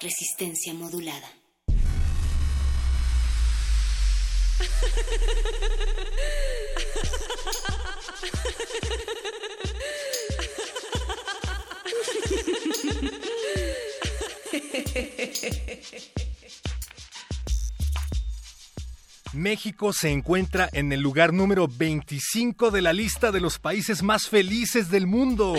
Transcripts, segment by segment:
Resistencia modulada. México se encuentra en el lugar número 25 de la lista de los países más felices del mundo.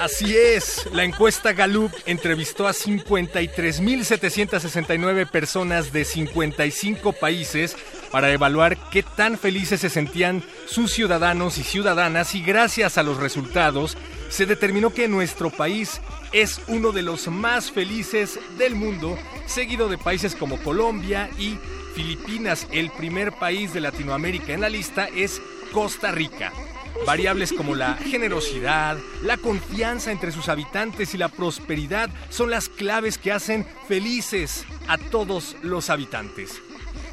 Así es, la encuesta Gallup entrevistó a 53.769 personas de 55 países para evaluar qué tan felices se sentían sus ciudadanos y ciudadanas y gracias a los resultados se determinó que nuestro país es uno de los más felices del mundo, seguido de países como Colombia y Filipinas. El primer país de Latinoamérica en la lista es Costa Rica. Variables como la generosidad, la confianza entre sus habitantes y la prosperidad son las claves que hacen felices a todos los habitantes.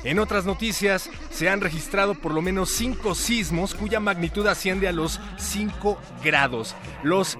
En otras noticias, se han registrado por lo menos cinco sismos cuya magnitud asciende a los 5 grados. Los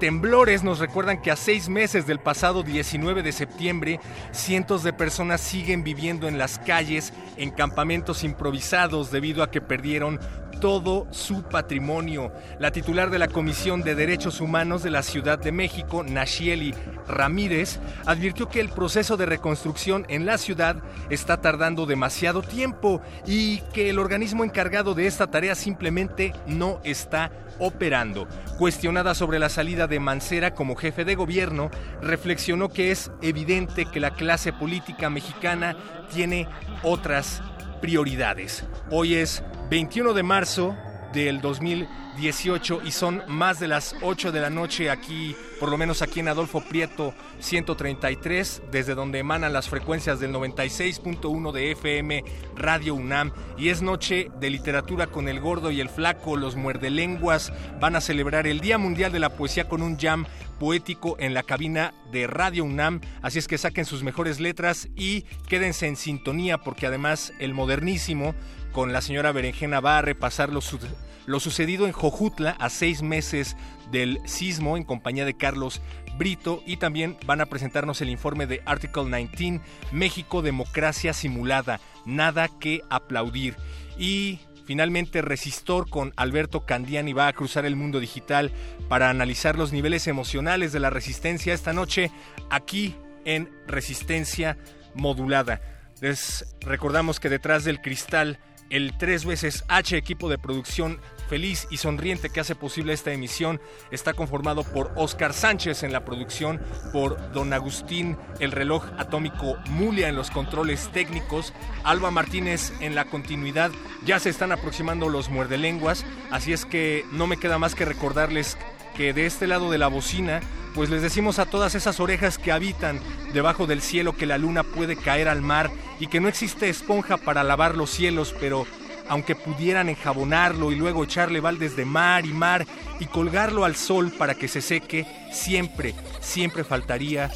temblores nos recuerdan que a seis meses del pasado 19 de septiembre, cientos de personas siguen viviendo en las calles, en campamentos improvisados debido a que perdieron todo su patrimonio. La titular de la Comisión de Derechos Humanos de la Ciudad de México, Nashieli Ramírez, advirtió que el proceso de reconstrucción en la ciudad está tardando demasiado tiempo y que el organismo encargado de esta tarea simplemente no está operando. Cuestionada sobre la salida de Mancera como jefe de gobierno, reflexionó que es evidente que la clase política mexicana tiene otras prioridades. Hoy es 21 de marzo del 2018 y son más de las 8 de la noche aquí, por lo menos aquí en Adolfo Prieto 133, desde donde emanan las frecuencias del 96.1 de FM Radio UNAM y es noche de literatura con el gordo y el flaco, los muerdelenguas van a celebrar el Día Mundial de la Poesía con un jam poético en la cabina de Radio UNAM, así es que saquen sus mejores letras y quédense en sintonía porque además el modernísimo con la señora Berenjena va a repasar lo, lo sucedido en Jojutla a seis meses del sismo en compañía de Carlos Brito. Y también van a presentarnos el informe de Article 19, México Democracia Simulada, nada que aplaudir. Y Finalmente, Resistor con Alberto Candiani va a cruzar el mundo digital para analizar los niveles emocionales de la resistencia esta noche aquí en Resistencia Modulada. Les recordamos que detrás del cristal el tres veces H equipo de producción feliz y sonriente que hace posible esta emisión está conformado por Oscar Sánchez en la producción, por Don Agustín el reloj atómico Mulia en los controles técnicos, Alba Martínez en la continuidad. Ya se están aproximando los muerdelenguas, así es que no me queda más que recordarles que de este lado de la bocina, pues les decimos a todas esas orejas que habitan debajo del cielo que la luna puede caer al mar y que no existe esponja para lavar los cielos, pero aunque pudieran enjabonarlo y luego echarle baldes de mar y mar y colgarlo al sol para que se seque, siempre, siempre faltaría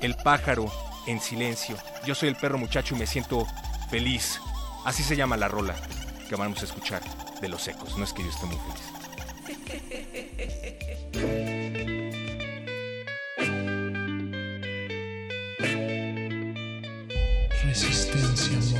el pájaro en silencio. Yo soy el perro muchacho y me siento feliz. Así se llama la rola que vamos a escuchar de los ecos. No es que yo esté muy feliz. Resistencia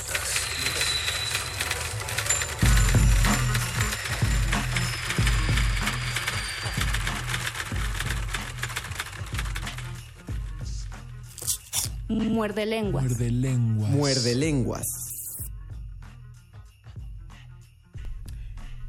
Muerde lenguas. Muerde lenguas. Muerde lenguas.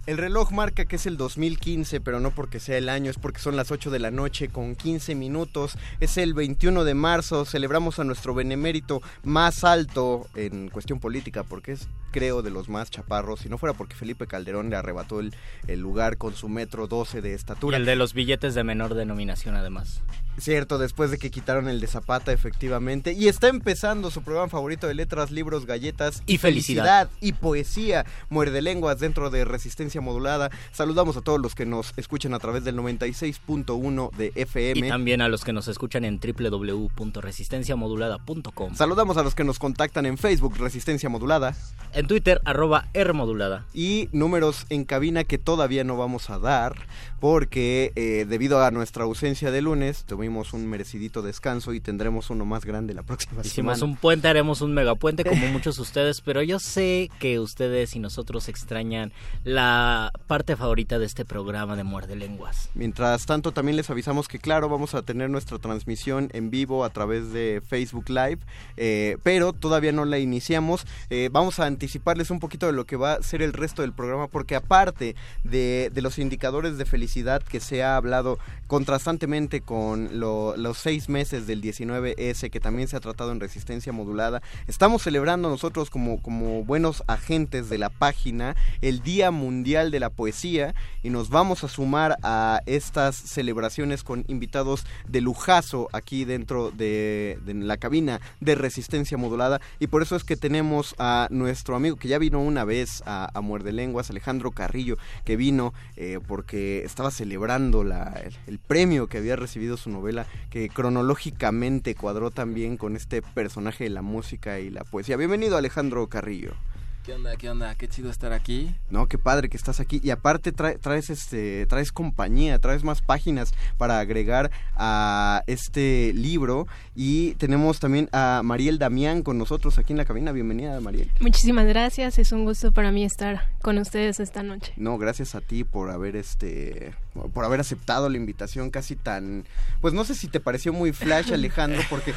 El reloj marca que es el 2015, pero no porque sea el año, es porque son las 8 de la noche con 15 minutos. Es el 21 de marzo, celebramos a nuestro benemérito más alto en cuestión política, porque es creo de los más chaparros, si no fuera porque Felipe Calderón le arrebató el, el lugar con su metro 12 de estatura. Y el de los billetes de menor denominación además. Cierto, después de que quitaron el de Zapata, efectivamente. Y está empezando su programa favorito de letras, libros, galletas Y felicidad. y poesía. Muerde lenguas dentro de Resistencia Modulada. Saludamos a todos los que nos escuchan a través del 96.1 de FM. Y también a los que nos escuchan en www.resistenciamodulada.com. Saludamos a los que nos contactan en Facebook, Resistencia Modulada. En Twitter, arroba Rmodulada. Y números en cabina que todavía no vamos a dar, porque eh, debido a nuestra ausencia de lunes, tuvimos un merecidito descanso y tendremos uno más grande la próxima Hicimos semana. un puente, haremos un megapuente como muchos de ustedes, pero yo sé que ustedes y nosotros extrañan la parte favorita de este programa de Muerde Lenguas. Mientras tanto, también les avisamos que, claro, vamos a tener nuestra transmisión en vivo a través de Facebook Live, eh, pero todavía no la iniciamos. Eh, vamos a anticiparles un poquito de lo que va a ser el resto del programa, porque aparte de, de los indicadores de felicidad que se ha hablado contrastantemente con lo- los seis meses del 19S, que también se ha tratado en resistencia modulada, estamos celebrando nosotros como, como buenos agentes de la página el Día Mundial de la Poesía y nos vamos a sumar a estas celebraciones con invitados de lujazo aquí dentro de, de la cabina de resistencia modulada y por eso es que tenemos a nuestro amigo que ya vino una vez a, a Muerde Lenguas, Alejandro Carrillo, que vino eh, porque estaba celebrando la, el, el premio que había recibido su novela que cronológicamente cuadró también con este personaje de la música y la poesía. Bienvenido Alejandro Carrillo. ¿Qué onda? ¿Qué onda? Qué chido estar aquí. No, qué padre que estás aquí. Y aparte trae- traes este, traes compañía, traes más páginas para agregar a este libro. Y tenemos también a Mariel Damián con nosotros aquí en la cabina. Bienvenida, Mariel. Muchísimas gracias, es un gusto para mí estar con ustedes esta noche. No, gracias a ti por haber este por haber aceptado la invitación casi tan pues no sé si te pareció muy flash Alejandro porque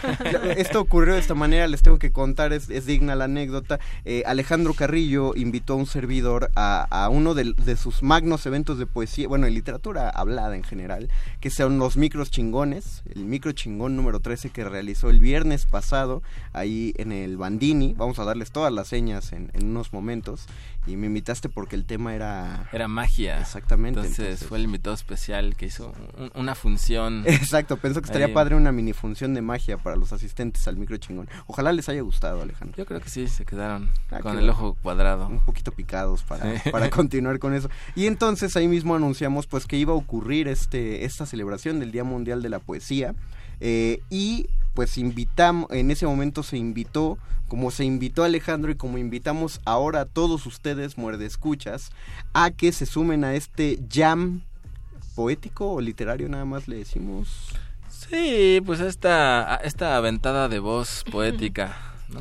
esto ocurrió de esta manera les tengo que contar es, es digna la anécdota Eh, Alejandro Carrillo invitó a un servidor a, a uno de, de sus magnos eventos de poesía bueno de literatura hablada en general que son los micros chingones el micro chingón número 13 que realizó el viernes pasado ahí en el Bandini vamos a darles todas las señas en, en unos momentos y me invitaste porque el tema era Era magia. Exactamente. Entonces, entonces- fue el invitado especial que hizo un- una función. Exacto, pensó que estaría ahí. padre una mini función de magia para los asistentes al micro chingón. Ojalá les haya gustado, Alejandro. Yo creo que sí, se quedaron Ah, con el ojo cuadrado. Un poquito picados para, Sí. para continuar con eso. Y entonces ahí mismo anunciamos pues que iba a ocurrir este, esta celebración del Día Mundial de la Poesía. eh, y pues invitamos, en ese momento se invitó, como se invitó a Alejandro y como invitamos ahora a todos ustedes, muerde escuchas, a que se sumen a este jam poético o literario, nada más le decimos. Sí, pues esta, esta aventada de voz poética.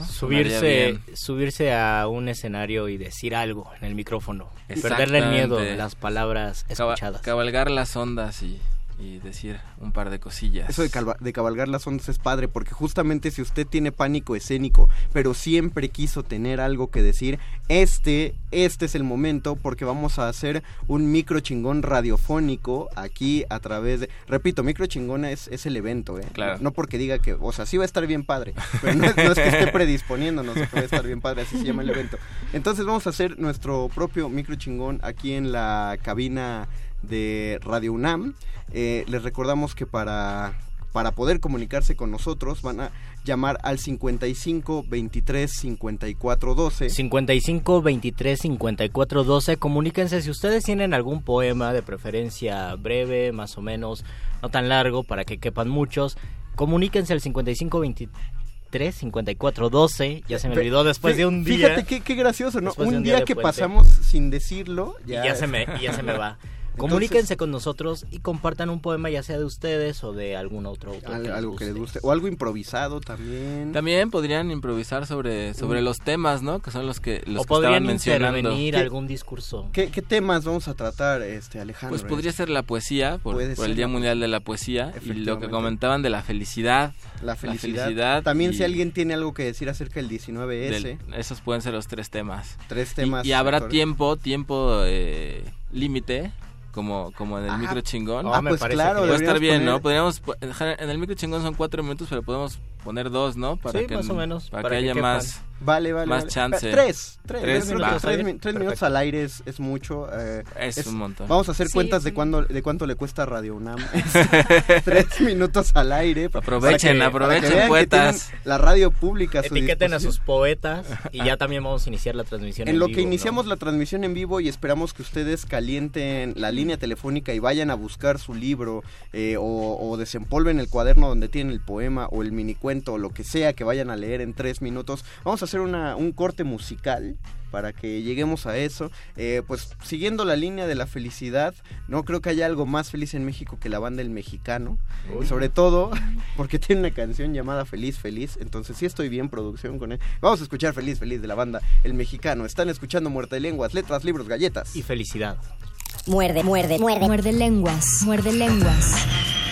Subirse, subirse a un escenario y decir algo en el micrófono. Perderle el miedo las palabras escuchadas. cabalgar las ondas y, y decir un par de cosillas. Eso de, calva- de cabalgar las ondas es padre, porque justamente si usted tiene pánico escénico, pero siempre quiso tener algo que decir, este, este es el momento, porque vamos a hacer un micro chingón radiofónico aquí a través de... Repito, micro chingón es, es el evento, ¿eh? Claro. No, no porque diga que, o sea, sí va a estar bien padre, pero no es, no es que esté predisponiéndonos a que va a estar bien padre, así se llama el evento. Entonces vamos a hacer nuestro propio micro chingón aquí en la cabina de Radio UNAM. Eh, les recordamos que para, para poder comunicarse con nosotros van a llamar al 55 23 54 12. 55 23 54 12. Comuníquense si ustedes tienen algún poema de preferencia breve, más o menos, no tan largo, para que quepan muchos. Comuníquense al 55 23 53 54 12. Ya se me olvidó después de un día. Fíjate qué, qué gracioso, ¿no? Un un día, que puente. pasamos sin decirlo, Y ya, ya se me, y ya se me va. Comuníquense con nosotros y compartan un poema ya sea de ustedes o de algún otro autor. Al- les algo que les guste. O algo improvisado también. También podrían improvisar sobre, sobre Mm. los temas, ¿no? Que son los que, los O que podrían estaban mencionando. intervenir ¿Qué- algún discurso. ¿Qué, qué temas vamos a tratar, este Alejandro? Pues podría ser la poesía, por, por ser el Día la Mundial de la Poesía, y lo que comentaban de la felicidad. la felicidad. felicidad También y si alguien tiene algo que decir acerca del 19S, del- esos pueden ser los tres temas. tres Y- temas. Y, habrá acorde. tiempo, tiempo eh, límite, como, como en el Ah, micro chingón. Ah, me pues parece claro, que- Puede estar bien, poner- ¿no? Podríamos, po- dejar- en el micro chingón son cuatro minutos, pero podemos poner dos, ¿no? Para Sí, que, más o menos, Para, para que que haya quepan. más. Vale, vale. Más vale. chance. Tres. Tres, va. tres, tres minutos al aire es, es mucho. eh, Es, un montón. Vamos a hacer Sí, cuentas de cuándo, de cuánto le cuesta Radio UNAM. tres minutos al aire. Aprovechen, para que- aprovechen, para poetas. La radio pública. a su Etiqueten a sus poetas y ya también vamos a iniciar la transmisión. En lo vivo, que ¿no? iniciamos la transmisión en vivo y esperamos que ustedes calienten la línea telefónica y vayan a buscar su libro eh, o, o desempolven el cuaderno donde tienen el poema o el minicuento o lo que sea que vayan a leer en tres minutos. Vamos a hacer una, un corte musical para que lleguemos a eso. Eh, pues siguiendo la línea de la felicidad, no creo que haya algo más feliz en México que la banda El Mexicano. Y sobre todo porque tiene una canción llamada Feliz Feliz. Entonces sí estoy bien producción con él. Vamos a escuchar Feliz Feliz de la banda El Mexicano. Están escuchando Muerte de Lenguas, Letras, Libros, Galletas. Y felicidad. Muerde, muerde, muerde. Muerde lenguas, muerde lenguas.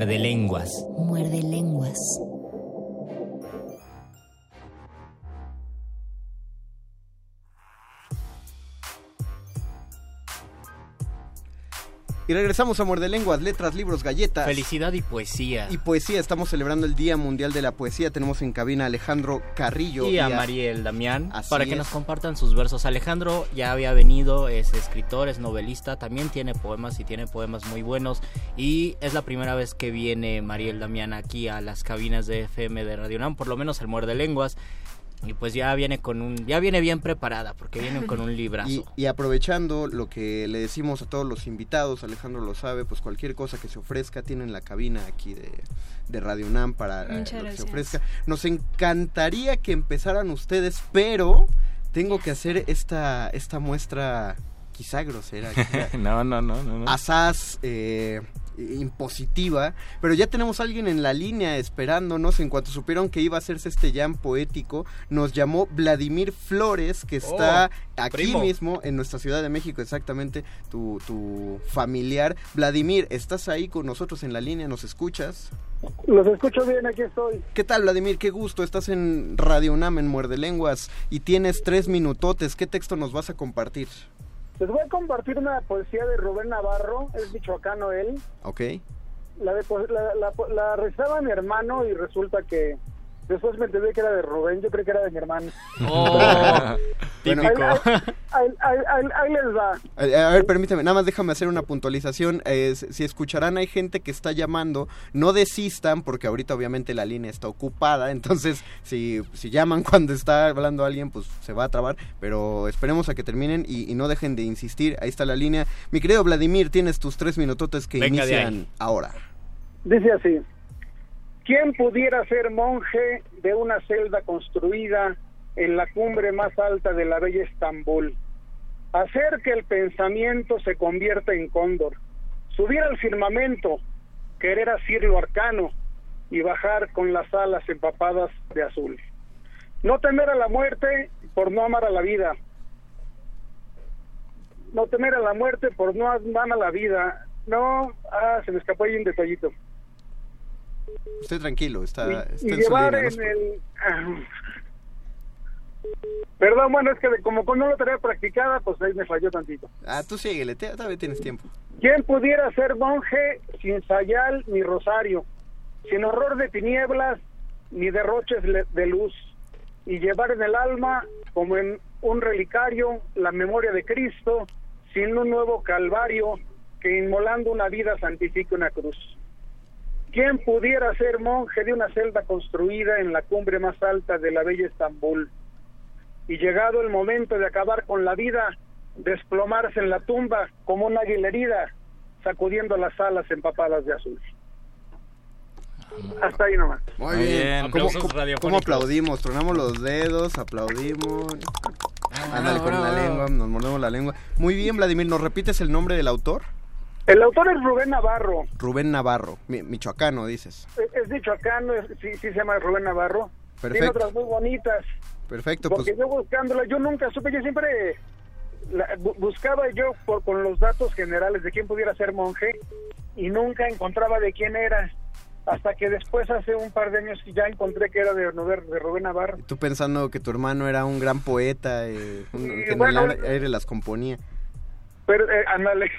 Muerde lenguas. Muerde lenguas. Y regresamos a Muerde Lenguas, letras, libros, galletas. Felicidad y poesía. Y poesía, estamos celebrando el Día Mundial de la Poesía. Tenemos en cabina a Alejandro Carrillo. y a Mariel Damián Así para que es. nos compartan sus versos. Alejandro ya había venido, es escritor, es novelista, también tiene poemas y tiene poemas muy buenos. Y es la primera vez que viene Mariel Damián aquí a las cabinas de FM de Radio Nam, por lo menos el muerde lenguas. Y pues ya viene con un, ya viene bien preparada porque viene con un librazo. Y, y aprovechando lo que le decimos a todos los invitados, Alejandro lo sabe, pues cualquier cosa que se ofrezca, tienen la cabina aquí de, de Radio UNAM para eh, lo que se ofrezca. Nos encantaría que empezaran ustedes, pero tengo que hacer esta, esta muestra quizá grosera, quizá no, no, no, no. no. asaz eh, impositiva, pero ya tenemos a alguien en la línea esperándonos. En cuanto supieron que iba a hacerse este jam poético, nos llamó Vladimir Flores, que está aquí primo. mismo en nuestra Ciudad de México, exactamente tu, tu familiar. Vladimir, ¿estás ahí con nosotros en la línea? ¿Nos escuchas? Los escucho bien, aquí estoy. ¿Qué tal, Vladimir? Qué gusto. Estás en Radio UNAM, en Muerde Lenguas, y tienes tres minutotes. ¿Qué texto nos vas a compartir? Les voy a compartir una poesía de Rubén Navarro, es michoacano él. ¿Ok? La, de, po- la, la, la recitaba mi hermano y resulta que después me enteré que era de Rubén, yo creí que era de mi hermano. Oh, Bueno, típico. Ahí, ahí- ahí- ahí les va. Eh, A ver, permíteme, nada más déjame hacer una puntualización. Eh, si escucharán, hay gente que está llamando. No desistan, porque ahorita obviamente la línea está ocupada. Entonces, si, si llaman cuando está hablando alguien, pues se va a trabar. Pero esperemos a que terminen y, y no dejen de insistir. Ahí está la línea. Mi querido Vladimir, tienes tus tres minutotes que Venga inician ahora. Dice así, ¿quién pudiera ser monje de una celda construida en la cumbre más alta de la bella Estambul? Hacer que el pensamiento se convierta en cóndor, subir al firmamento, querer asir lo arcano y bajar con las alas empapadas de azul. No temer a la muerte por no amar a la vida. No temer a la muerte por no amar a la vida. No, ah, se me escapó ahí un detallito. Usted tranquilo, está, y, está y en su llevar línea, en el ah. perdón bueno es que como no lo tenía practicada pues ahí me falló tantito Ah, tú síguele, todavía tienes tiempo. quién pudiera ser monje sin sayal ni rosario sin horror de tinieblas ni derroches de luz y llevar en el alma como en un relicario la memoria de Cristo sin un nuevo calvario que inmolando una vida santifique una cruz ¿Quién pudiera ser monje de una celda construida en la cumbre más alta de la bella Estambul? Y llegado el momento de acabar con la vida, desplomarse en la tumba como una águila herida, sacudiendo las alas empapadas de azul. Hasta ahí nomás. Muy Muy bien. bien. ¿Cómo, cómo- aplaudimos? Tronamos los dedos, aplaudimos. Ándale con la lengua, nos mordemos la lengua. Muy bien, Vladimir, ¿nos repites el nombre del autor? El autor es Rubén Navarro, Rubén Navarro, mi- michoacano, dices. es, es michoacano, es- sí, sí se llama Rubén Navarro. Tiene Perfecto. otras muy bonitas. Perfecto, Porque pues yo buscándola, yo nunca supe, yo siempre la- bu- buscaba yo por, con los datos generales de quién pudiera ser monje y nunca encontraba de quién era. Hasta que después, hace un par de años, ya encontré que era de, de Rubén Navarro. tú pensando que tu hermano era un gran poeta, eh, un- Sí, que en el aire las componía. Pero, eh, ándale.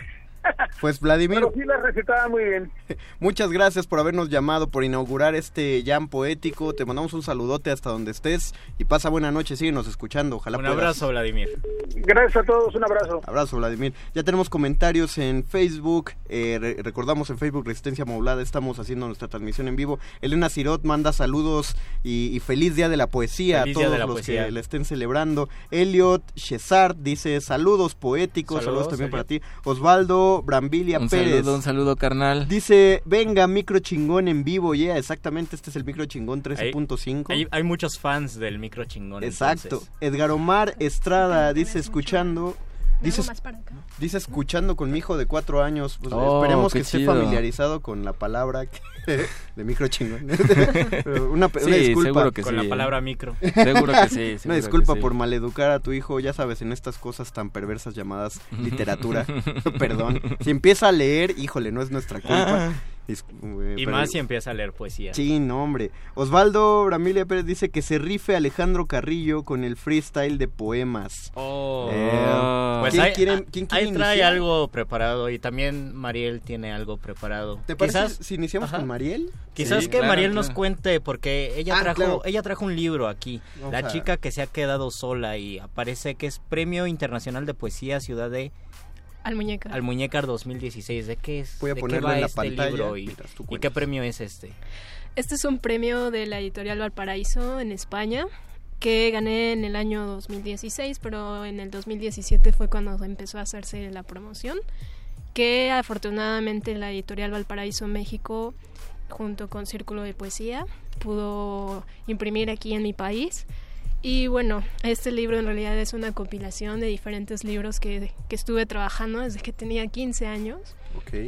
Pues Vladimir, Pero sí la recitaba muy bien. muchas gracias por habernos llamado, por inaugurar este jam poético. Te mandamos un saludote hasta donde estés y pasa buena noche, síguenos escuchando. Ojalá Un puedas. abrazo, Vladimir. Gracias a todos, un abrazo. Abrazo, Vladimir. Ya tenemos comentarios en Facebook. eh, re- recordamos en Facebook Resistencia Modulada. Estamos haciendo nuestra transmisión en vivo. Elena Cirot manda saludos y, y feliz día de la poesía Feliz a todos los poesía. que le estén celebrando. Elliot Shezard dice saludos poéticos. Saludos, Saludos, también para ti. Elliot. Brambilia Un Pérez. saludo, un saludo, carnal. Dice, venga, micro chingón en vivo. Ya, exactamente, este es el micro chingón 13.5. Hay, hay muchos fans del micro chingón. Exacto. entonces. Edgar Omar Estrada dice escuchando. Dice, dice escuchando con mi hijo de cuatro años. Pues, Oh, esperemos que esté chido. familiarizado con la palabra que- de micro chingón. Pero una, disculpa. seguro que Con sí. la palabra micro. Seguro que sí. Una disculpa por maleducar a tu hijo, ya sabes, en estas cosas tan perversas llamadas literatura. Perdón. Si empieza a leer, híjole, no es nuestra culpa. Eh, Y pero- más si empieza a leer poesía. Sí, no, hombre. Osvaldo Ramilia Pérez dice que se rife Alejandro Carrillo con el freestyle de poemas. Oh. Eh, Pues ¿quién ahí, quiere- ah, quién quiere ahí trae iniciar? algo preparado y también Mariel tiene algo preparado. ¿Te parece Quizás- si iniciamos Ajá. con Mariel? Quizás Sí, que claro, Mariel nos cuente porque ella Ah, trajo claro. ella trajo un libro aquí, La chica que se ha quedado sola y aparece que es Premio Internacional de Poesía Ciudad de Almuñeca. Almuñécar 2016. ¿De qué es? Voy a ¿De qué ponerlo va en la este pantalla libro y, qué premio es este? Este es un premio de la editorial Valparaíso en España que gané en el año 2016, pero en el 2017 fue cuando empezó a hacerse la promoción, que afortunadamente la editorial Valparaíso México, junto con Círculo de Poesía, pudo imprimir aquí en mi país. Y bueno, este libro en realidad es una compilación de diferentes libros que, que estuve trabajando desde que tenía 15 años.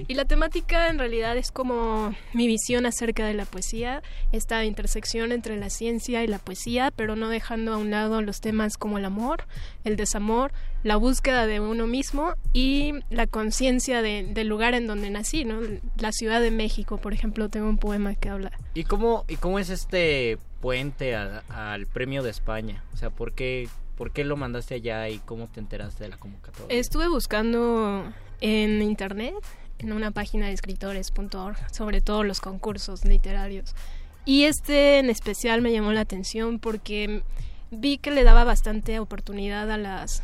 Y la temática en realidad es como mi visión acerca de la poesía, esta intersección entre la ciencia y la poesía, pero no dejando a un lado los temas como el amor, el desamor, la búsqueda de uno mismo y la conciencia de- del lugar en donde nací, ¿no? La Ciudad de México, por ejemplo, tengo un poema que habla. ¿Y cómo, y cómo es este puente al premio de España? O sea, ¿por qué, ¿por qué lo mandaste allá y cómo te enteraste de la convocatoria? Estuve buscando en internet, en una página de escritores.org, sobre todos los concursos literarios. Y este en especial me llamó la atención porque vi que le daba bastante oportunidad a las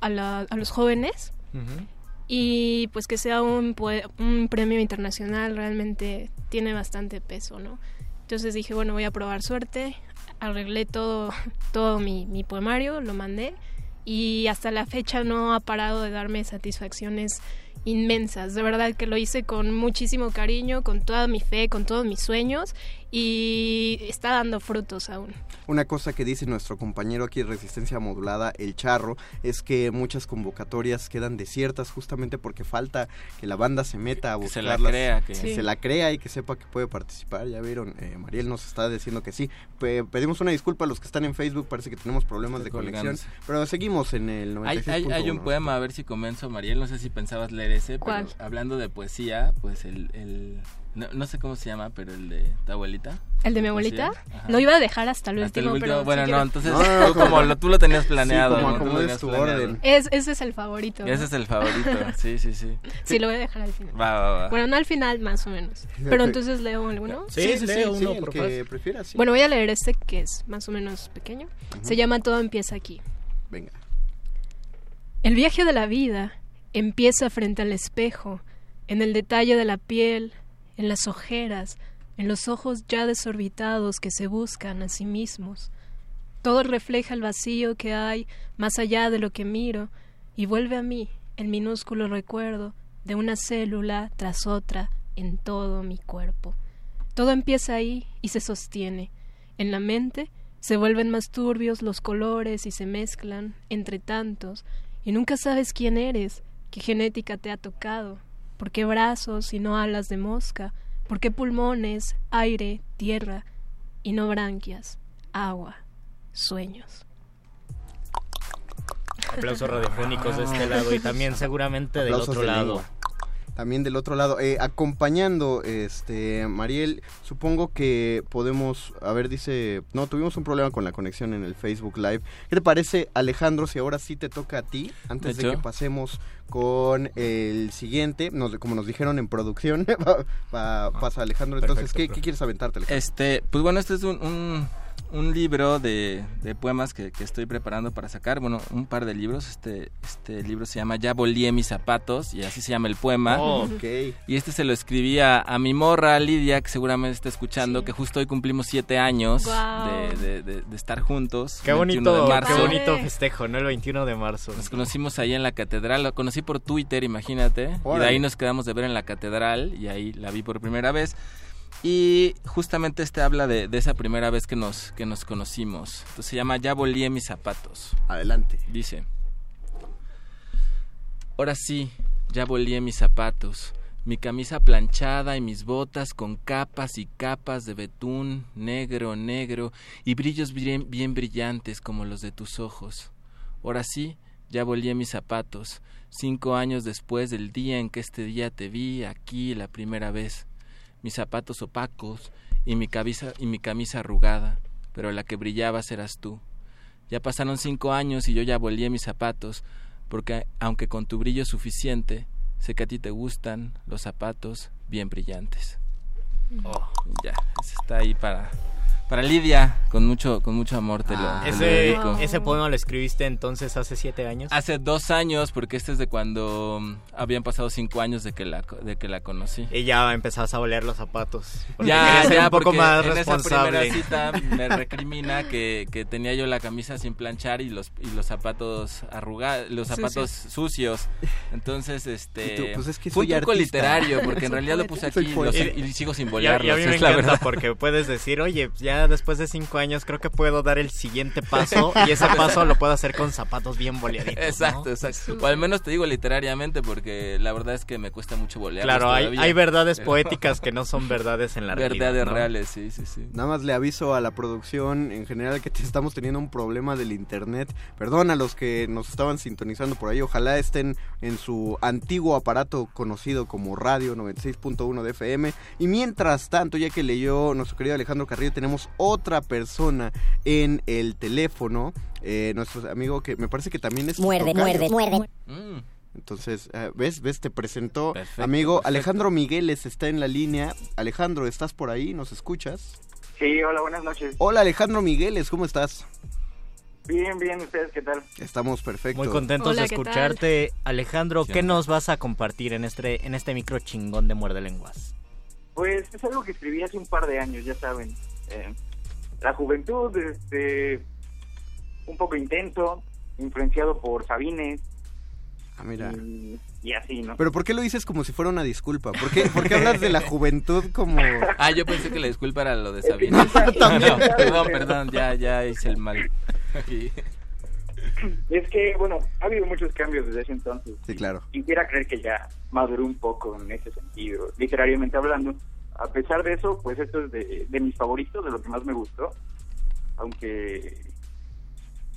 a, la- a los jóvenes y pues que sea un, un premio internacional realmente tiene bastante peso, ¿no? Entonces dije, bueno, voy a probar suerte, arreglé todo, todo mi, mi poemario, lo mandé y hasta la fecha no ha parado de darme satisfacciones inmensas. De verdad que lo hice con muchísimo cariño, con toda mi fe, con todos mis sueños y está dando frutos aún. Una cosa que dice nuestro compañero aquí de Resistencia Modulada, el Charro, es que muchas convocatorias quedan desiertas justamente porque falta que la banda se meta a Que se buscarlas. la crea, que- se la crea y que sepa que puede participar. Ya vieron, eh, Mariel nos está diciendo que sí. Pe- pedimos una disculpa a los que están en Facebook, parece que tenemos problemas de conexión. Pero seguimos en el Hay, 96.1. hay, hay un poema, a ver si convenzo, Mariel, no sé si pensabas leer ese, ¿Cuál? pero hablando de poesía, pues el... el no, no sé cómo se llama, pero el de tu abuelita. ¿El de mi abuelita? Lo iba a dejar hasta el Hasta el último, pero... bueno, si no, entonces No, no, tú como lo, tú lo tenías planeado. Sí, como tenías tu planeado. orden. Es, ese es el favorito. Ese es el favorito, sí, sí, sí. Sí, lo voy a dejar al final. Va, va, va. Bueno, no al final, más o menos. Pero entonces leo alguno. Sí, sí, leo uno, el por que favor. prefieras. sí. Bueno, voy a leer este que es más o menos pequeño. Se llama Todo empieza aquí. Venga. El viaje de la vida empieza frente al espejo, en el detalle de la piel, en las ojeras, en los ojos ya desorbitados que se buscan a sí mismos. Todo refleja el vacío que hay más allá de lo que miro y vuelve a mí el minúsculo recuerdo de una célula tras otra en todo mi cuerpo. Todo empieza ahí y se sostiene. En la mente se vuelven más turbios los colores y se mezclan entre tantos y nunca sabes quién eres, qué genética te ha tocado, por qué brazos y no alas de mosca, por qué pulmones, aire, tierra y no branquias, agua, sueños. Aplausos radiofónicos de este lado y también seguramente del Aplausos otro de lado. lengua. También del otro lado, eh, acompañando, este, Mariel, supongo que podemos, a ver, dice, no, tuvimos un problema con la conexión en el Facebook Live. ¿Qué te parece, Alejandro, si ahora sí te toca a ti, antes De que pasemos con el siguiente, nos, como nos dijeron en producción, va- va- pasa Alejandro, entonces, Perfecto, ¿qué, profe. qué quieres aventarte, Alejandro? Este, pues bueno, este es un, un, un libro de, de poemas que, que estoy preparando para sacar. Bueno, un par de libros. Este, este libro se llama Ya volé mis zapatos y así se llama el poema. Oh. Y este se lo escribí a, a mi morra Lidia, que seguramente está escuchando, que justo hoy cumplimos siete años de, de- de- de estar juntos. Qué 21 de bonito, marzo. qué bonito festejo, ¿no? El 21 de marzo. Nos conocimos ahí en la catedral, lo conocí por Twitter, imagínate. Y de ahí nos quedamos de ver en la catedral y ahí la vi por primera vez. Y justamente este habla de, de esa primera vez que nos, que nos conocimos. Entonces se llama Ya volé mis zapatos. Adelante. Dice, ahora sí, ya volé mis zapatos, mi camisa planchada y mis botas con capas y capas de betún negro, negro y brillos bien, bien brillantes como los de tus ojos. Ahora sí, ya volé mis zapatos, cinco años después del día en que este día te vi aquí la primera vez. Mis zapatos opacos y mi camisa, y mi camisa arrugada, pero la que brillaba serás tú. Ya pasaron cinco años y yo ya volé mis zapatos, porque aunque con tu brillo suficiente, sé que a ti te gustan los zapatos bien brillantes. Oh, ya, está ahí para para Lidia, con mucho, con mucho amor te lo, Ah, te lo ese, dedico. ese poema lo escribiste entonces hace siete años. Hace dos años, porque este es de cuando habían pasado cinco años de que la, de que la conocí. Y ya empezabas a oler los zapatos. Ya, ya, un poco porque más en esa responsable. primera cita me recrimina que, que tenía yo la camisa sin planchar y los y los zapatos arrugados, los Sucios. zapatos sucios. Entonces, este, tú, pues es que fue un artista. literario, porque en realidad lo puse aquí y, los- y sigo sin volarlos, y a mí me es la encanta verdad. porque puedes decir, oye, ya después de cinco años creo que puedo dar el siguiente paso y ese paso lo puedo hacer con zapatos bien boleaditos. ¿no? Exacto, exacto. O al menos te digo literariamente porque la verdad es que me cuesta mucho volear. Claro, hay, hay verdades poéticas que no son verdades en la realidad. Verdades ¿no? reales, sí, sí, sí. Nada más le aviso a la producción en general que te- estamos teniendo un problema del internet. Perdón a los que nos estaban sintonizando por ahí. Ojalá estén en su antiguo aparato conocido como Radio 96.1 de FM. Y mientras tanto, ya que leyó nuestro querido Alejandro Carrillo, tenemos otra persona en el teléfono. Eh, nuestro amigo que me parece que también es... Muerde, tocayo. muerde, muerde. Mm. Entonces, eh, ¿ves? ¿Ves? Te presentó Perfecto, amigo perfecto. Alejandro Migueles está en la línea. Alejandro, ¿estás por ahí? ¿Nos escuchas? Sí, hola, buenas noches. Hola Alejandro Migueles, ¿cómo estás? Bien, bien, ¿ustedes qué tal? Estamos perfectos. Muy contentos Hola, de ¿qué escucharte. Alejandro, Sí, ¿qué nos vas a compartir en este, en este micro chingón de Muerde Lenguas? Pues es algo que escribí hace un par de años, ya saben. Eh, la juventud, este, un poco intenso, influenciado por Sabines Ah, mira. y, y así, ¿no? Pero ¿por qué lo dices como si fuera una disculpa? ¿Por qué, por qué hablas de la juventud como... Ah, yo pensé que la disculpa era lo de Sabina. también. No, perdón, perdón, ya, ya hice el mal. Es que, bueno, ha habido muchos cambios desde ese entonces. Sí, claro. Quisiera creer que ya maduró un poco en ese sentido, literariamente hablando. A pesar de eso, pues esto es de, de mis favoritos, de lo que más me gustó. Aunque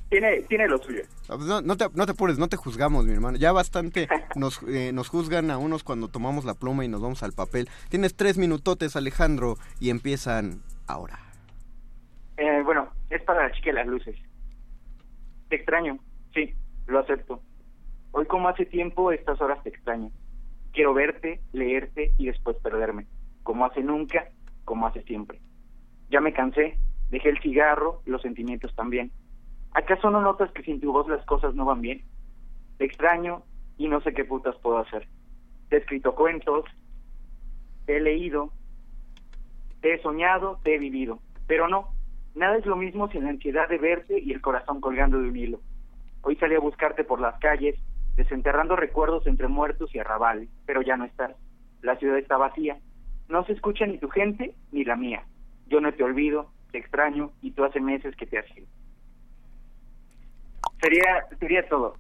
tiene, tiene lo suyo. Ah, pues No, no te, no te apures, no te juzgamos, mi hermano. Ya bastante nos, eh, nos juzgan a unos cuando tomamos la pluma y nos vamos al papel. Tienes tres minutotes, Alejandro, y empiezan ahora. Eh, bueno, es para la chica de las luces. Te extraño, sí, lo acepto. Hoy como hace tiempo, estas horas te extraño. Quiero verte, leerte y después perderme. Como hace nunca, como hace siempre. Ya me cansé, dejé el cigarro, los sentimientos también. ¿Acaso no notas que sin tu voz las cosas no van bien? Te extraño y no sé qué putas puedo hacer. Te he escrito cuentos, te he leído, te he soñado, te he vivido. Pero no, nada es lo mismo sin la ansiedad de verte y el corazón colgando de un hilo. Hoy salí a buscarte por las calles, desenterrando recuerdos entre muertos y arrabales, pero ya no estás. La ciudad está vacía. No se escucha ni tu gente ni la mía. Yo no te olvido, te extraño y tú hace meses que te has ido. Sería, sería todo.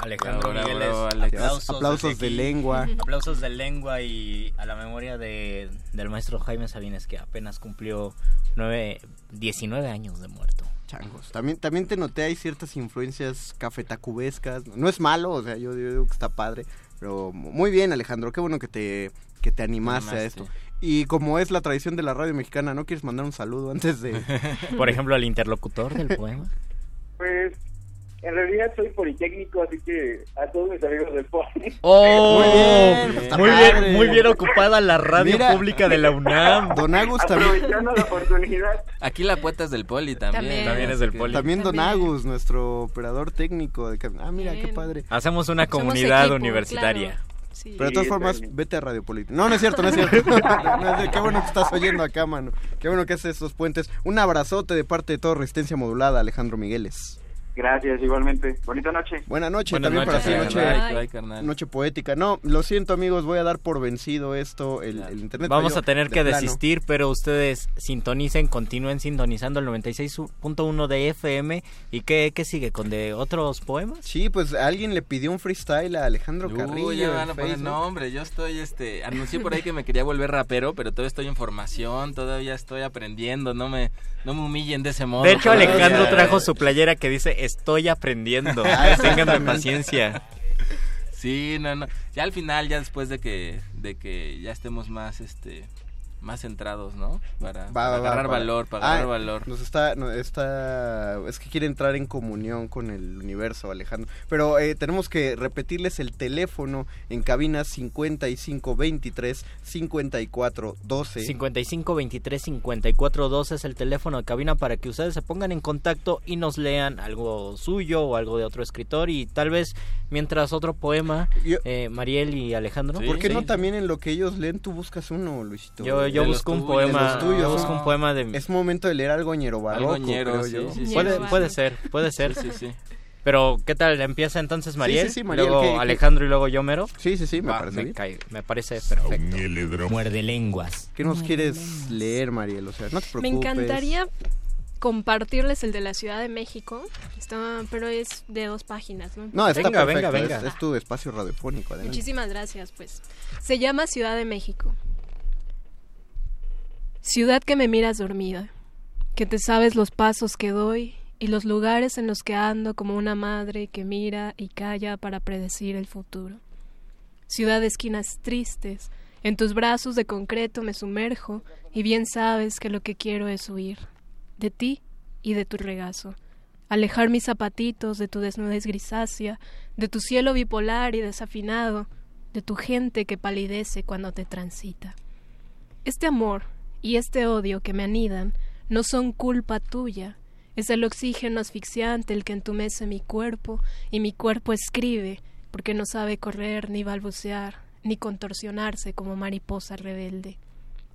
Alejandro Bravo, Migueles, bravo, Alex. aplausos, Aplausos de lengua. Aplausos de lengua y a la memoria de, del maestro Jaime Sabines que apenas cumplió nueve, 19 años de muerto. Changos. También, también te noté, hay ciertas influencias cafetacubescas. No es malo, o sea, yo, yo digo que está padre. Pero muy bien, Alejandro. Qué bueno que te, que te animaste, a esto. Y como es la tradición de la radio mexicana, ¿no quieres mandar un saludo antes de...? Por ejemplo, al interlocutor del poema. Pues, en realidad soy politécnico, así que a todos mis amigos del Poli. ¡Oh! Muy bien, está muy, padre. bien, muy bien ocupada la radio Mira. pública de la UNAM. Don Agus también, Aprovechando la oportunidad. Aquí la poeta es del poli también. También. También es del poli. también Don También. Agus, nuestro operador técnico. de Ah, mira, qué padre. Hacemos una comunidad equipo, universitaria. claro. Sí. Pero de todas formas, bien. vete a Radio Política. No, no es cierto, no es cierto. No, es de- qué bueno que estás oyendo acá, mano. Qué bueno que haces estos puentes. Un abrazote de parte de todo Resistencia Modulada, Alejandro Migueles. Gracias, igualmente. Bonita noche. Buena noche Buenas también noches, para ti, noche, noche poética. No, lo siento amigos, voy a dar por vencido esto, el, el internet. Vamos a tener de que plano. desistir, pero ustedes sintonicen, continúen sintonizando el 96.1 de FM. ¿Y qué, qué sigue? ¿Con de otros poemas? Sí, pues alguien le pidió un freestyle a Alejandro Uy, Carrillo. ya van a poner Facebook. nombre. Yo estoy, este, anuncié por ahí que me quería volver rapero, pero todavía estoy en formación, todavía estoy aprendiendo. No me, no me humillen de ese modo. De hecho. Alejandro trajo su playera que dice Estoy aprendiendo. Ah, Ténganme paciencia. Sí, no, no. Ya al final, ya después de que, de que ya estemos más, este, más centrados, ¿no? Para, Va, para va, va, agarrar valor, para Ah, agarrar valor. Nos está, no, está, es que quiere entrar en comunión con el universo, Alejandro. Pero eh, tenemos que repetirles el teléfono en cabina 5523 5412. 55 23 54 12 es el teléfono de cabina para que ustedes se pongan en contacto y nos lean algo suyo o algo de otro escritor y tal vez mientras otro poema eh, Mariel y Alejandro ¿Por qué no también en lo que ellos leen tú buscas uno, Luisito? Yo- yo busco un poema- De los tuyos. yo busco un poema de- Es momento de leer algo ñero barroco, ñero, creo sí, yo. sí, sí. puede, puede ser puede ser Sí, sí, sí. pero qué tal empieza entonces Mariel, sí, sí, Mariel, luego ¿qué- qué? Alejandro y luego yo mero sí sí sí me parece me, bien. cae- me parece perfecto Muerde lenguas. ¿Qué nos quieres leer, Mariel? O sea, no te preocupes. Me encantaría compartirles el de la Ciudad de México, Está- pero es de dos páginas, ¿no? No, está Venga, perfecto. venga, Es, venga. es tu espacio radiofónico. adelante. Muchísimas gracias, pues. Se llama Ciudad de México. Ciudad que me miras dormida, que te sabes los pasos que doy y los lugares en los que ando como una madre que mira y calla para predecir el futuro. Ciudad de esquinas tristes, en tus brazos de concreto me sumerjo y bien sabes que lo que quiero es huir de ti y de tu regazo, alejar mis zapatitos de tu desnudez grisácea, de tu cielo bipolar y desafinado, de tu gente que palidece cuando te transita. Este amor y este odio que me anidan no son culpa tuya, es el oxígeno asfixiante el que entumece mi cuerpo y mi cuerpo escribe porque no sabe correr ni balbucear ni contorsionarse como mariposa rebelde.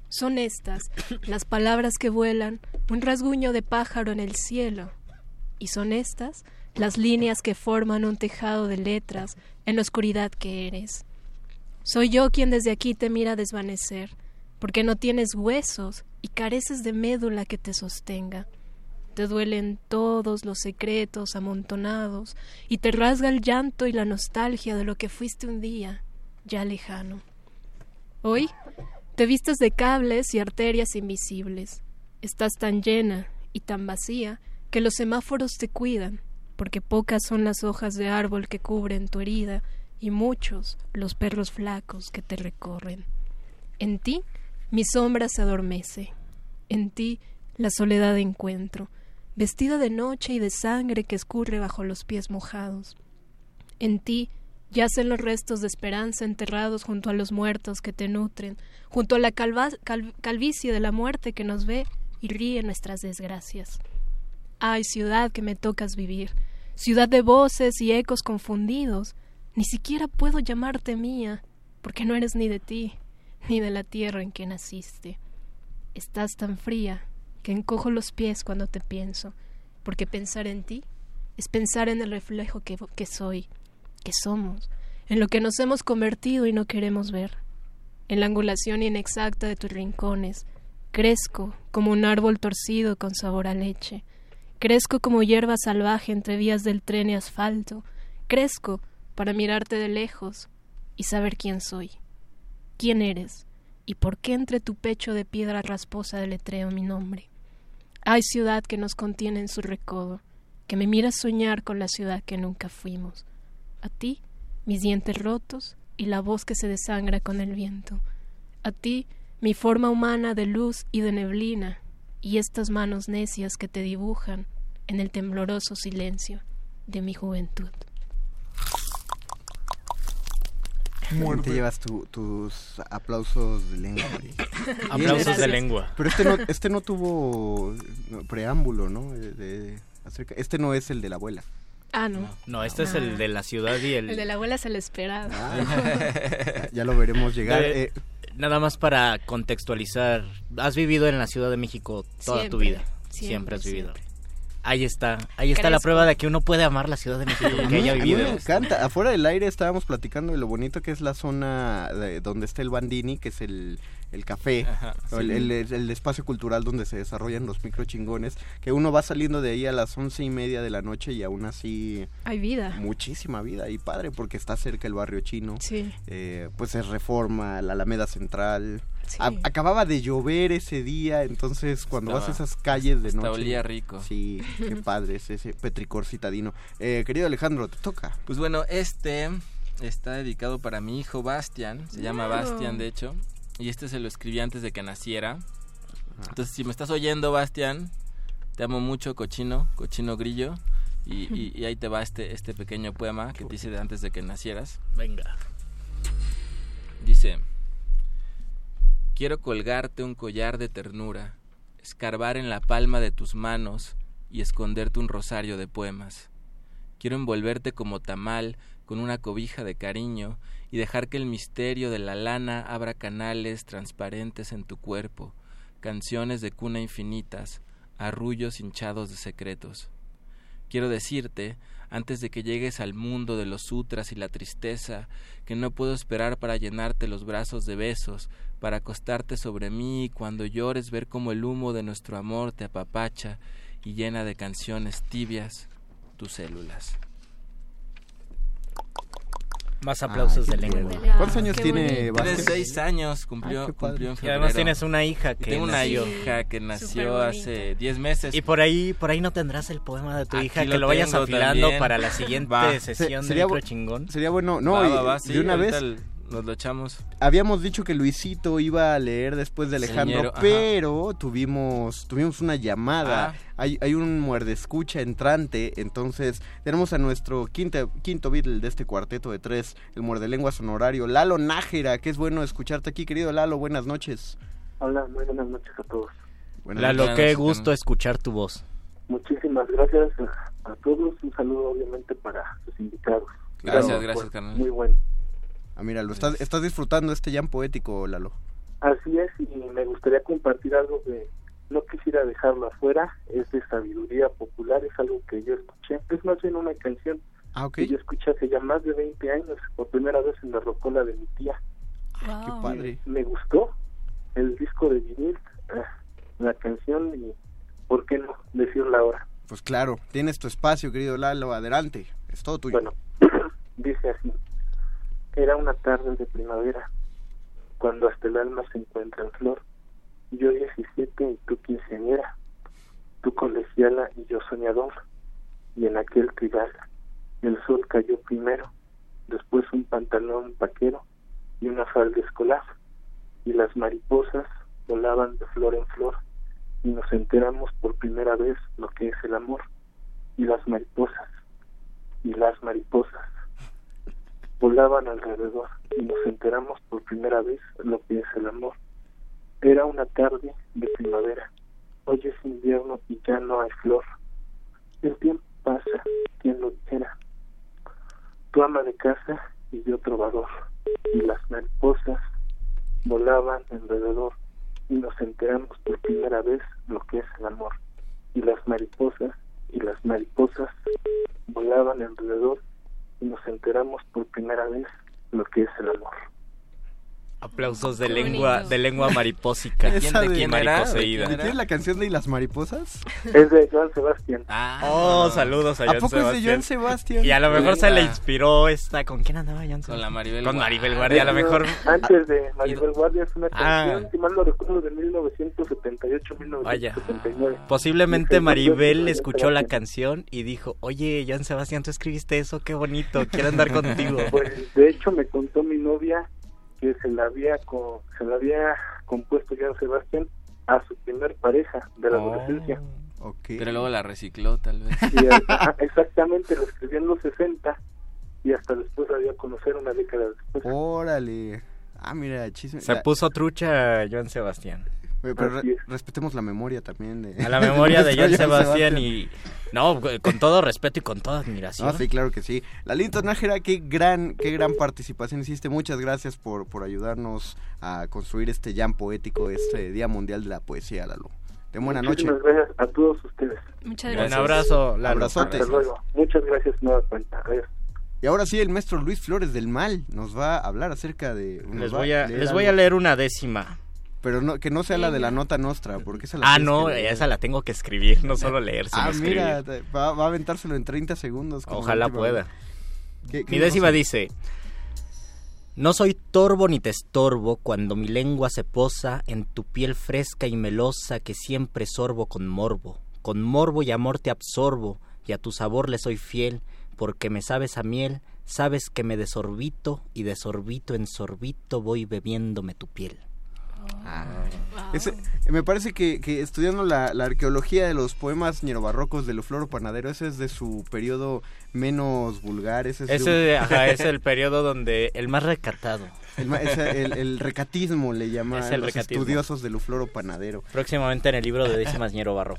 Son estas las palabras que vuelan, un rasguño de pájaro en el cielo, y son estas las líneas que forman un tejado de letras en la oscuridad que eres. Soy yo quien desde aquí te mira desvanecer, porque no tienes huesos y careces de médula que te sostenga. Te duelen todos los secretos amontonados y te rasga el llanto y la nostalgia de lo que fuiste un día, ya lejano. Hoy te vistes de cables y arterias invisibles. Estás tan llena y tan vacía que los semáforos te cuidan, porque pocas son las hojas de árbol que cubren tu herida y muchos los perros flacos que te recorren. En ti mi sombra se adormece, en ti la soledad encuentro, vestida de noche y de sangre que escurre bajo los pies mojados. En ti yacen los restos de esperanza enterrados junto a los muertos que te nutren, junto a la calvicie de la muerte que nos ve y ríe nuestras desgracias. Ay, ciudad que me tocas vivir, ciudad de voces y ecos confundidos, ni siquiera puedo llamarte mía, porque no eres ni de ti, ni de la tierra en que naciste. Estás tan fría que encojo los pies cuando te pienso, porque pensar en ti es pensar en el reflejo que, que soy, que somos, en lo que nos hemos convertido y no queremos ver, en la angulación inexacta de tus rincones. Crezco como un árbol torcido con sabor a leche. Crezco como hierba salvaje entre vías del tren y asfalto. Crezco para mirarte de lejos y saber quién soy, quién eres y por qué entre tu pecho de piedra rasposa deletreo mi nombre. Hay ciudad que nos contiene en su recodo, que me mira soñar con la ciudad que nunca fuimos. A ti, mis dientes rotos y la voz que se desangra con el viento. A ti, mi forma humana de luz y de neblina, y estas manos necias que te dibujan en el tembloroso silencio de mi juventud. Bien, Te llevas tu- tus aplausos de lengua. Mariel. Aplausos de lengua. Pero este no, este no tuvo preámbulo, ¿no? De- de- acerca- este no es el de la abuela. Ah, no. No, este es el de la ciudad y el... El de la abuela se le esperaba. Ah, ya lo veremos llegar. De- eh, Nada más para contextualizar, has vivido en la Ciudad de México toda tu vida. Siempre, siempre, has vivido. siempre. Ahí está, ahí está la prueba de que uno puede amar la Ciudad de México a que mí- haya a mí vivido. me encanta. Afuera del aire estábamos platicando de lo bonito que es la zona de- donde está el Bandini, que es el, el café, Ajá, el, sí. el- el espacio cultural donde se desarrollan los micro chingones, que uno va saliendo de ahí a las once y media de la noche y aún así Hay vida. muchísima vida y padre porque está cerca el barrio chino. Sí. Eh, pues es Reforma, la Alameda Central. Sí. A- acababa de llover ese día, entonces cuando vas a esas calles de noche. olía rico. Sí, qué padre es ese petricor citadino. Eh, querido Alejandro, te toca. Pues bueno, este está dedicado para mi hijo Bastian, se llama. Bastian de hecho. Y este se lo escribí antes de que naciera. Entonces, si me estás oyendo, Bastián, te amo mucho, cochino, cochino grillo. Y, y- y ahí te va este, este pequeño poema que te hice de antes de que nacieras. Venga. Dice, quiero colgarte un collar de ternura, escarbar en la palma de tus manos y esconderte un rosario de poemas. Quiero envolverte como tamal con una cobija de cariño y dejar que el misterio de la lana abra canales transparentes en tu cuerpo, canciones de cuna infinitas, arrullos hinchados de secretos. Quiero decirte, antes de que llegues al mundo de los sutras y la tristeza, que no puedo esperar para llenarte los brazos de besos, para acostarte sobre mí y cuando llores ver cómo el humo de nuestro amor te apapacha y llena de canciones tibias tus células. Más aplausos Ay, de lengua. ¿Cuántos años Qué tiene bonito. Tiene Vázquez? seis años, cumplió, Ay, en Y además tienes una hija Y que tengo una nació. hija que nació hace diez meses. Y por ahí, por ahí no tendrás el poema de tu Aquí hija lo que lo vayas afilando también. para la siguiente Va. sesión Se- de sería micro chingón. Sería bueno, no, Va, y va, sí, de una vez el- nos lo echamos. habíamos dicho que Luisito iba a leer después de Alejandro, Señero, ajá. pero tuvimos tuvimos una llamada. Ah. Hay, hay un muerde escucha entrante, entonces tenemos a nuestro quinto, quinto Beatle de este cuarteto de tres, el muerde lenguas honorario, Lalo Nájera, que es bueno escucharte aquí, querido Lalo, buenas noches. Hola, muy buenas noches a todos. Buenas Lalo, noches. qué gusto escuchar tu voz. Muchísimas gracias a, todos. Un saludo obviamente para sus invitados. Claro. Gracias, gracias, Pues. Muy bueno. Ah, mira, lo estás, estás disfrutando este jam poético, Lalo. Así es, y me gustaría compartir algo que no quisiera dejarlo afuera. Es de sabiduría popular, es algo que yo escuché. Es más bien una canción Ah, que yo escuché hace ya más de 20 años, por primera vez en la rocola de mi tía. Qué padre. Me gustó el disco de vinil, ah, la canción y, ¿por qué no decirla ahora? Pues claro, tienes tu espacio, querido Lalo, adelante, es todo tuyo. Bueno, dice así. Era una tarde de primavera, cuando hasta el alma se encuentra en flor. Yo 17 y tú quinceañera, tú colegiala y yo soñador. Y en aquel trigal el sol cayó primero, después un pantalón vaquero y una falda escolar. Y las mariposas volaban de flor en flor y nos enteramos por primera vez lo que es el amor. Y las mariposas, y las mariposas volaban alrededor y nos enteramos por primera vez lo que es el amor. Era una tarde de primavera, hoy es invierno y ya no hay flor. El tiempo pasa, quien lo dijera. Tu ama de casa y yo trovador, y las mariposas volaban alrededor y nos enteramos por primera vez lo que es el amor. Y las mariposas y las mariposas volaban alrededor nos enteramos por primera vez lo que es el amor. Aplausos de lengua, de lengua maripósica. De- quién? Mariposeída. ¿De quién es la canción de ¿Y las mariposas? Es de Joan Sebastián. Ah, Oh, saludos a ¿A Joan poco es de Sebastián. Joan Sebastián? Y a lo mejor se le inspiró esta. ¿Con quién andaba Joan Con la Sebastián? Maribel Con Guardia. Maribel Guardia, a lo mejor. Antes de Maribel Guardia es una Ah. canción, si mal no recuerdo, de 1978-1979. Vaya. Posiblemente Maribel escuchó la canción y dijo, oye, Joan Sebastián, tú escribiste eso, qué bonito, quiero andar contigo. Pues de hecho me contó mi novia que se la había co- se la había compuesto Joan Sebastián a su primer pareja de la Oh. adolescencia. Ok. Pero luego la recicló, tal vez. Y, ajá, exactamente, lo escribió en los 60 y hasta después la dio a conocer una década después. Órale. Ah, mira, chisme. Se la- puso trucha Joan Sebastián. Pero re- respetemos la memoria también de... A la memoria de Joan Sebastián y... No, con todo respeto y con toda admiración. Ah, sí, claro que sí. Lalito Nájera, qué gran, qué gran participación hiciste. Muchas gracias por, por ayudarnos a construir este jam poético, este Día Mundial de la Poesía, Lalo. De buena noche. Muchísimas gracias a todos ustedes. Muchas Un gracias. abrazo, Lalo. Abrazote. Hasta luego. Muchas gracias nueva cuenta. Adiós. Y ahora sí, el maestro Luis Flores del Mal nos va a hablar acerca de... Les voy a, les voy a leer una décima. Pero no, que no sea la de la nota nostra, porque esa la Ah, no, leer. esa la tengo que escribir, no solo leer, sino Ah, escribir. mira, va, va a aventárselo en 30 segundos. Ojalá pueda. vez. ¿Qué- qué Mi décima dice, no soy torvo ni te estorbo cuando mi lengua se posa en tu piel fresca y melosa que siempre sorbo con morbo. Con morbo y amor te absorbo y a tu sabor le soy fiel porque me sabes a miel, sabes que me desorbito y de sorbito en sorbito voy bebiéndome tu piel. Ese- me parece que, que estudiando la, la arqueología de los poemas ñerobarrocos de Lufloro Panadero, ese es de su periodo menos vulgar. Ese es, de Ese un- ajá, es el periodo donde el más recatado. El, es el- el recatismo le llaman Es el los recatismo. estudiosos de Lufloro Panadero. Próximamente en el libro de Décimas Ñero Barro.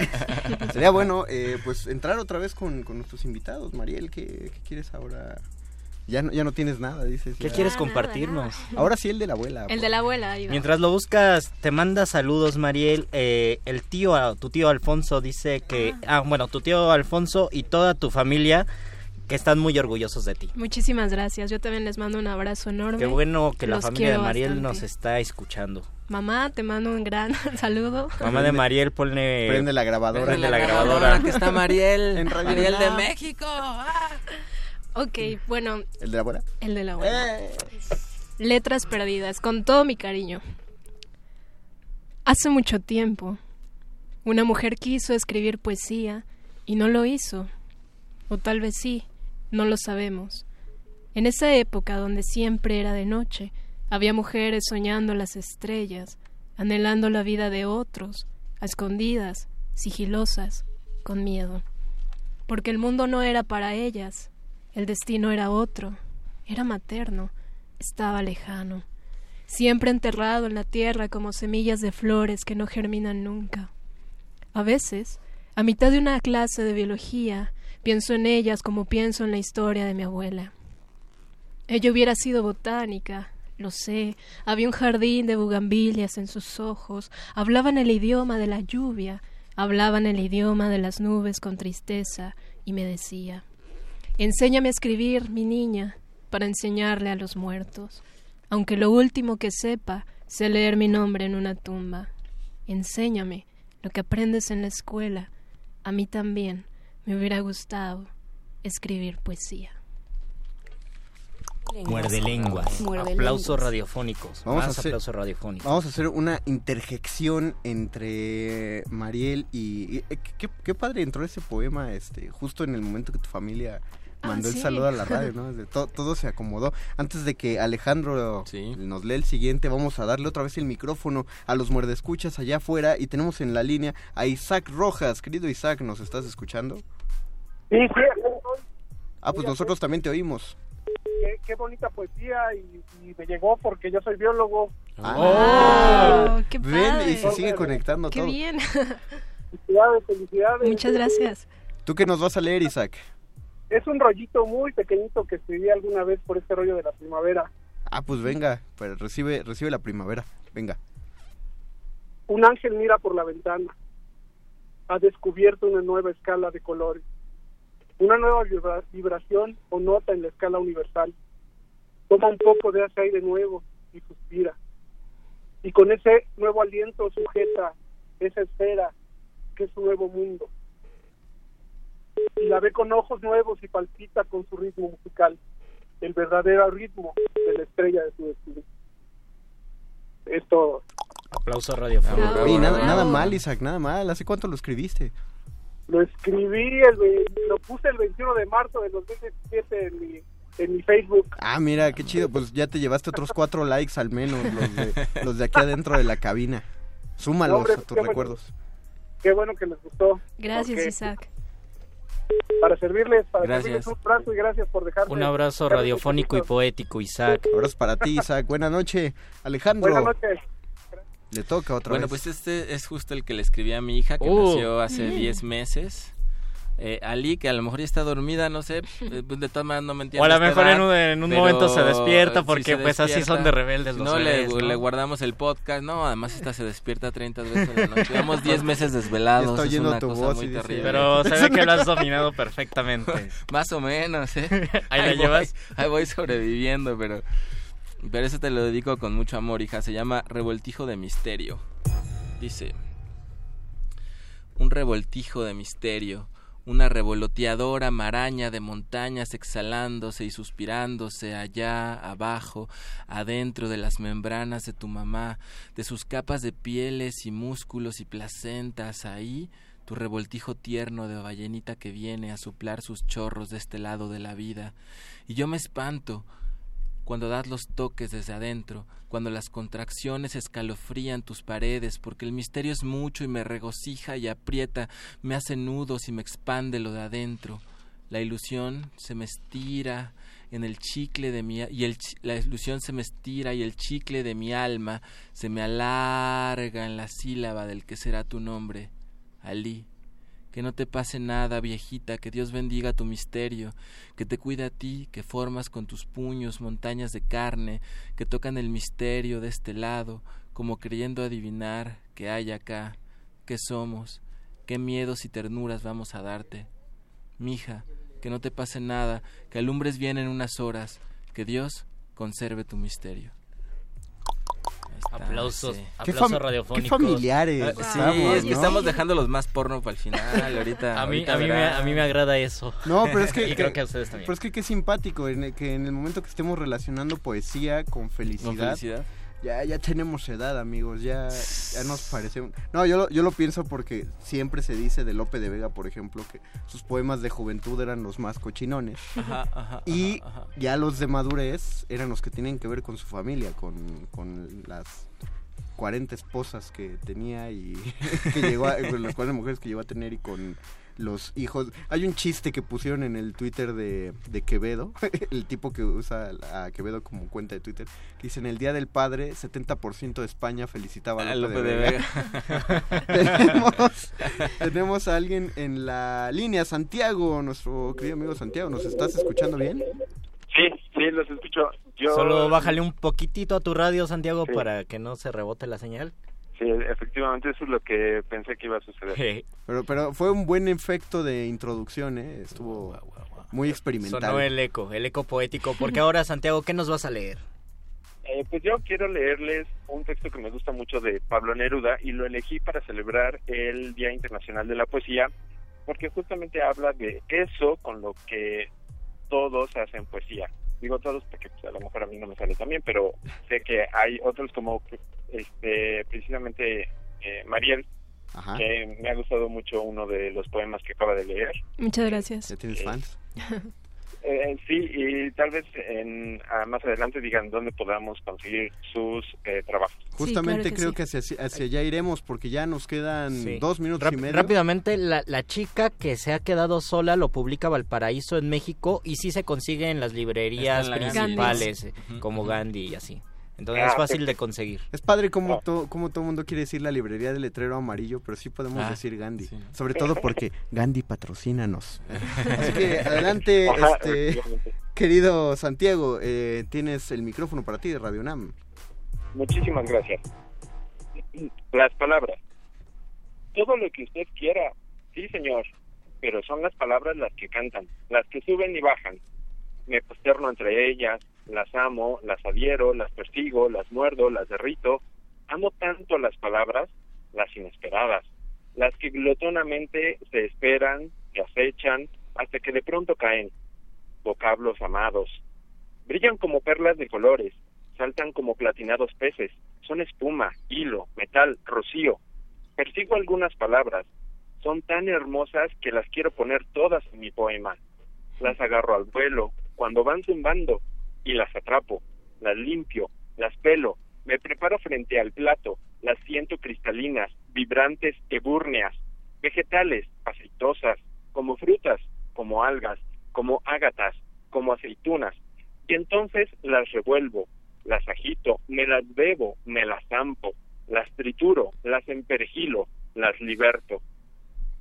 Sería bueno, eh, pues, entrar otra vez con, con nuestros invitados. Mariel, ¿qué, qué quieres ahora? Ya no, ya no tienes nada, dices. ¿Qué ya. quieres compartirnos? Ahora sí el de la abuela. El de la abuela. Mientras lo buscas, te manda saludos, Mariel. Eh, el tío, tu tío Alfonso dice que, ah, bueno, tu tío Alfonso y toda tu familia que están muy orgullosos de ti. Muchísimas gracias. Yo también les mando un abrazo enorme. Qué bueno que la Los familia de Mariel bastante. nos está escuchando. Mamá, te mando un gran saludo. Mamá de Mariel, ponle... Prende la grabadora. Prende la grabadora. que está Mariel. En Radio Mariel de. México. Ok, bueno, ¿El de la abuela? el de la abuela. Letras perdidas, con todo mi cariño. Hace mucho tiempo, una mujer quiso escribir poesía y no lo hizo. O tal vez sí, no lo sabemos. En esa época donde siempre era de noche, había mujeres soñando las estrellas, anhelando la vida de otros, a escondidas, sigilosas, con miedo. Porque el mundo no era para ellas, el destino era otro, era materno, estaba lejano, siempre enterrado en la tierra como semillas de flores que no germinan nunca. A veces, a mitad de una clase de biología, pienso en ellas como pienso en la historia de mi abuela. Ella hubiera sido botánica, lo sé, había un jardín de bugambilias en sus ojos, hablaban el idioma de la lluvia, hablaban el idioma de las nubes con tristeza, y me decía Enséñame a escribir, mi niña, para enseñarle a los muertos, aunque lo último que sepa sea leer mi nombre en una tumba. Enséñame lo que aprendes en la escuela. A mí también me hubiera gustado escribir poesía. Muerde lenguas. Muerde Aplausos lenguas. radiofónicos. Vamos a Más hacer- aplausos radiofónicos. Vamos a hacer una interjección entre Mariel y... y- eh, qué, qué padre entró ese poema este justo en el momento que tu familia Ah, mandó el sí. saludo a la radio, ¿no? De to- todo se acomodó. Antes de que Alejandro nos lee el siguiente, vamos a darle otra vez el micrófono a los muerdescuchas allá afuera y tenemos en la línea a Isaac Rojas. Querido Isaac, ¿nos estás escuchando? Sí, sí. Ah, pues nosotros también te oímos. qué, qué bonita poesía y, y me llegó porque yo soy biólogo. Ah, qué ven padre. y se sigue conectando Qué todo. bien. Felicidades, felicidades. Muchas gracias. ¿Tú qué nos vas a leer, Isaac? Es un rollito muy pequeñito que escribí alguna vez por este rollo de la primavera. Ah, pues venga, pues recibe, recibe la primavera. Venga. Un ángel mira por la ventana. Ha descubierto una nueva escala de colores. Una nueva vibra- vibración o nota en la escala universal. Toma un poco de ese aire nuevo y suspira. Y con ese nuevo aliento sujeta esa esfera que es su nuevo mundo. Y la ve con ojos nuevos y palpita con su ritmo musical. El verdadero ritmo de la estrella de su destino. Esto Aplausos radiofónicos. Oye, nada, nada mal, Isaac, nada mal. ¿Hace cuánto lo escribiste? Lo escribí, el, lo puse el 21 de marzo de 2017 en mi, en mi Facebook. Ah, mira, qué chido. Pues ya te llevaste otros cuatro likes al menos, los de, los de aquí adentro de la cabina. Súmalos Hombre, a tus qué bueno. recuerdos. Qué bueno que les gustó. Gracias, porque Isaac. Para servirles, para Gracias. servirles un abrazo y gracias por dejarme. Un abrazo radiofónico y poético, Isaac. Abrazo para ti, Isaac. Buenas noches. Alejandro, Buenas noches. le toca otra Bueno, vez. pues este es justo el que le escribí a mi hija que Uh. nació hace Mm. 10 meses. Eh, Ali, que a lo mejor ya está dormida, no sé, eh, pues, de todas maneras no me entiende. O a lo mejor en un- en un pero momento se despierta, porque, se pues, así son de rebeldes Si los no, le, bebés, ¿no? le guardamos el podcast, no, además esta se despierta 30 veces a la noche. Llevamos 10 meses desvelados, es una tu cosa voz muy terrible. Pero se ve que lo has dominado perfectamente. Más o menos, ¿eh? Ahí la llevas. Ahí voy sobreviviendo, pero... Pero eso te lo dedico con mucho amor, hija. Se llama Revoltijo de Misterio. Dice... Un revoltijo de misterio, una revoloteadora maraña de montañas exhalándose y suspirándose allá abajo, adentro de las membranas de tu mamá, de sus capas de pieles y músculos y placentas, ahí tu revoltijo tierno de ballenita que viene a suplar sus chorros de este lado de la vida. Y yo me espanto, cuando das los toques desde adentro, cuando las contracciones escalofrían tus paredes, porque el misterio es mucho y me regocija y aprieta, me hace nudos y me expande lo de adentro. La ilusión se me estira en el chicle de mi y el, la ilusión se me estira y el chicle de mi alma se me alarga en la sílaba del que será tu nombre, Alí. Que no te pase nada, viejita, que Dios bendiga tu misterio, que te cuida a ti, que formas con tus puños montañas de carne, que tocan el misterio de este lado, como creyendo adivinar que hay acá, que somos, qué miedos y ternuras vamos a darte. Mija, que no te pase nada, que alumbres bien en unas horas, que Dios conserve tu misterio. Aplausos, sí. aplausos radiofónicos. Qué familiares. Ah, sí, estamos, es que ¿no? estamos dejando los más porno para el final. Ahorita, A mí, ahorita a, mí me, a mí me agrada eso. No, pero es que, y creo que a ustedes también. Pero es que qué simpático, en el, que en el momento que estemos relacionando poesía con felicidad, Con felicidad. Ya ya tenemos edad, amigos, ya, ya nos parece... No, yo lo, yo lo pienso porque siempre se dice de Lope de Vega, por ejemplo, que sus poemas de juventud eran los más cochinones. Ajá, ajá, y ajá. ya los de madurez eran los que tienen que ver con su familia, con, con las 40 esposas que tenía y que llegó a, con las 40 mujeres que llegó a tener y con los hijos. Hay un chiste que pusieron en el Twitter de, de Quevedo, el tipo que usa a Quevedo como cuenta de Twitter, que dice en el Día del Padre 70% de España felicitaba a Lope, Lope de, de Vega. tenemos, tenemos a alguien en la línea, Santiago, nuestro querido amigo Santiago, ¿nos estás escuchando bien? Sí, sí, los escucho. Yo, Solo bájale un poquitito a tu radio, Santiago, Sí. para que no se rebote la señal. Sí, efectivamente, eso es lo que pensé que iba a suceder. Pero, pero fue un buen efecto de introducción, ¿eh? Estuvo muy experimental. Sonó el eco, el eco poético. Porque ahora, Santiago, ¿qué nos vas a leer? Eh, pues yo quiero leerles un texto que me gusta mucho de Pablo Neruda y lo elegí para celebrar el Día Internacional de la Poesía porque justamente habla de eso con lo que todos hacen poesía. Digo todos porque pues, a lo mejor a mí no me sale también, pero sé que hay otros como este precisamente eh, Mariel, Ajá. que me ha gustado mucho uno de los poemas que acaba de leer. Muchas gracias. ¿Ya tienes fans? Eh, sí, y tal vez en, ah, más adelante digan dónde podamos conseguir sus eh, trabajos. Justamente claro que creo sí. que hacia, hacia allá iremos porque ya nos quedan Sí. dos minutos Ráp- y medio. Rápidamente, la, la chica que se ha quedado sola lo publica Valparaíso en México y sí se consigue en las librerías Está en la principales, Gandhi. como. Gandhi y así. Entonces Ah, es fácil de conseguir. Es padre como, to- como todo el mundo quiere decir la librería del letrero amarillo, pero sí podemos Ah, decir Gandhi. sí. Sobre todo porque Gandhi patrocínanos. Así que adelante, Ajá, este, querido Santiago, eh, tienes el micrófono para ti de Radio Nam. Muchísimas gracias. Las palabras. Todo lo que usted quiera, sí señor, pero son las palabras las que cantan, las que suben y bajan. Me posterno entre ellas, las amo, las adhiero, las persigo, las muerdo, las derrito. Amo tanto las palabras, las inesperadas, las que glotonamente se esperan, se acechan, hasta que de pronto caen. Vocablos amados. Brillan como perlas de colores, saltan como platinados peces, son espuma, hilo, metal, rocío. Persigo algunas palabras, son tan hermosas que las quiero poner todas en mi poema. Las agarro al vuelo, cuando van zumbando, y las atrapo, las limpio, las pelo, me preparo frente al plato, las siento cristalinas, vibrantes, ebúrneas, vegetales, aceitosas, como frutas, como algas, como ágatas, como aceitunas, y entonces las revuelvo, las agito, me las bebo, me las zampo, las trituro, las emperejilo, las liberto.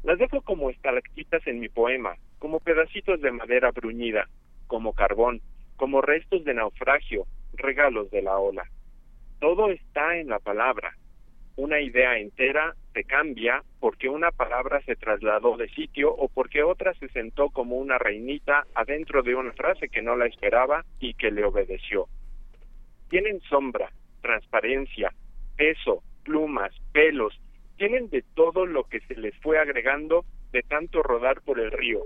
Las dejo como estalactitas en mi poema, como pedacitos de madera bruñida, como carbón, como restos de naufragio, regalos de la ola. Todo está en la palabra. Una idea entera se cambia porque una palabra se trasladó de sitio o porque otra se sentó como una reinita adentro de una frase que no la esperaba y que le obedeció. Tienen sombra, transparencia, peso, plumas, pelos, tienen de todo lo que se les fue agregando de tanto rodar por el río,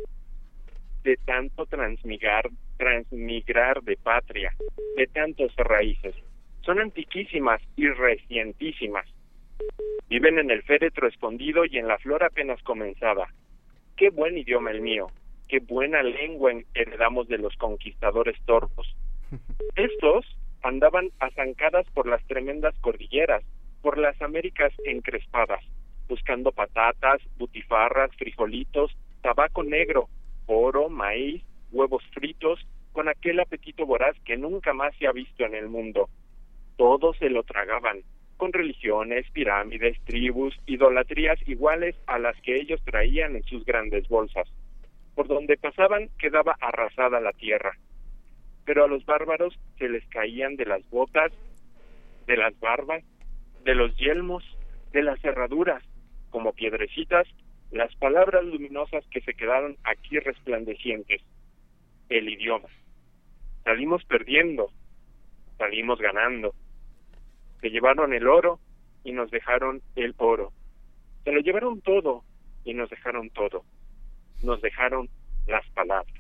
de tanto transmigrar, transmigrar de patria, de tantos raíces. Son antiquísimas y recientísimas. Viven en el féretro escondido y en la flor apenas comenzada. Qué buen idioma el mío, qué buena lengua heredamos de los conquistadores torpos. Estos andaban azancadas por las tremendas cordilleras, por las Américas encrespadas, buscando patatas, butifarras, frijolitos, tabaco negro, oro, maíz, huevos fritos, con aquel apetito voraz que nunca más se ha visto en el mundo. Todos se lo tragaban, con religiones, pirámides, tribus, idolatrías iguales a las que ellos traían en sus grandes bolsas. Por donde pasaban quedaba arrasada la tierra. Pero a los bárbaros se les caían de las botas, de las barbas, de los yelmos, de las cerraduras, como piedrecitas, las palabras luminosas que se quedaron aquí resplandecientes. El idioma. Salimos perdiendo, salimos ganando. Se llevaron el oro y nos dejaron el oro. Se lo llevaron todo y nos dejaron todo. Nos dejaron las palabras.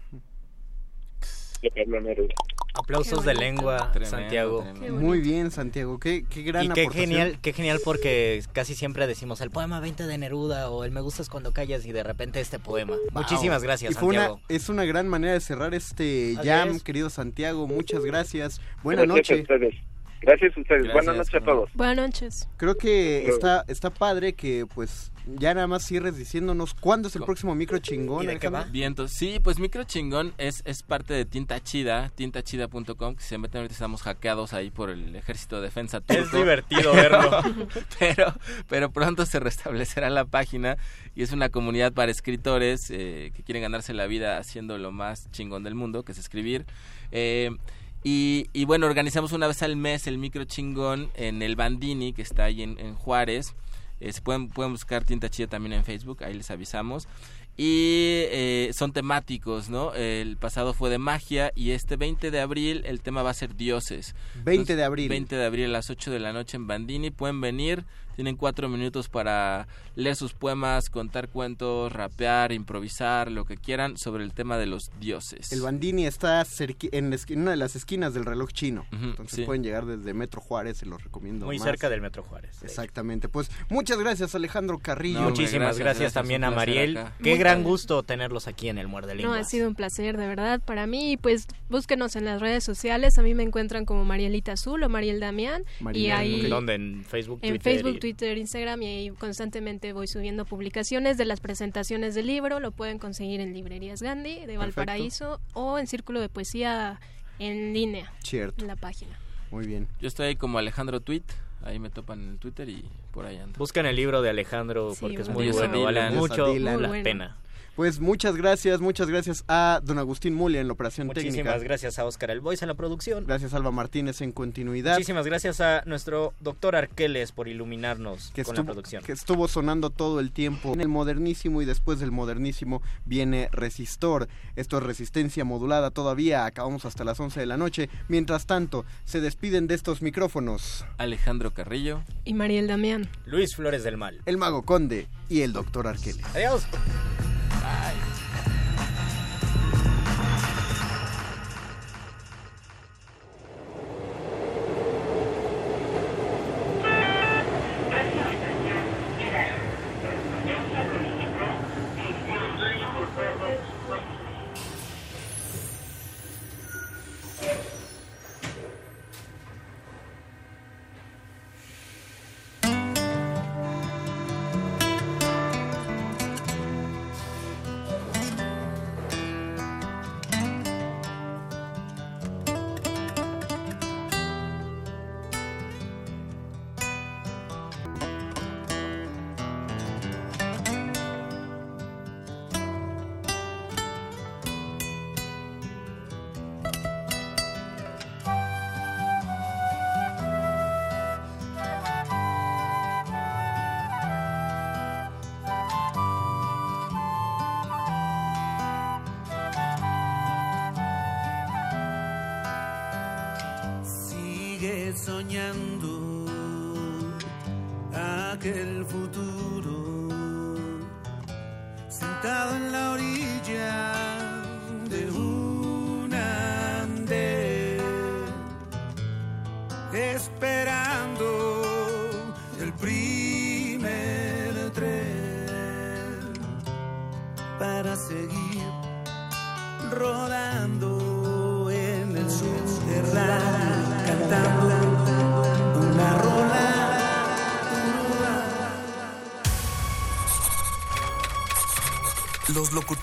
De Pablo Neruda. Aplausos de lengua, Santiago. Muy bien, Santiago. Qué, qué gran y qué aportación. genial, qué genial porque casi siempre decimos el poema 20 de Neruda o el me gustas cuando callas y de repente este poema. Wow. Muchísimas gracias, una- Santiago. es una gran manera de cerrar este Así jam, es. querido Santiago. Muchas gracias. Buenas Gracias a noches. ustedes. Gracias a ustedes. Gracias, Buenas noches a todos. Buenas noches. Creo que está, está padre que pues ya nada más cierres diciéndonos cuándo es el próximo micro chingón. Alejandro? Vientos. Sí, pues Micro Chingón es, es parte de Tinta Chida, tintachida.com, que se meten ahorita estamos hackeados ahí por el Ejército de Defensa turco. Es divertido verlo. pero, pero pronto se restablecerá la página y es una comunidad para escritores eh, que quieren ganarse la vida haciendo lo más chingón del mundo, que es escribir. Eh, y, y bueno, organizamos una vez al mes el micro chingón en el Bandini, que está ahí en, en Juárez. Eh, se pueden, pueden buscar Tinta Chida también en Facebook, ahí les avisamos. Y eh, son temáticos, ¿no? El pasado fue de magia y este 20 de abril el tema va a ser dioses. 20 de abril. 20 de abril a las 8 de la noche en Bandini. Pueden venir, tienen cuatro minutos para leer sus poemas, contar cuentos, rapear, improvisar, lo que quieran sobre el tema de los dioses. El Bandini está en, en una de las esquinas del reloj chino. Entonces sí. pueden llegar desde Metro Juárez, se los recomiendo. Muy más. cerca del Metro Juárez. Exactamente. Pues muchas gracias, Alejandro Carrillo. Muchísimas gracias, también a Mariel. Qué Muy gran bien. gusto tenerlos aquí en el Muerde No, ha sido un placer, de verdad, para mí. Y pues búsquenos en las redes sociales. A mí me encuentran como Marielita Azul o Mariel Damián. y ahí ¿Dónde? En Facebook, en Twitter Facebook, Twitter, Instagram y ahí constantemente voy subiendo publicaciones de las presentaciones del libro. Lo pueden conseguir en Librerías Gandhi de Valparaíso o en Círculo de Poesía en línea. Cierto. En la página. Muy bien. Yo estoy ahí como Alejandro Tweet, ahí me topan en el Twitter y por ahí ando. Buscan el libro de Alejandro Sí, porque es muy bueno, vale mucho la bueno. pena. Pues muchas gracias, muchas gracias a don Agustín Mulia en la operación Muchísimas técnica. gracias a Oscar El Voice en la producción. Gracias Alba Martínez en continuidad. Muchísimas gracias a nuestro doctor Arqueles por iluminarnos que con estuvo, la producción. que estuvo sonando todo el tiempo en el modernísimo y después del modernísimo viene Resistor. Esto es resistencia modulada todavía, acabamos hasta las 11 de la noche. Mientras tanto, se despiden de estos micrófonos Alejandro Carrillo. Y Mariel Damián. Luis Flores del Mal. el Mago Conde y el Doctor Arqueles. Adiós. Sigue soñando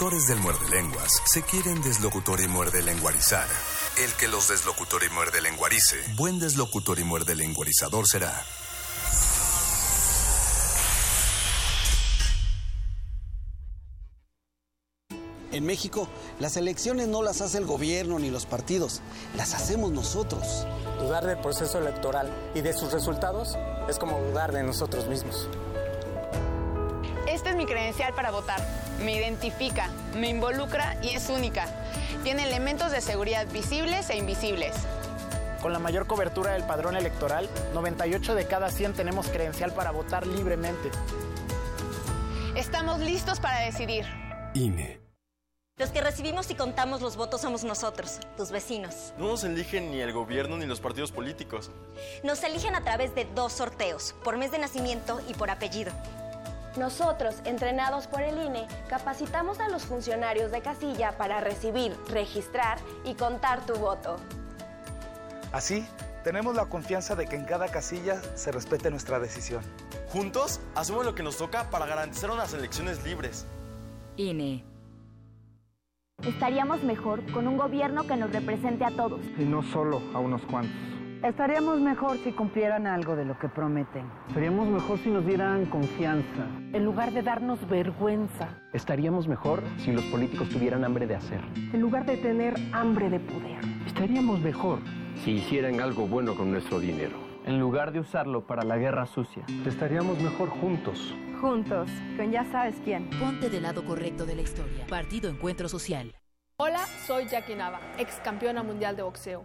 locutores del muerde lenguas se quieren deslocutor y muerde lenguarizar. El que los deslocutor y muerde lenguarice, buen deslocutor y muerde lenguarizador será. En México, las elecciones no las hace el gobierno ni los partidos, las hacemos nosotros. Dudar del proceso electoral y de sus resultados es como dudar de nosotros mismos. Esta es mi credencial para votar. Me identifica, me involucra y es única. Tiene elementos de seguridad visibles e invisibles. Con la mayor cobertura del padrón electoral, 98 de cada 100 tenemos credencial para votar libremente. Estamos listos para decidir. INE. Los que recibimos y contamos los votos somos nosotros, tus vecinos. No nos eligen ni el gobierno ni los partidos políticos. Nos eligen a través de dos sorteos, por mes de nacimiento y por apellido. Nosotros, entrenados por el INE, capacitamos a los funcionarios de casilla para recibir, registrar y contar tu voto. Así, tenemos la confianza de que en cada casilla se respete nuestra decisión. Juntos, hacemos lo que nos toca para garantizar unas elecciones libres. INE. Estaríamos mejor con un gobierno que nos represente a todos. Y no solo a unos cuantos. Estaríamos mejor si cumplieran algo de lo que prometen. Estaríamos mejor si nos dieran confianza. En lugar de darnos vergüenza. Estaríamos mejor si los políticos tuvieran hambre de hacer. En lugar de tener hambre de poder. Estaríamos mejor si hicieran algo bueno con nuestro dinero. En lugar de usarlo para la guerra sucia. Estaríamos mejor juntos. Juntos, con ya sabes quién. Ponte del lado correcto de la historia. Partido Encuentro Social. Hola, soy Jackie Nava, ex campeona mundial de boxeo.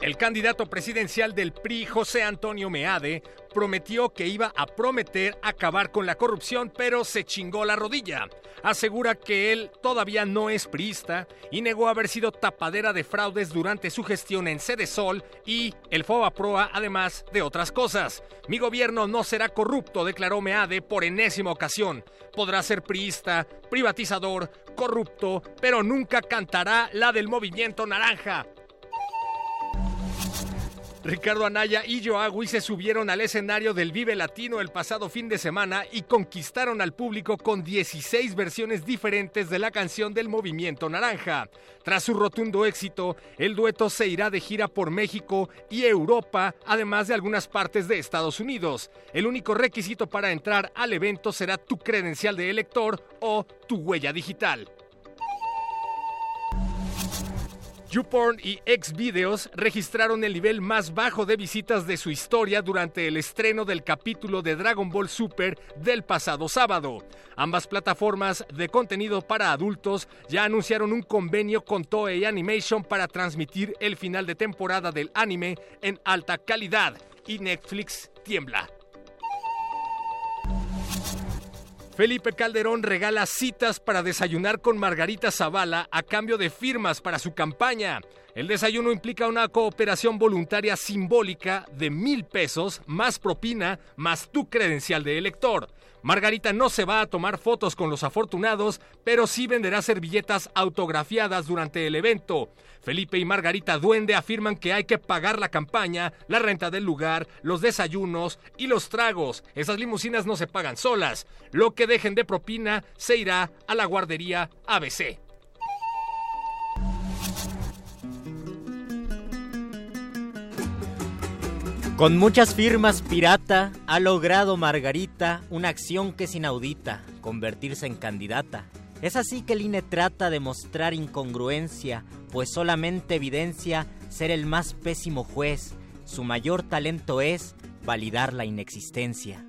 El candidato presidencial del PRI, José Antonio Meade, prometió que iba a prometer acabar con la corrupción, pero se chingó la rodilla. Asegura que él todavía no es priista y negó haber sido tapadera de fraudes durante su gestión en Sede Sol y el Proa, además de otras cosas. Mi gobierno no será corrupto, declaró Meade por enésima ocasión. Podrá ser priista, privatizador, corrupto, pero nunca cantará la del movimiento naranja. Ricardo Anaya y Joagui se subieron al escenario del Vive Latino el pasado fin de semana y conquistaron al público con 16 versiones diferentes de la canción del Movimiento Naranja. Tras su rotundo éxito, el dueto se irá de gira por México y Europa, además de algunas partes de Estados Unidos. El único requisito para entrar al evento será tu credencial de elector o tu huella digital. YouPorn y Xvideos registraron el nivel más bajo de visitas de su historia durante el estreno del capítulo de Dragon Ball Super del pasado sábado. Ambas plataformas de contenido para adultos ya anunciaron un convenio con Toei Animation para transmitir el final de temporada del anime en alta calidad y Netflix tiembla. Felipe Calderón regala citas para desayunar con Margarita Zavala a cambio de firmas para su campaña. El desayuno implica una cooperación voluntaria simbólica de mil pesos, más propina, más tu credencial de elector. Margarita no se va a tomar fotos con los afortunados, pero sí venderá servilletas autografiadas durante el evento. Felipe y Margarita Duende afirman que hay que pagar la campaña, la renta del lugar, los desayunos y los tragos. Esas limusinas no se pagan solas. Lo que dejen de propina se irá a la guardería ABC. Con muchas firmas pirata ha logrado Margarita una acción que es inaudita, convertirse en candidata. Es así que el INE trata de mostrar incongruencia, pues solamente evidencia ser el más pésimo juez. Su mayor talento es validar la inexistencia.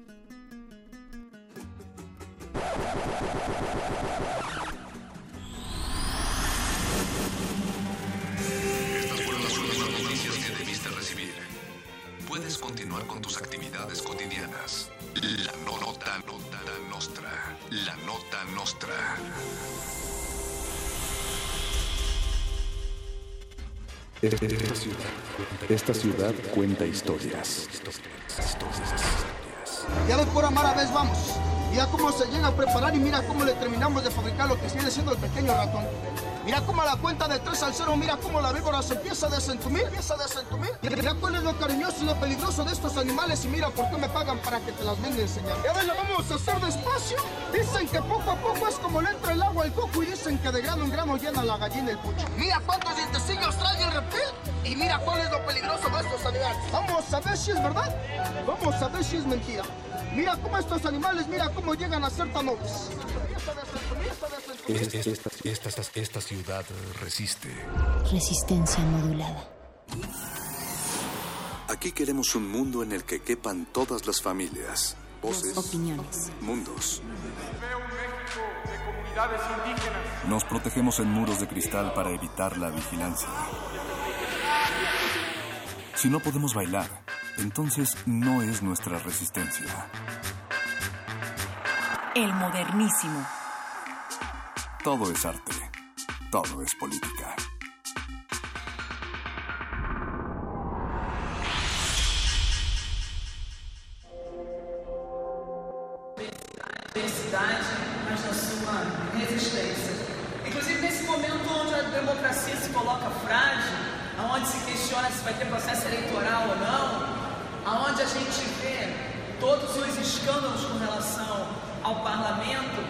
Estas fueron las últimas noticias que debiste recibir. Puedes continuar con tus actividades cotidianas. La nota, nota nostra. La nota nostra. Esta ciudad, esta ciudad cuenta historias. Ya de pura mala vez vamos. Mira cómo se llega a preparar y mira cómo le terminamos de fabricar lo que viene siendo el pequeño ratón. Mira cómo a la cuenta de 3 al 0, mira cómo la víbora se empieza a desentumir, empieza a desentumir. Mira cuál es lo cariñoso y lo peligroso de estos animales y mira por qué me pagan para que te las venga a enseñar. Ya ves, lo vamos a hacer despacio. Dicen que poco a poco es como le entra el agua al coco y dicen que de grano en grano llena la gallina el pucho. Mira cuántos dientecillos trae el reptil y mira cuál es lo peligroso de estos animales. Vamos a ver si es verdad, vamos a ver si es mentira. Mira cómo estos animales, mira cómo llegan a ser tan nobles. Es- es- Esta, esta- esta ciudad resiste. Resistencia modulada. Aquí queremos un mundo en el que quepan todas las familias, voces, Opiniones. mundos. comunidades indígenas. Nos protegemos en muros de cristal para evitar la vigilancia. Si no podemos bailar, entonces no es nuestra resistencia. El modernísimo. Todo es arte. Todo es política. Inclusive nesse momento onde a democracia se coloca frágil, aonde se questiona se vai ter processo eleitoral ou não, aonde a gente vê todos os escândalos com relação ao parlamento,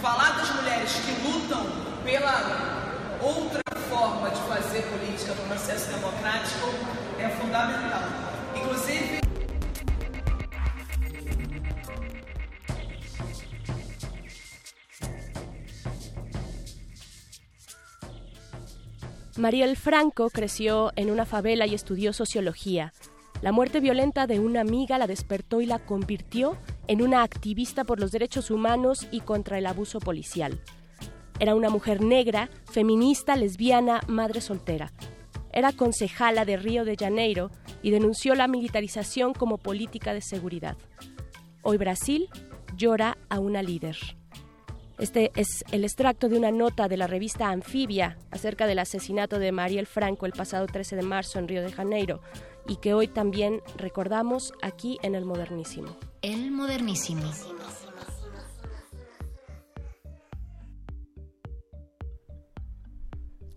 falar das mulheres que lutam pela outra forma de fazer política no processo democrático é fundamental. Inclusive Mariel Franco creció en una favela y estudió sociología. La muerte violenta de una amiga la despertó y la convirtió en una activista por los derechos humanos y contra el abuso policial. Era una mujer negra, feminista, lesbiana, madre soltera. Era concejala de Río de Janeiro y denunció la militarización como política de seguridad. Hoy Brasil llora a una líder. Este es el extracto de una nota de la revista Anfibia acerca del asesinato de Mariel Franco el pasado 13 de marzo en Río de Janeiro y que hoy también recordamos aquí en el Modernísimo. El modernísimo.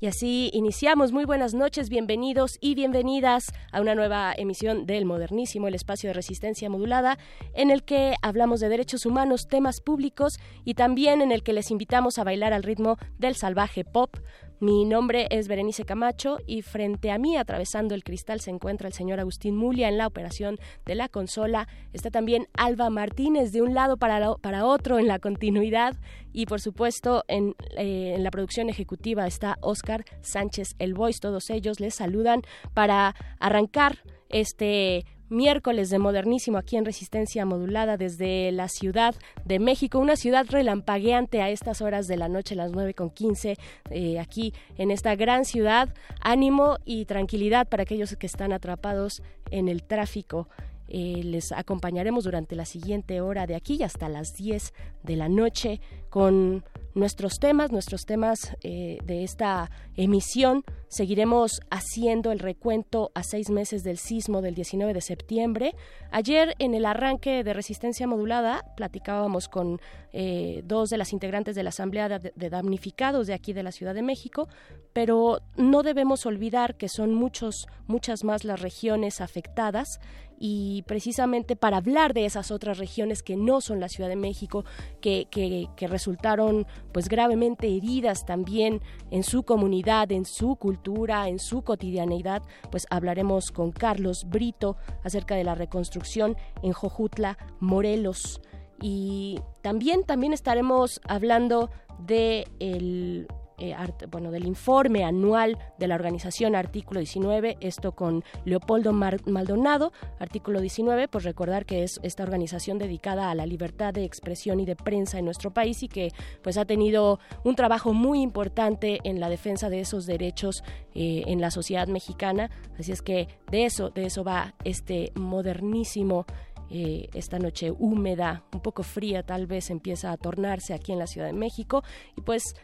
Y así iniciamos. Muy buenas noches, bienvenidos y bienvenidas a una nueva emisión del Modernísimo, el espacio de resistencia modulada, en el que hablamos de derechos humanos, temas públicos y también en el que les invitamos a bailar al ritmo del salvaje pop. Mi nombre es Berenice Camacho y frente a mí, atravesando el cristal, se encuentra el señor Agustín Mulia en la operación de la consola. Está también Alba Martínez de un lado para, otro en la continuidad y por supuesto en, eh, en la producción ejecutiva está Oscar Sánchez El Voice. Todos ellos les saludan para arrancar este miércoles de modernísimo aquí en Resistencia Modulada desde la Ciudad de México, una ciudad relampagueante a estas horas de la noche, las nueve con quince, eh, aquí en esta gran ciudad. Ánimo y tranquilidad para aquellos que están atrapados en el tráfico. Eh, les acompañaremos durante la siguiente hora de aquí hasta las 10 de la noche con nuestros temas, nuestros temas eh, de esta emisión. Seguiremos haciendo el recuento a seis meses del sismo del 19 de septiembre. Ayer, en el arranque de Resistencia Modulada, platicábamos con eh, dos de las integrantes de la Asamblea de, de, Damnificados de aquí de la Ciudad de México, pero no debemos olvidar que son muchos, muchas más las regiones afectadas y precisamente para hablar de esas otras regiones que no son la Ciudad de México, que, que, que, resultaron pues gravemente heridas también en su comunidad, en su cultura, en su cotidianeidad, pues hablaremos con Carlos Brito acerca de la reconstrucción en Jojutla, Morelos. Y también, también estaremos hablando de el eh, bueno, del informe anual de la organización Artículo 19, esto con Leopoldo Maldonado, Artículo 19, pues recordar que es esta organización dedicada a la libertad de expresión y de prensa en nuestro país y que pues ha tenido un trabajo muy importante en la defensa de esos derechos eh, en la sociedad mexicana, así es que de eso, de eso va este modernísimo eh, esta noche húmeda, un poco fría tal vez empieza a tornarse aquí en la Ciudad de México. Y pues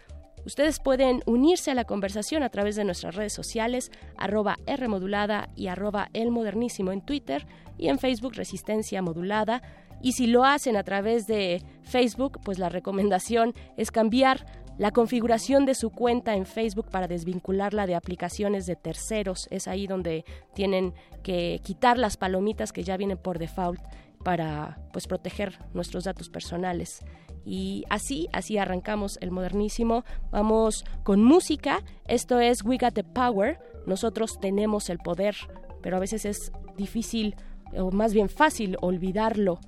Ustedes pueden unirse a la conversación a través de nuestras redes sociales, arroba Rmodulada y arroba El Modernísimo en Twitter y en Facebook Resistencia Modulada. Y si lo hacen a través de Facebook, pues la recomendación es cambiar la configuración de su cuenta en Facebook para desvincularla de aplicaciones de terceros. Es ahí donde tienen que quitar las palomitas que ya vienen por default para pues proteger nuestros datos personales. Y así, así arrancamos el modernísimo. Vamos con música. Esto es We Got the Power. Nosotros tenemos el poder, pero a veces es difícil o más bien fácil olvidarlo.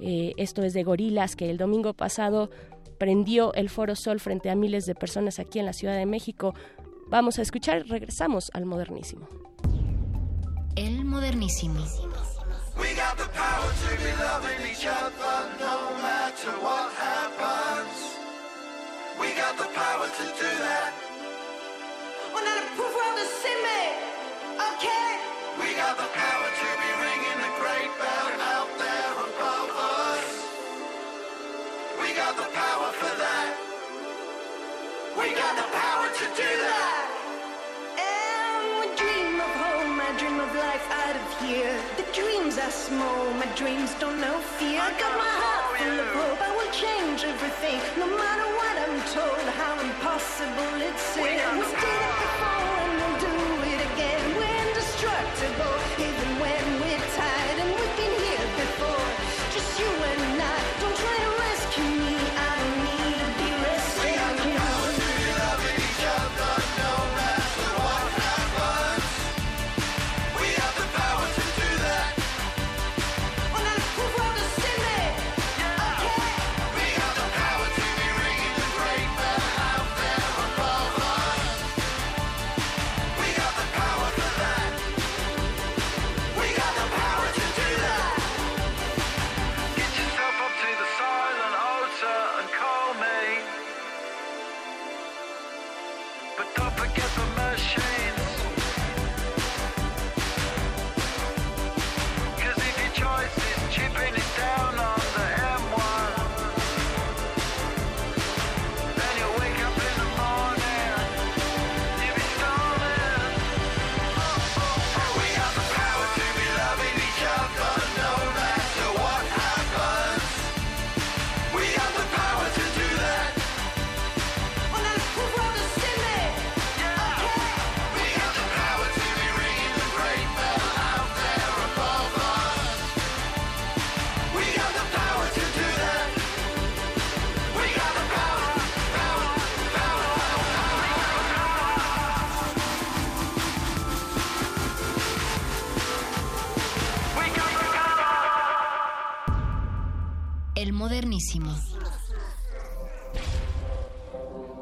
Eh, esto es de Gorilas, que el domingo pasado prendió el Foro Sol frente a miles de personas aquí en la Ciudad de México. Vamos a escuchar, regresamos al modernísimo. El modernísimo. We got the power to be loving each other no matter what happens. The power to do that. On a le pouvoir de s'aimer, ok? We got the power to be ringing the great bell out there above us. We got the power for that. We got the power to do that. And dream of home, I dream of life out of here. The dreams are small, my dreams don't know fear. I got my heart full of hope, I will change everything. No matter what I'm told, how impossible it seems. Did it before and we'll do it again. We're indestructible,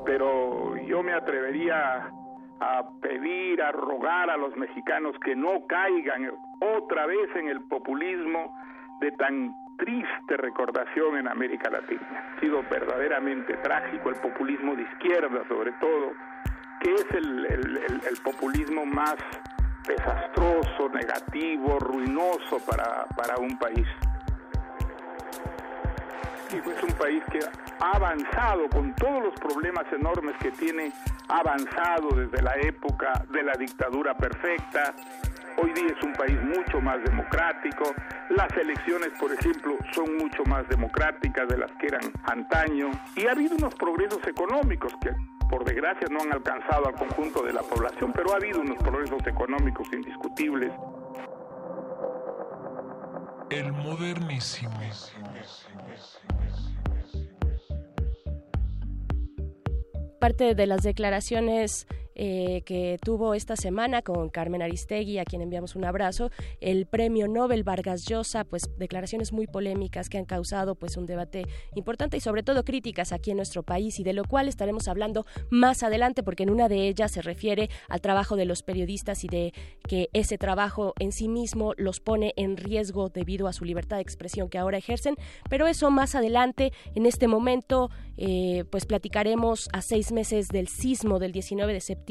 Pero yo me atrevería a pedir, a rogar a los mexicanos que no caigan otra vez en el populismo de tan triste recordación en América Latina. Ha sido verdaderamente trágico el populismo de izquierda, sobre todo, que es el- el populismo más desastroso, negativo, ruinoso para, para un país. México es un país que ha avanzado con todos los problemas enormes que tiene, avanzado desde la época de la dictadura perfecta. Hoy día es un país mucho más democrático. Las elecciones, por ejemplo, son mucho más democráticas de las que eran antaño. Y ha habido unos progresos económicos que, por desgracia, no han alcanzado al conjunto de la población, pero ha habido unos progresos económicos indiscutibles. El modernísimo. Parte de las declaraciones eh, que tuvo esta semana con Carmen Aristegui, a quien enviamos un abrazo, el premio Nobel Vargas Llosa, pues declaraciones muy polémicas que han causado pues un debate importante y sobre todo críticas aquí en nuestro país y de lo cual estaremos hablando más adelante porque en una de ellas se refiere al trabajo de los periodistas y de que ese trabajo en sí mismo los pone en riesgo debido a su libertad de expresión que ahora ejercen, pero eso más adelante, en este momento, eh, pues platicaremos a seis meses del sismo del 19 de septiembre,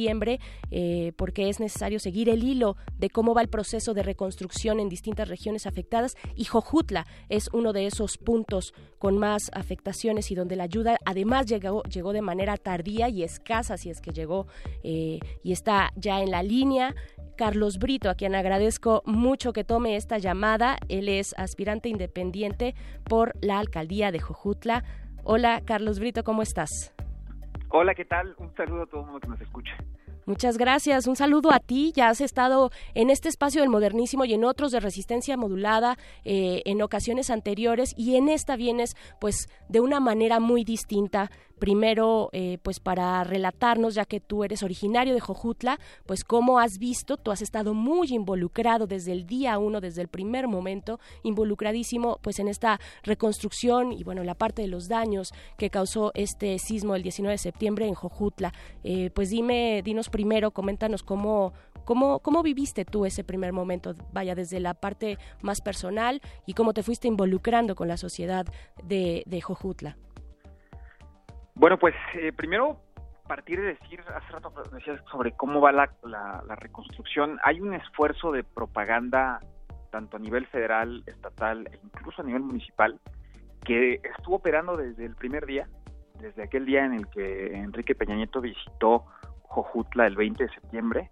eh, porque es necesario seguir el hilo de cómo va el proceso de reconstrucción en distintas regiones afectadas y Jojutla es uno de esos puntos con más afectaciones y donde la ayuda además llegó, llegó de manera tardía y escasa, si es que llegó eh, y está ya en la línea. Carlos Brito, a quien agradezco mucho que tome esta llamada. Él es aspirante independiente por la alcaldía de Jojutla. Hola, Carlos Brito, ¿cómo estás? Hola, ¿qué tal? Un saludo a todo el mundo que nos escucha. Muchas gracias. Un saludo a ti. Ya has estado en este espacio del modernísimo y en otros de resistencia modulada eh, en ocasiones anteriores y en esta vienes pues de una manera muy distinta. Primero, eh, pues para relatarnos, ya que tú eres originario de Jojutla, pues cómo has visto, tú has estado muy involucrado desde el día uno, desde el primer momento, involucradísimo pues en esta reconstrucción y bueno, la parte de los daños que causó este sismo el 19 de septiembre en Jojutla. Eh, pues dime, dinos primero, coméntanos cómo, cómo, cómo viviste tú ese primer momento, vaya, desde la parte más personal y cómo te fuiste involucrando con la sociedad de, de Jojutla. Bueno, pues eh, primero partir de decir, hace rato decías sobre cómo va la, la, la reconstrucción, hay un esfuerzo de propaganda tanto a nivel federal, estatal e incluso a nivel municipal que estuvo operando desde el primer día, desde aquel día en el que Enrique Peña Nieto visitó Jojutla el 20 de septiembre,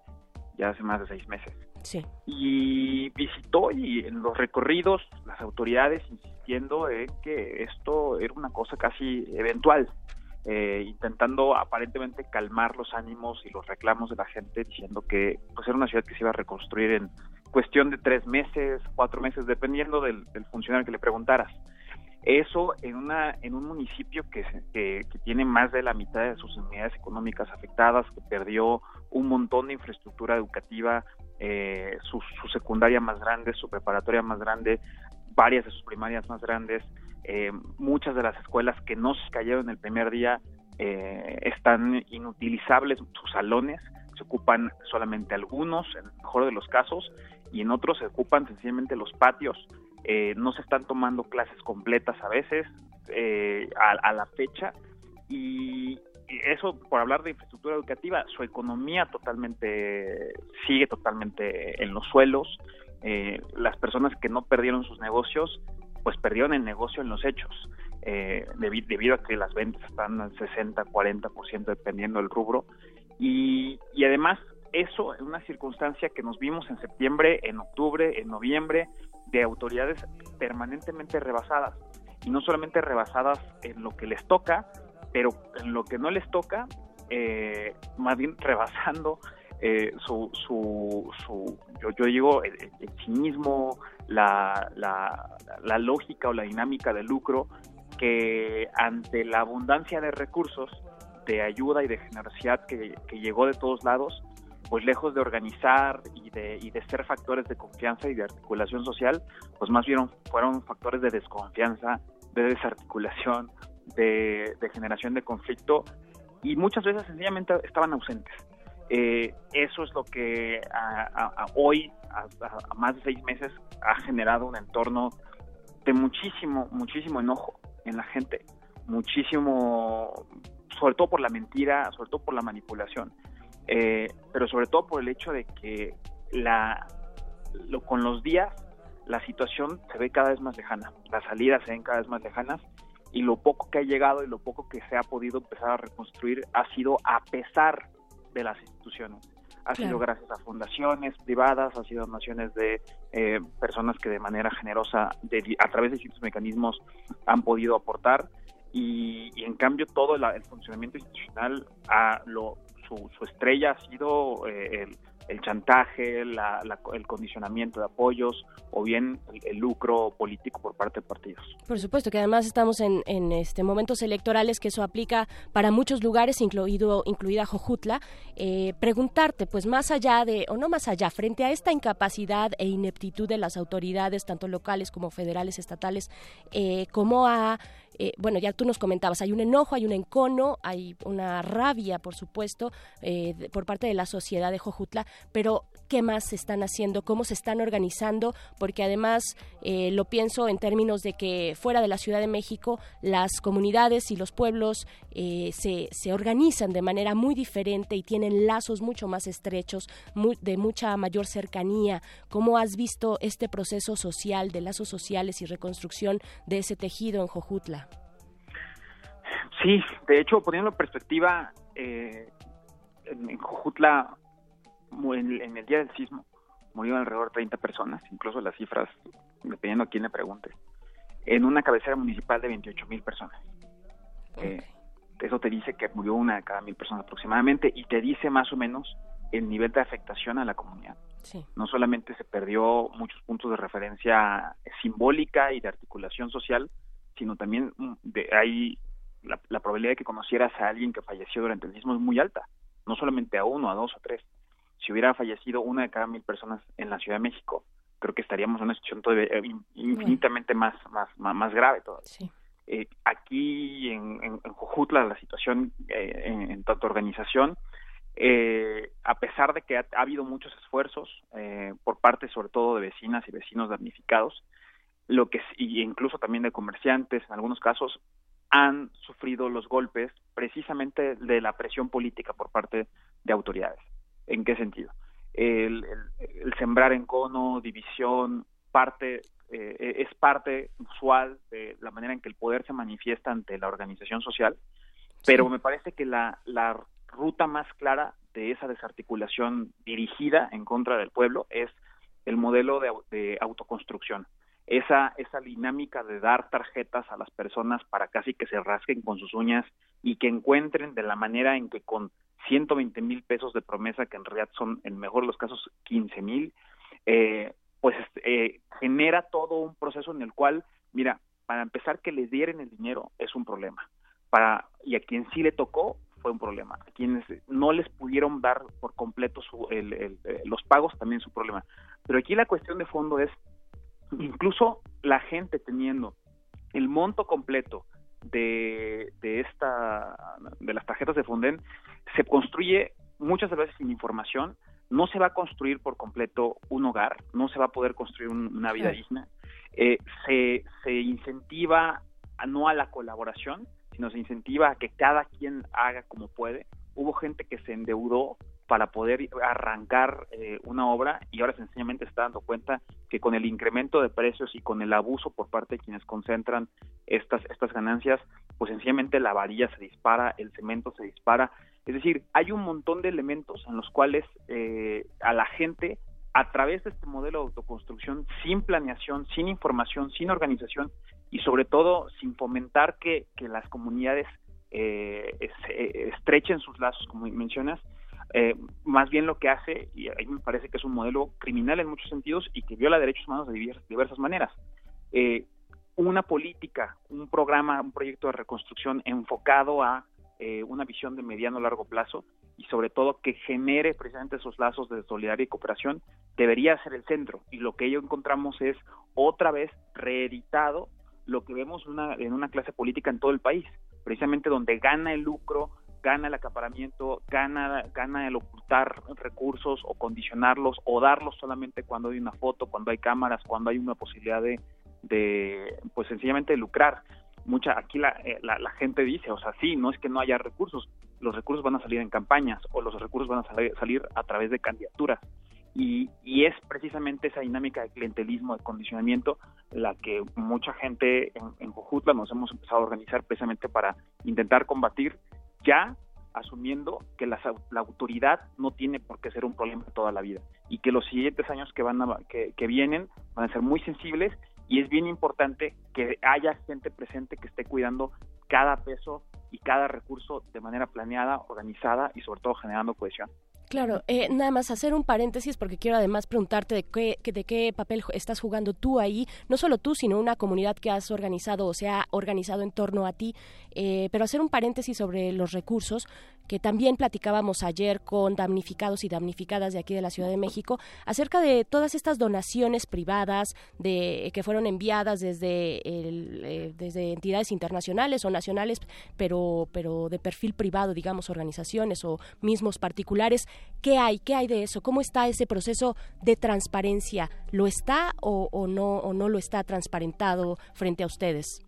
ya hace más de seis meses. Sí. Y visitó y en los recorridos las autoridades insistiendo en que esto era una cosa casi eventual, eh, intentando aparentemente calmar los ánimos y los reclamos de la gente, diciendo que pues era una ciudad que se iba a reconstruir en cuestión de tres meses, cuatro meses, dependiendo del, del funcionario que le preguntaras. Eso en una en un municipio que, que, tiene más de la mitad de sus unidades económicas afectadas, que perdió un montón de infraestructura educativa, eh, su, su, secundaria más grande, su preparatoria más grande, varias de sus primarias más grandes, eh, muchas de las escuelas que no se cayeron el primer día eh, están inutilizables, sus salones se ocupan solamente algunos, en el mejor de los casos, y en otros se ocupan sencillamente los patios. Eh, no se están tomando clases completas a veces eh, a, la fecha y, y, eso por hablar de infraestructura educativa su economía totalmente sigue totalmente en los suelos. Eh, las personas que no perdieron sus negocios pues perdieron el negocio en los hechos debido, debido a que las ventas están al 60 40% dependiendo del rubro y, y además eso en una circunstancia que nos vimos en septiembre, en octubre, en noviembre, de autoridades permanentemente rebasadas. Y no solamente rebasadas en lo que les toca, pero en lo que no les toca, eh, más bien rebasando eh, su, su, su, yo, yo digo, el cinismo, la, la, la lógica o la dinámica de lucro, que ante la abundancia de recursos, de ayuda y de generosidad que, que llegó de todos lados, pues lejos de organizar y de, y de ser factores de confianza y de articulación social, pues más bien fueron factores de desconfianza de desarticulación, de, de generación de conflicto y muchas veces sencillamente estaban ausentes. Eh, eso es lo que hoy, a más de seis meses, ha generado un entorno de muchísimo, muchísimo enojo en la gente, muchísimo, sobre todo por la mentira, sobre todo por la manipulación, eh, pero sobre todo por el hecho de que la, lo- con los días la situación se ve cada vez más lejana, las salidas se ven cada vez más lejanas y lo poco que ha llegado y lo poco que se ha podido empezar a reconstruir ha sido a pesar de las instituciones. Ha Claro. sido gracias a fundaciones privadas, ha sido donaciones de eh, personas que de manera generosa, de- a través de distintos mecanismos, han podido aportar y, y en cambio todo la- el funcionamiento institucional, ha, lo, su, su estrella ha sido eh, el, el chantaje, la- la- el condicionamiento de apoyos o bien el, el lucro político por parte de partidos. Por supuesto que además estamos en, en, este momentos electorales que eso aplica para muchos lugares, incluido incluida Jojutla. Eh, preguntarte, pues más allá de o no más allá, frente a esta incapacidad e ineptitud de las autoridades, tanto locales como federales, estatales, eh, cómo ha eh, bueno, ya tú nos comentabas, hay un enojo, hay un encono, hay una rabia, por supuesto, eh, por parte de la sociedad de Jojutla, pero ¿qué más se están haciendo? ¿Cómo se están organizando? Porque además eh, lo pienso en términos de que fuera de la Ciudad de México, las comunidades y los pueblos eh, se, se organizan de manera muy diferente y tienen lazos mucho más estrechos, de mucha mayor cercanía. ¿Cómo has visto este proceso social, de lazos sociales y reconstrucción de ese tejido en Jojutla? Sí, de hecho, poniendo en perspectiva, eh, en, Jojutla, en, en el día del sismo, murieron alrededor de 30 personas, incluso las cifras, dependiendo a quién le pregunte, en una cabecera municipal de 28 mil personas. Eh, eso te dice que murió una de cada mil personas aproximadamente y te dice más o menos el nivel de afectación a la comunidad. Sí. No solamente se perdió muchos puntos de referencia simbólica y de articulación social, sino también mm, de, hay la, la probabilidad de que conocieras a alguien que falleció durante el sismo es muy alta, no solamente a uno, a dos o tres. Si hubiera fallecido una de cada mil personas en la Ciudad de México, creo que estaríamos en una situación todavía, eh, in- infinitamente más, más, más, más grave todavía. Eh, aquí en, en, en Jojutla la situación eh, en, en tanto organización, eh, a pesar de que ha, ha habido muchos esfuerzos eh, por parte sobre todo de vecinas y vecinos damnificados, lo que y incluso también de comerciantes en algunos casos han sufrido los golpes precisamente de la presión política por parte de autoridades. ¿En qué sentido? El, el- el sembrar en cono, división, parte eh, es parte usual de la manera en que el poder se manifiesta ante la organización social, pero me parece que la, la ruta más clara de esa desarticulación dirigida en contra del pueblo es el modelo de, de autoconstrucción. Esa, esa dinámica de dar tarjetas a las personas para casi que se rasquen con sus uñas y que encuentren de la manera en que con 120 mil pesos de promesa, que en realidad son en mejor de los casos 15 mil, eh, pues eh, genera todo un proceso en el cual, mira, para empezar que les dieran el dinero es un problema. Para, y a quien sí le tocó fue un problema. A quienes no les pudieron dar por completo su, el- el- eh, los pagos también es un problema. Pero aquí la cuestión de fondo es, incluso la gente teniendo el monto completo de, de esta de las tarjetas de Fonden se construye muchas veces sin información no se va a construir por completo un hogar no se va a poder construir un- una vida digna. Eh, se, se incentiva a- no a la colaboración sino se incentiva a que cada quien haga como puede. Hubo gente que se endeudó para poder arrancar eh, una obra y ahora sencillamente se está dando cuenta que con el incremento de precios y con el abuso por parte de quienes concentran estas estas ganancias, pues sencillamente la varilla se dispara, el cemento se dispara. Es decir, hay un montón de elementos en los cuales eh, a la gente, a través de este modelo de autoconstrucción, sin planeación, sin información, sin organización y sobre todo sin fomentar que, las comunidades eh, eh, estrechen sus lazos, como mencionas, eh, más bien lo que hace, y ahí me parece que es un modelo criminal en muchos sentidos y que viola derechos humanos de divers- diversas maneras. Una política, un programa, un proyecto de reconstrucción enfocado a eh, una visión de mediano largo plazo y sobre todo que genere precisamente esos lazos de solidaridad y cooperación debería ser el centro y lo que ello encontramos es otra vez reeditado lo que vemos una, en una clase política en todo el país, precisamente donde gana el lucro, gana el acaparamiento, gana, gana el ocultar recursos o condicionarlos o darlos solamente cuando hay una foto, cuando hay cámaras, cuando hay una posibilidad de, de pues sencillamente lucrar. Mucha, aquí la, eh, la, la gente dice, o sea, sí, no es que no haya recursos, los recursos van a salir en campañas o los recursos van a salir, a través de candidaturas. Y, y, es precisamente esa dinámica de clientelismo, de condicionamiento, la que mucha gente en, en Jojutla nos hemos empezado a organizar precisamente para intentar combatir ya asumiendo que la, la, autoridad no tiene por qué ser un problema toda la vida y que los siguientes años que van a, que, que vienen van a ser muy sensibles y es bien importante que haya gente presente que esté cuidando cada peso y cada recurso de manera planeada, organizada y sobre todo generando cohesión. Claro, eh, nada más hacer un paréntesis porque quiero además preguntarte de qué, de qué papel estás jugando tú ahí, no solo tú, sino una comunidad que has organizado o se ha organizado en torno a ti, eh, pero hacer un paréntesis sobre los recursos que también platicábamos ayer con damnificados y damnificadas de aquí de la Ciudad de México acerca de todas estas donaciones privadas de que fueron enviadas desde el, eh, desde entidades internacionales o nacionales, pero pero de perfil privado, digamos organizaciones o mismos particulares ¿Qué hay? ¿Qué hay de eso? ¿Cómo está ese proceso de transparencia? ¿Lo está o, o, no, o no lo está transparentado frente a ustedes?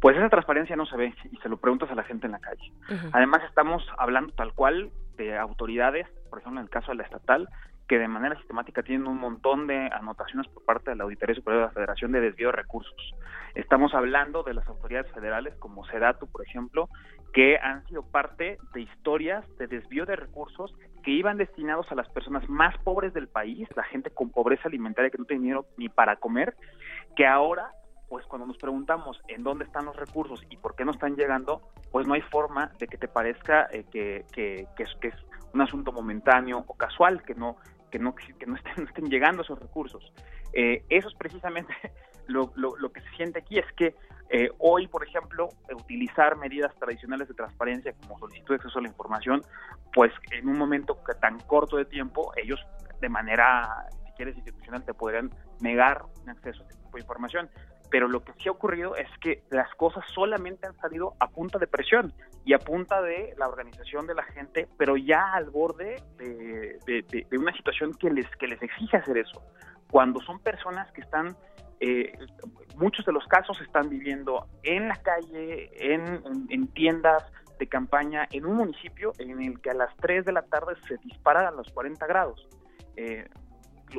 Pues esa transparencia no se ve y se lo preguntas a la gente en la calle. Uh -huh. Además estamos hablando tal cual de autoridades, por ejemplo en el caso de la estatal, que de manera sistemática tienen un montón de anotaciones por parte de la Auditoría Superior de la Federación de desvío de recursos. Estamos hablando de las autoridades federales como Sedatu, por ejemplo, que han sido parte de historias de desvío de recursos que iban destinados a las personas más pobres del país, la gente con pobreza alimentaria que no tiene dinero ni para comer, que ahora pues cuando nos preguntamos en dónde están los recursos y por qué no están llegando, pues no hay forma de que te parezca eh, que, es, que es un asunto momentáneo o casual, que no que no, que no, estén, no estén llegando esos recursos. Eh, eso es precisamente lo, que se siente aquí, es que eh, hoy, por ejemplo, utilizar medidas tradicionales de transparencia como solicitud de acceso a la información, pues en un momento tan corto de tiempo, ellos de manera, si quieres, institucional, te podrían negar un acceso a este tipo de información pero lo que sí ha ocurrido es que las cosas solamente han salido a punta de presión y a punta de la organización de la gente, pero ya al borde de, una situación que les, que les exige hacer eso. Cuando son personas que están, eh, muchos de los casos están viviendo en la calle, en, en, en tiendas, de campaña en un municipio en el que a las 3 de la tarde se dispara a los 40 grados. Eh,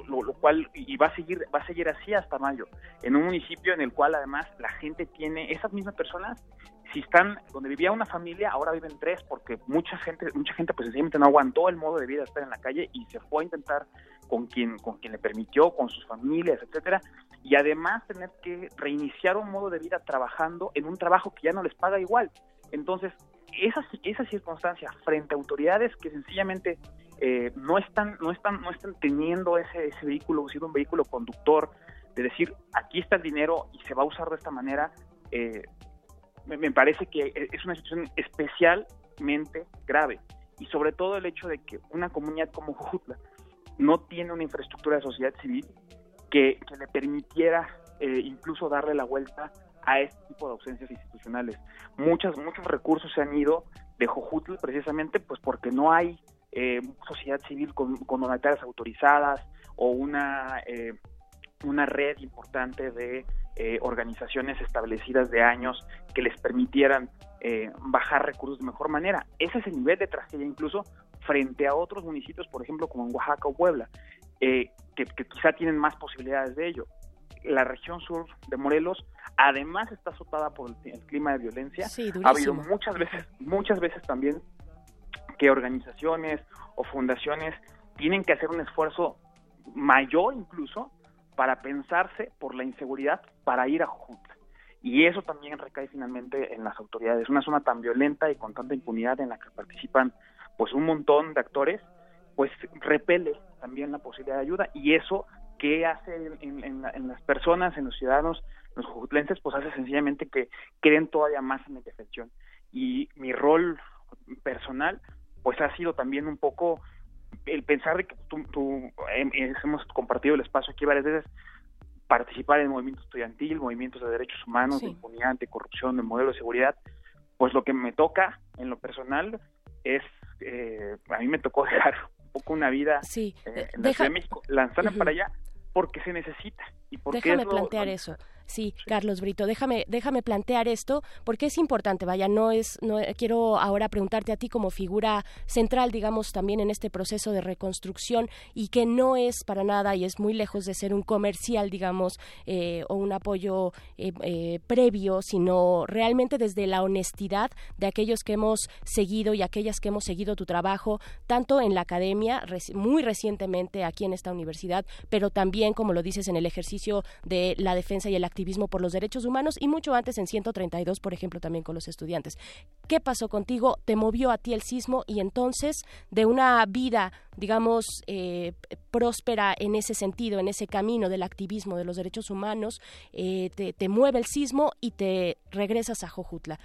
lo, cual y va a seguir va a seguir así hasta mayo. En un municipio en el cual además la gente tiene esas mismas personas si están donde vivía una familia ahora viven tres porque mucha gente mucha gente pues sencillamente no aguantó el modo de vida de estar en la calle y se fue a intentar con quien con quien le permitió con sus familias etcétera. Y además tener que reiniciar un modo de vida trabajando en un trabajo que ya no les paga igual. Entonces esa esa circunstancia frente a autoridades que sencillamente eh, no están no están no están teniendo ese ese vehículo siendo un vehículo conductor de decir aquí está el dinero y se va a usar de esta manera eh, me, parece que es una situación especialmente grave y sobre todo el hecho de que una comunidad como Jujutla no tiene una infraestructura de sociedad civil que, que le permitiera eh, incluso darle la vuelta a este tipo de ausencias institucionales. Muchas, muchos recursos se han ido de Jojutla precisamente pues porque no hay eh, sociedad civil con, con donatarias autorizadas o una, eh, una red importante de eh, organizaciones establecidas de años que les permitieran eh, bajar recursos de mejor manera. Ese es el nivel de tragedia incluso frente a otros municipios, por ejemplo, como en Oaxaca o Puebla, eh, que, que quizá tienen más posibilidades de ello la región sur de Morelos además está azotada por el, el clima de violencia. Sí, ha habido muchas veces, muchas veces también que organizaciones o fundaciones tienen que hacer un esfuerzo mayor incluso para pensarse por la inseguridad para ir a Jujutla. Y eso también recae finalmente en las autoridades. Una zona tan violenta y con tanta impunidad en la que participan pues un montón de actores, pues repele también la posibilidad de ayuda y eso que hace en, en, en, las personas, en los ciudadanos, los jujutlenses, pues hace sencillamente que creen todavía más en la defensión. Y mi rol personal, pues ha sido también un poco el pensar de que tú, tú eh, hemos compartido el espacio aquí varias veces, participar en movimiento estudiantil, movimientos de derechos humanos, de impunidad, de corrupción, de modelo de seguridad, pues lo que me toca en lo personal es, eh, a mí me tocó dejar un poco una vida Sí, eh, en la Ciudad de México, lanzarme Ujú. para allá porque se necesita y porque Déjame es lo- plantear lo- eso. Sí, Carlos Brito, déjame, déjame plantear esto porque es importante. Vaya, no es, no quiero ahora preguntarte a ti como figura central, digamos, también en este proceso de reconstrucción y que no es para nada y es muy lejos de ser un comercial, digamos, eh, o un apoyo eh, eh, previo, sino realmente desde la honestidad de aquellos que hemos seguido y aquellas que hemos seguido tu trabajo, tanto en la academia, muy recientemente aquí en esta universidad, pero también, como lo dices, en el ejercicio de la defensa y el activismo por los derechos humanos y mucho antes en 132, por ejemplo, también con los estudiantes. ¿Qué pasó contigo? ¿Te movió a ti el sismo y entonces de una vida, digamos, eh, próspera en ese sentido, en ese camino del activismo de los derechos humanos, eh, te, mueve el sismo y te regresas a Jojutla?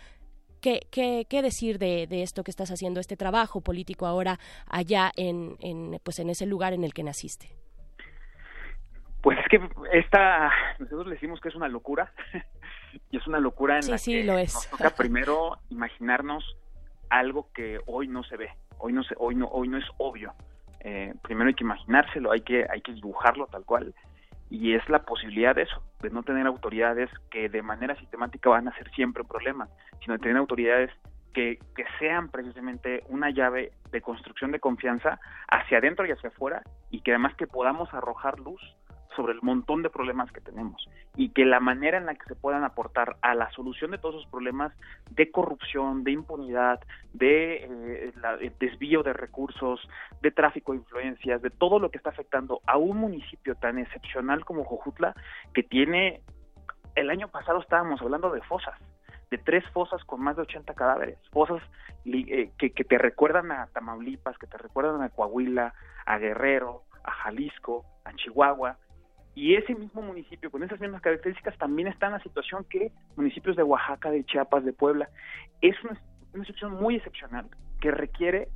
¿Qué, qué, decir de, esto que estás haciendo, este trabajo político ahora allá en, pues en ese lugar en el que naciste? Pues es que esta, nosotros le decimos que es una locura, y es una locura en Sí, la sí, que lo es. nos toca primero imaginarnos algo que hoy no se ve, hoy no se, hoy no, hoy no es obvio. Eh, primero hay que imaginárselo, hay que, hay que dibujarlo tal cual, y es la posibilidad de eso, de no tener autoridades que de manera sistemática van a ser siempre un problema, sino de tener autoridades que, que sean precisamente una llave de construcción de confianza hacia adentro y hacia afuera, y que además que podamos arrojar luz sobre el montón de problemas que tenemos y que la manera en la que se puedan aportar a la solución de todos esos problemas de corrupción, de impunidad, de eh, la- el desvío de recursos, de tráfico de influencias, de todo lo que está afectando a un municipio tan excepcional como Jojutla, que tiene, el año pasado estábamos hablando de fosas, de tres fosas con más de 80 cadáveres, fosas eh, que, que te recuerdan a Tamaulipas, que te recuerdan a Coahuila, a Guerrero, a Jalisco, a Chihuahua, y ese mismo municipio con esas mismas características también está en la situación que municipios de Oaxaca, de Chiapas, de Puebla. Es una, una situación muy excepcional que requiere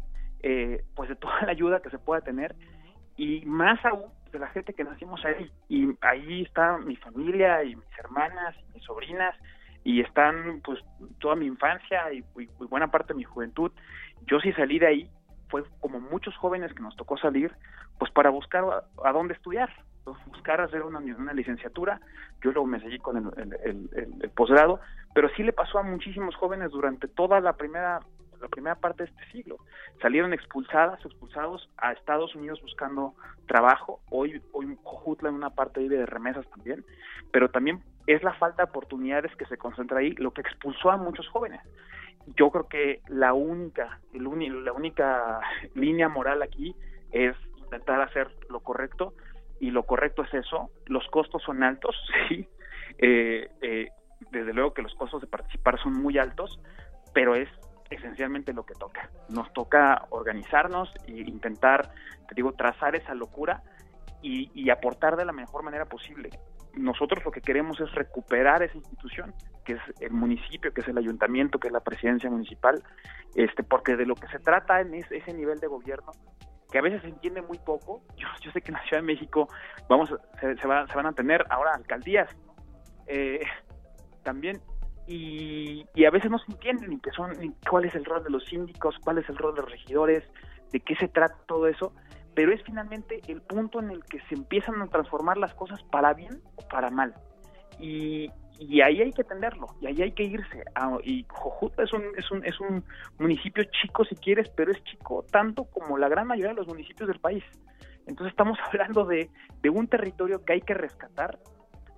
eh, pues de toda la ayuda que se pueda tener y más aún de la gente que nacimos ahí. Y ahí está mi familia y mis hermanas y mis sobrinas y están pues toda mi infancia y, y- buena parte de mi juventud. Yo sí salí de ahí, fue como muchos jóvenes que nos tocó salir, pues para buscar a, dónde estudiar, buscar hacer una, una licenciatura. Yo luego me seguí con el, posgrado, pero sí le pasó a muchísimos jóvenes durante toda la primera la primera parte de este siglo. Salieron expulsadas, expulsados a Estados Unidos buscando trabajo. Hoy, hoy Jojutla en una parte vive de remesas también, pero también es la falta de oportunidades que se concentra ahí lo que expulsó a muchos jóvenes. Yo creo que la única, la única línea moral aquí es intentar hacer lo correcto y lo correcto es eso. Los costos son altos, sí. Eh, eh, desde luego que los costos de participar son muy altos, pero es esencialmente lo que toca. Nos toca organizarnos e intentar, te digo, trazar esa locura y, y aportar de la mejor manera posible. Nosotros lo que queremos es recuperar esa institución, que es el municipio, que es el ayuntamiento, que es la presidencia municipal, este, porque de lo que se trata en ese, ese nivel de gobierno, que a veces se entiende muy poco. Yo, sé que en la Ciudad de México vamos, se, se va- se van a tener ahora alcaldías eh, también y, y a veces no se entiende ni qué son ni cuál es el rol de los síndicos, cuál es el rol de los regidores, de qué se trata todo eso, pero es finalmente el punto en el que se empiezan a transformar las cosas para bien o para mal. Y, y ahí hay que atenderlo, y ahí hay que irse. a- y Jojutla es un, es, un, es un municipio chico si quieres, pero es chico tanto como la gran mayoría de los municipios del país. Entonces estamos hablando de, de un territorio que hay que rescatar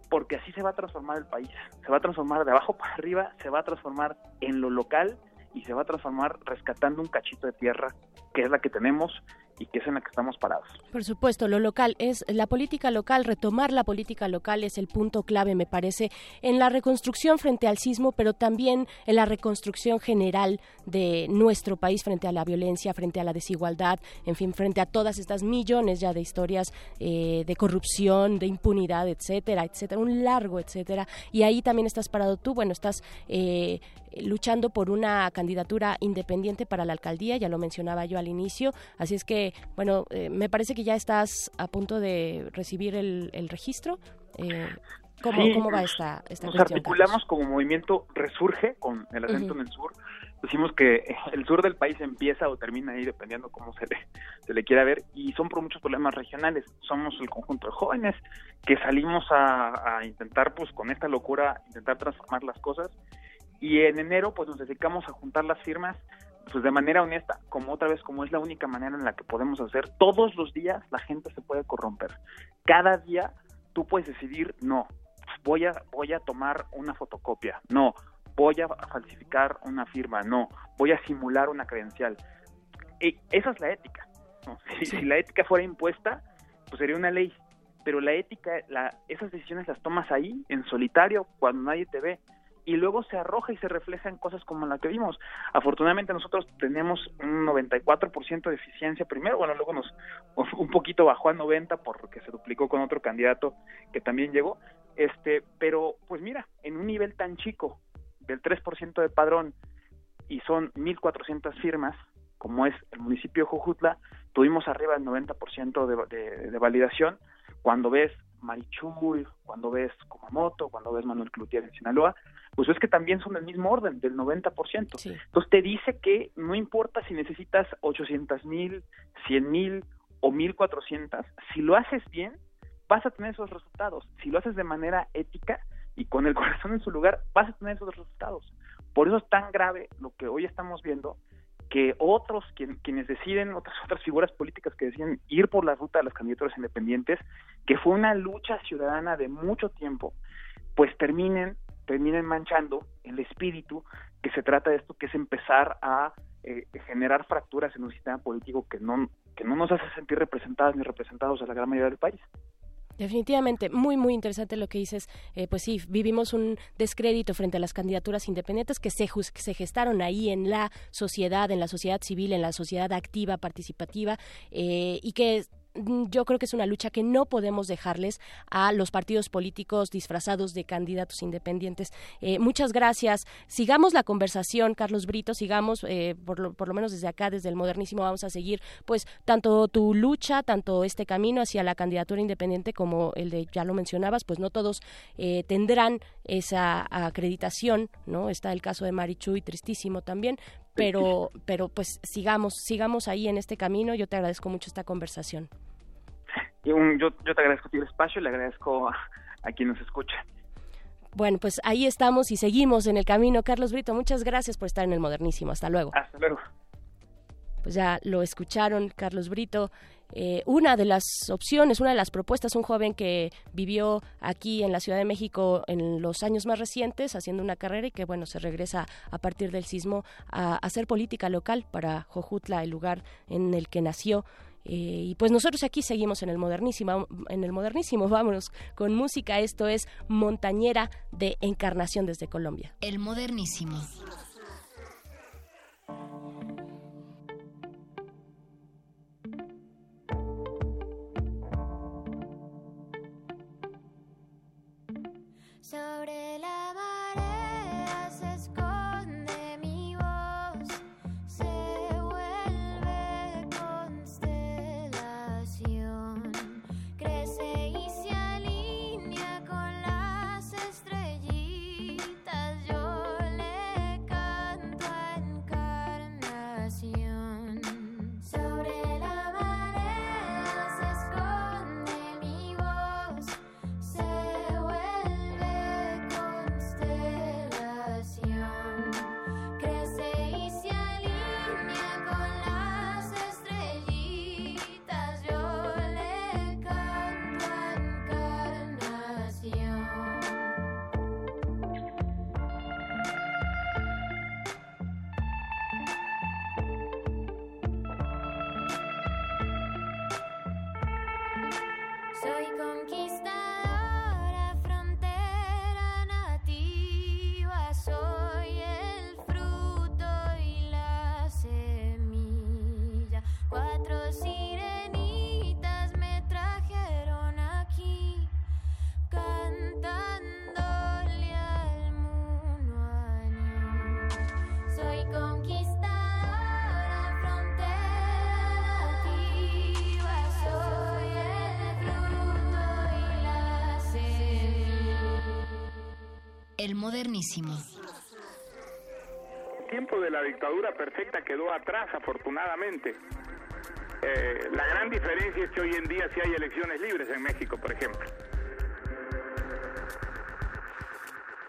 porque así se va a transformar el país. Se va a transformar de abajo para arriba, se va a transformar en lo local y se va a transformar rescatando un cachito de tierra que es la que tenemos y que es en la que estamos parados. Por supuesto, lo local es la política local, retomar la política local es el punto clave, me parece, en la reconstrucción frente al sismo, pero también en la reconstrucción general de nuestro país frente a la violencia, frente a la desigualdad, en fin, frente a todas estas millones ya de historias eh, de corrupción, de impunidad, etcétera, etcétera, un largo etcétera. Y ahí también estás parado tú, bueno, estás eh, luchando por una candidatura independiente para la alcaldía, ya lo mencionaba yo al inicio, así es que, bueno, eh, me parece que ya estás a punto de recibir el, el registro. Eh, ¿cómo, Sí, ¿Cómo va esta, esta Nos cuestión? articulamos como movimiento Resurge, con el acento en el sur. Decimos que el sur del país empieza o termina ahí, dependiendo cómo se le, se le quiera ver, y son por muchos problemas regionales. Somos el conjunto de jóvenes que salimos a, a intentar, pues con esta locura, intentar transformar las cosas. Y en enero, pues nos dedicamos a juntar las firmas pues de manera honesta, como otra vez, como es la única manera en la que podemos hacer, todos los días la gente se puede corromper. Cada día tú puedes decidir, no, voy a, voy a tomar una fotocopia, no, voy a falsificar una firma, no, voy a simular una credencial. Y esa es la ética. ¿no? Si, si la ética fuera impuesta, pues sería una ley. Pero la ética, la, esas decisiones las tomas ahí, en solitario, cuando nadie te ve. Y luego se arroja y se refleja en cosas como la que vimos. Afortunadamente nosotros tenemos un 94% de eficiencia primero, bueno, luego nos un poquito bajó a 90 porque se duplicó con otro candidato que también llegó. Este, pero pues mira, en un nivel tan chico del 3% de padrón y son 1400 firmas, como es el municipio de Jojutla, tuvimos arriba del 90% de, de, de validación. Cuando ves Marichuy, cuando ves Kumamoto, cuando ves Manuel Cloutier en Sinaloa, pues ves que también son del mismo orden, del 90%. Entonces te dice que no importa si necesitas 800 mil, 100 mil o 1400, si lo haces bien, vas a tener esos resultados. Si lo haces de manera ética y con el corazón en su lugar, vas a tener esos resultados. Por eso es tan grave lo que hoy estamos viendo, que otros, quien, quienes deciden, otras, otras figuras políticas que deciden ir por la ruta de las candidaturas independientes, que fue una lucha ciudadana de mucho tiempo, pues terminen, terminen manchando el espíritu que se trata de esto, que es empezar a eh, generar fracturas en un sistema político que no, que no nos hace sentir representadas ni representados a la gran mayoría del país. Definitivamente, muy, muy interesante lo que dices. Eh, pues sí, vivimos un descrédito frente a las candidaturas independientes que se, se gestaron ahí en la sociedad, en la sociedad civil, en la sociedad activa, participativa, eh, y que yo creo que es una lucha que no podemos dejarles a los partidos políticos disfrazados de candidatos independientes. Eh, muchas gracias. Sigamos la conversación, Carlos Brito, sigamos, eh, por, lo, por lo menos desde acá, desde el modernísimo, vamos a seguir, pues, tanto tu lucha, tanto este camino hacia la candidatura independiente como el de, ya lo mencionabas, pues no todos eh, tendrán esa acreditación, ¿no? Está el caso de Marichuy, tristísimo también, pero, pero pues sigamos, sigamos ahí en este camino. Yo te agradezco mucho esta conversación. Y un, yo, yo te agradezco el espacio y le agradezco a, a quien nos escucha. Bueno, pues ahí estamos y seguimos en el camino. Carlos Brito, muchas gracias por estar en el Modernísimo. Hasta luego. Hasta luego. Pues ya lo escucharon, Carlos Brito. Eh, una de las opciones, una de las propuestas, un joven que vivió aquí en la Ciudad de México en los años más recientes haciendo una carrera y que bueno se regresa a partir del sismo a hacer política local para Jojutla, el lugar en el que nació. Eh, y pues nosotros aquí seguimos en el modernísimo, en el modernísimo, vámonos con música. Esto es Montañera de Encarnación desde Colombia. El modernísimo. Sobre la El modernísimo. El tiempo de la dictadura perfecta quedó atrás, afortunadamente. Eh, la gran diferencia es que hoy en día sí hay elecciones libres en México, por ejemplo.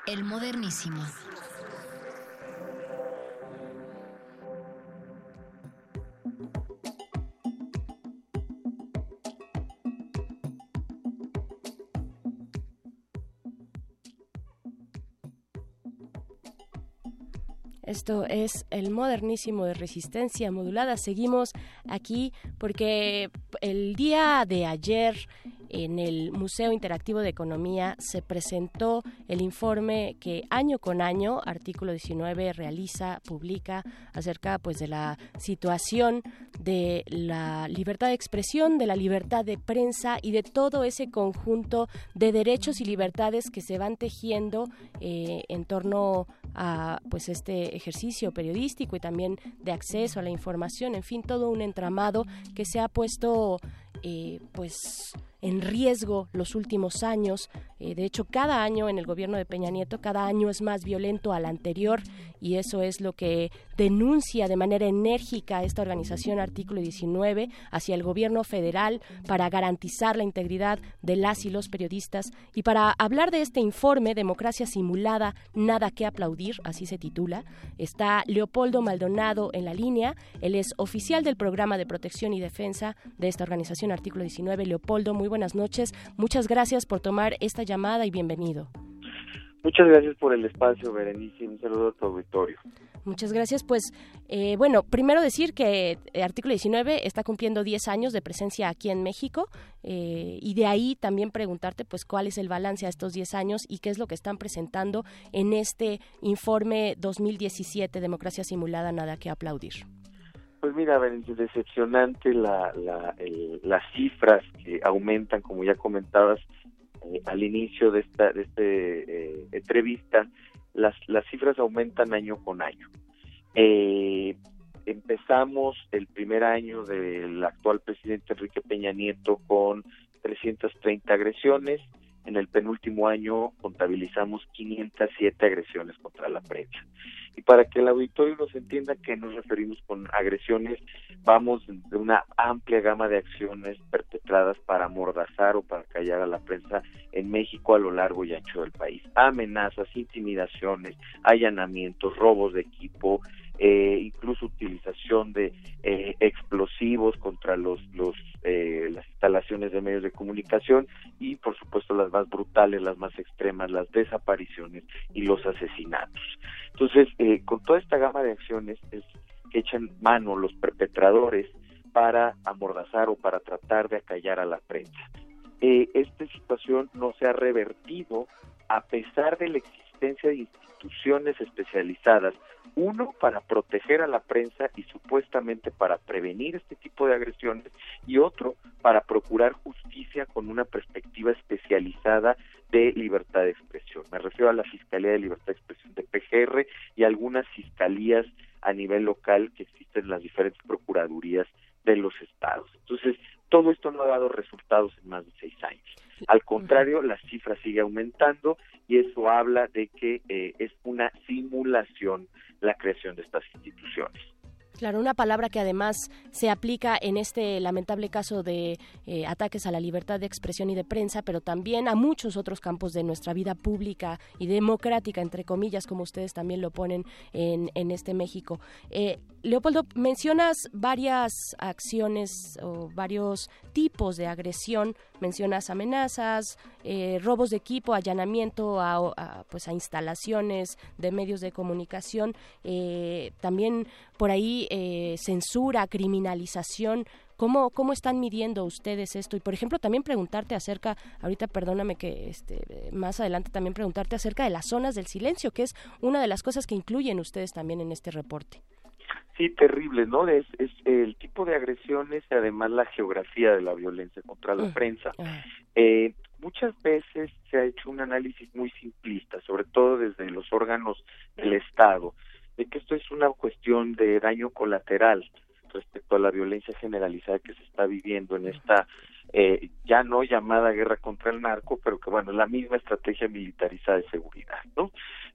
El modernísimo. Esto es el modernísimo de resistencia modulada. Seguimos aquí porque el día de ayer en el Museo Interactivo de Economía se presentó el informe que año con año Artículo 19 realiza, publica acerca pues de la situación de la libertad de expresión, de la libertad de prensa y de todo ese conjunto de derechos y libertades que se van tejiendo eh, en torno a pues este ejercicio periodístico y también de acceso a la información, en fin, todo un entramado que se ha puesto eh, pues en riesgo los últimos años. Eh, de hecho, cada año en el gobierno de Peña Nieto, cada año es más violento al anterior y eso es lo que denuncia de manera enérgica esta organización Artículo 19 hacia el gobierno federal para garantizar la integridad de las y los periodistas. Y para hablar de este informe, Democracia Simulada, Nada que Aplaudir, así se titula, está Leopoldo Maldonado en la línea. Él es oficial del programa de protección y defensa de esta organización Artículo 19. Leopoldo, muy buenas noches. Muchas gracias por tomar esta llamada y bienvenido. Muchas gracias por el espacio, Berenice. Un saludo a tu auditorio. Muchas gracias. Pues, eh, bueno, primero decir que eh, Artículo 19 está cumpliendo 10 años de presencia aquí en México eh, y de ahí también preguntarte, pues, cuál es el balance a estos 10 años y qué es lo que están presentando en este informe 2017, Democracia Simulada, Nada que Aplaudir. Pues mira, Berenice, decepcionante la, la, el- las cifras que aumentan, como ya comentabas eh, al inicio de esta de este eh, entrevista, las, las cifras aumentan año con año. Eh, empezamos el primer año del actual presidente Enrique Peña Nieto con 330 agresiones. En el penúltimo año contabilizamos 507 agresiones contra la prensa. Y para que el auditorio nos entienda que nos referimos con agresiones, vamos de una amplia gama de acciones perpetradas para amordazar o para callar a la prensa en México a lo largo y ancho del país. Amenazas, intimidaciones, allanamientos, robos de equipo, eh, incluso utilización de eh, explosivos contra los, los eh, las instalaciones de medios de comunicación y por supuesto las más brutales, las más extremas, las desapariciones y los asesinatos. Entonces, eh, con toda esta gama de acciones es que echan mano los perpetradores para amordazar o para tratar de acallar a la prensa. Eh, esta situación no se ha revertido a pesar de la existencia de instituciones especializadas, uno para proteger a la prensa y supuestamente para prevenir este tipo de agresiones y otro para procurar justicia con una perspectiva especializada de libertad de expresión. Me refiero a la Fiscalía de Libertad de Expresión de PGR y algunas fiscalías a nivel local que existen en las diferentes procuradurías de los estados. Entonces, todo esto no ha dado resultados en más de seis años. Al contrario, la cifra sigue aumentando y eso habla de que eh, es una simulación la creación de estas instituciones. Claro, una palabra que además se aplica en este lamentable caso de eh, ataques a la libertad de expresión y de prensa, pero también a muchos otros campos de nuestra vida pública y democrática, entre comillas, como ustedes también lo ponen en, en este México. Eh, Leopoldo, mencionas varias acciones o varios tipos de agresión, mencionas amenazas, eh, robos de equipo, allanamiento a, a, pues a instalaciones de medios de comunicación, eh, también por ahí eh, censura, criminalización. ¿Cómo, ¿Cómo están midiendo ustedes esto? Y, por ejemplo, también preguntarte acerca, ahorita perdóname que este, más adelante también preguntarte acerca de las zonas del silencio, que es una de las cosas que incluyen ustedes también en este reporte. Sí, terrible, ¿no? Es, es el tipo de agresiones y además la geografía de la violencia contra la prensa. Eh, muchas veces se ha hecho un análisis muy simplista, sobre todo desde los órganos del Estado, de que esto es una cuestión de daño colateral respecto a la violencia generalizada que se está viviendo en esta eh, ya no llamada guerra contra el narco, pero que bueno, la misma estrategia militarizada de seguridad, ¿no?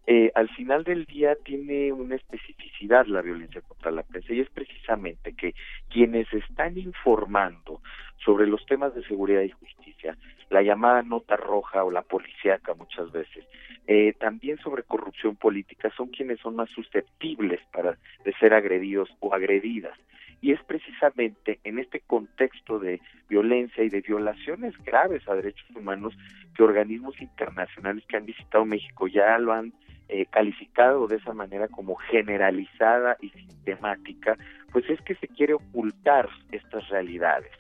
Eh, al final del día tiene una especificidad la violencia contra la prensa y es precisamente que quienes están informando sobre los temas de seguridad y justicia, la llamada nota roja o la policíaca muchas veces, eh, también sobre corrupción política, son quienes son más susceptibles para de ser agredidos o agredidas. Y es precisamente en este contexto de violencia y de violaciones graves a derechos humanos que organismos internacionales que han visitado México ya lo han eh, calificado de esa manera como generalizada y sistemática, pues es que se quiere ocultar estas realidades.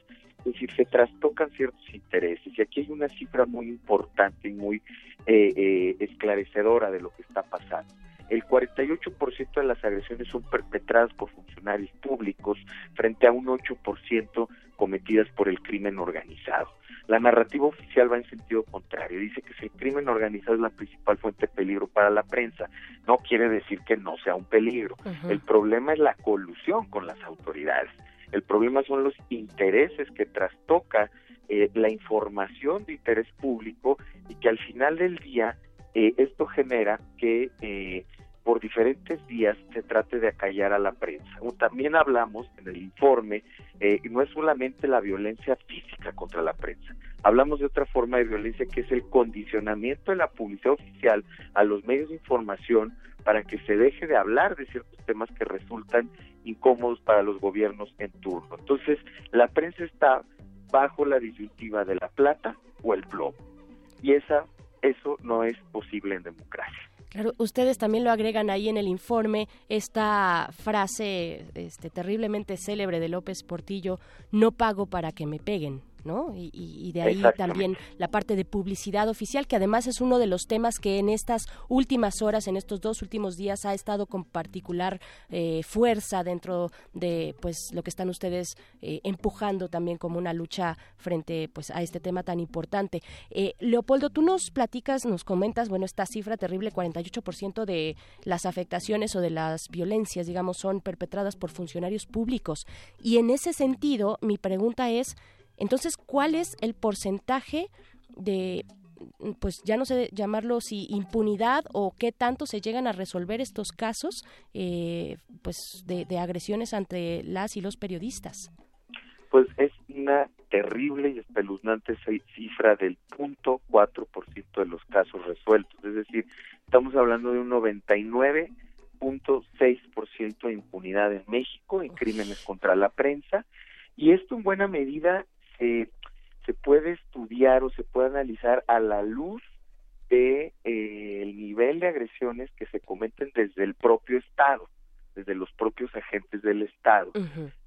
Es decir, se trastocan ciertos intereses. Y aquí hay una cifra muy importante y muy eh, eh, esclarecedora de lo que está pasando. El 48% de las agresiones son perpetradas por funcionarios públicos frente a un 8% cometidas por el crimen organizado. La narrativa oficial va en sentido contrario. Dice que si el crimen organizado es la principal fuente de peligro para la prensa, no quiere decir que no sea un peligro. El problema es la colusión con las autoridades. El problema son los intereses que trastoca eh, la información de interés público y que al final del día eh, esto genera que eh, por diferentes días se trate de acallar a la prensa. También hablamos en el informe, eh, no es solamente la violencia física contra la prensa, hablamos de otra forma de violencia que es el condicionamiento de la publicidad oficial a los medios de información para que se deje de hablar de ciertos temas que resultan incómodos para los gobiernos en turno. Entonces, la prensa está bajo la disyuntiva de la plata o el plomo. Y esa, eso no es posible en democracia. Claro, ustedes también lo agregan ahí en el informe, esta frase este, terriblemente célebre de López Portillo, no pago para que me peguen. ¿No? Y, y- y de ahí también la parte de publicidad oficial, que además es uno de los temas que en estas últimas horas, en estos dos últimos días, ha estado con particular eh, fuerza dentro de pues lo que están ustedes eh, empujando también como una lucha frente pues a este tema tan importante. Eh, Leopoldo, tú nos platicas, nos comentas, bueno, esta cifra terrible, 48% de las afectaciones o de las violencias, digamos, son perpetradas por funcionarios públicos. Y en ese sentido, mi pregunta es, entonces, ¿cuál es el porcentaje de, pues ya no sé llamarlo si impunidad o qué tanto se llegan a resolver estos casos, eh, pues de, de agresiones ante las y los periodistas? Pues es una terrible y espeluznante ci- cifra del punto 4% de los casos resueltos. Es decir, estamos hablando de un 99.6% de impunidad en México en crímenes contra la prensa. Y esto en buena medida se, se puede estudiar o se puede analizar a la luz de eh, el nivel de agresiones que se cometen desde el propio Estado, desde los propios agentes del Estado.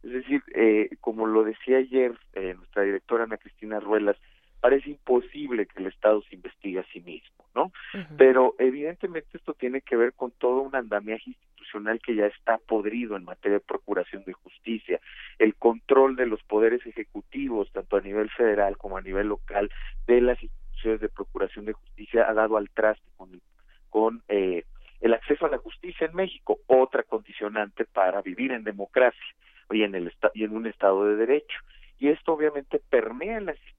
Es decir, eh, como lo decía ayer eh, nuestra directora Ana Cristina Ruelas, parece imposible que el Estado se investigue a sí mismo, ¿no? Pero evidentemente esto tiene que ver con todo un andamiaje institucional que ya está podrido en materia de procuración de justicia, el control de los poderes ejecutivos, tanto a nivel federal como a nivel local, de las instituciones de procuración de justicia ha dado al traste con, con eh, el acceso a la justicia en México, otra condicionante para vivir en democracia y en, el, y en un Estado de Derecho. Y esto obviamente permea en las instituciones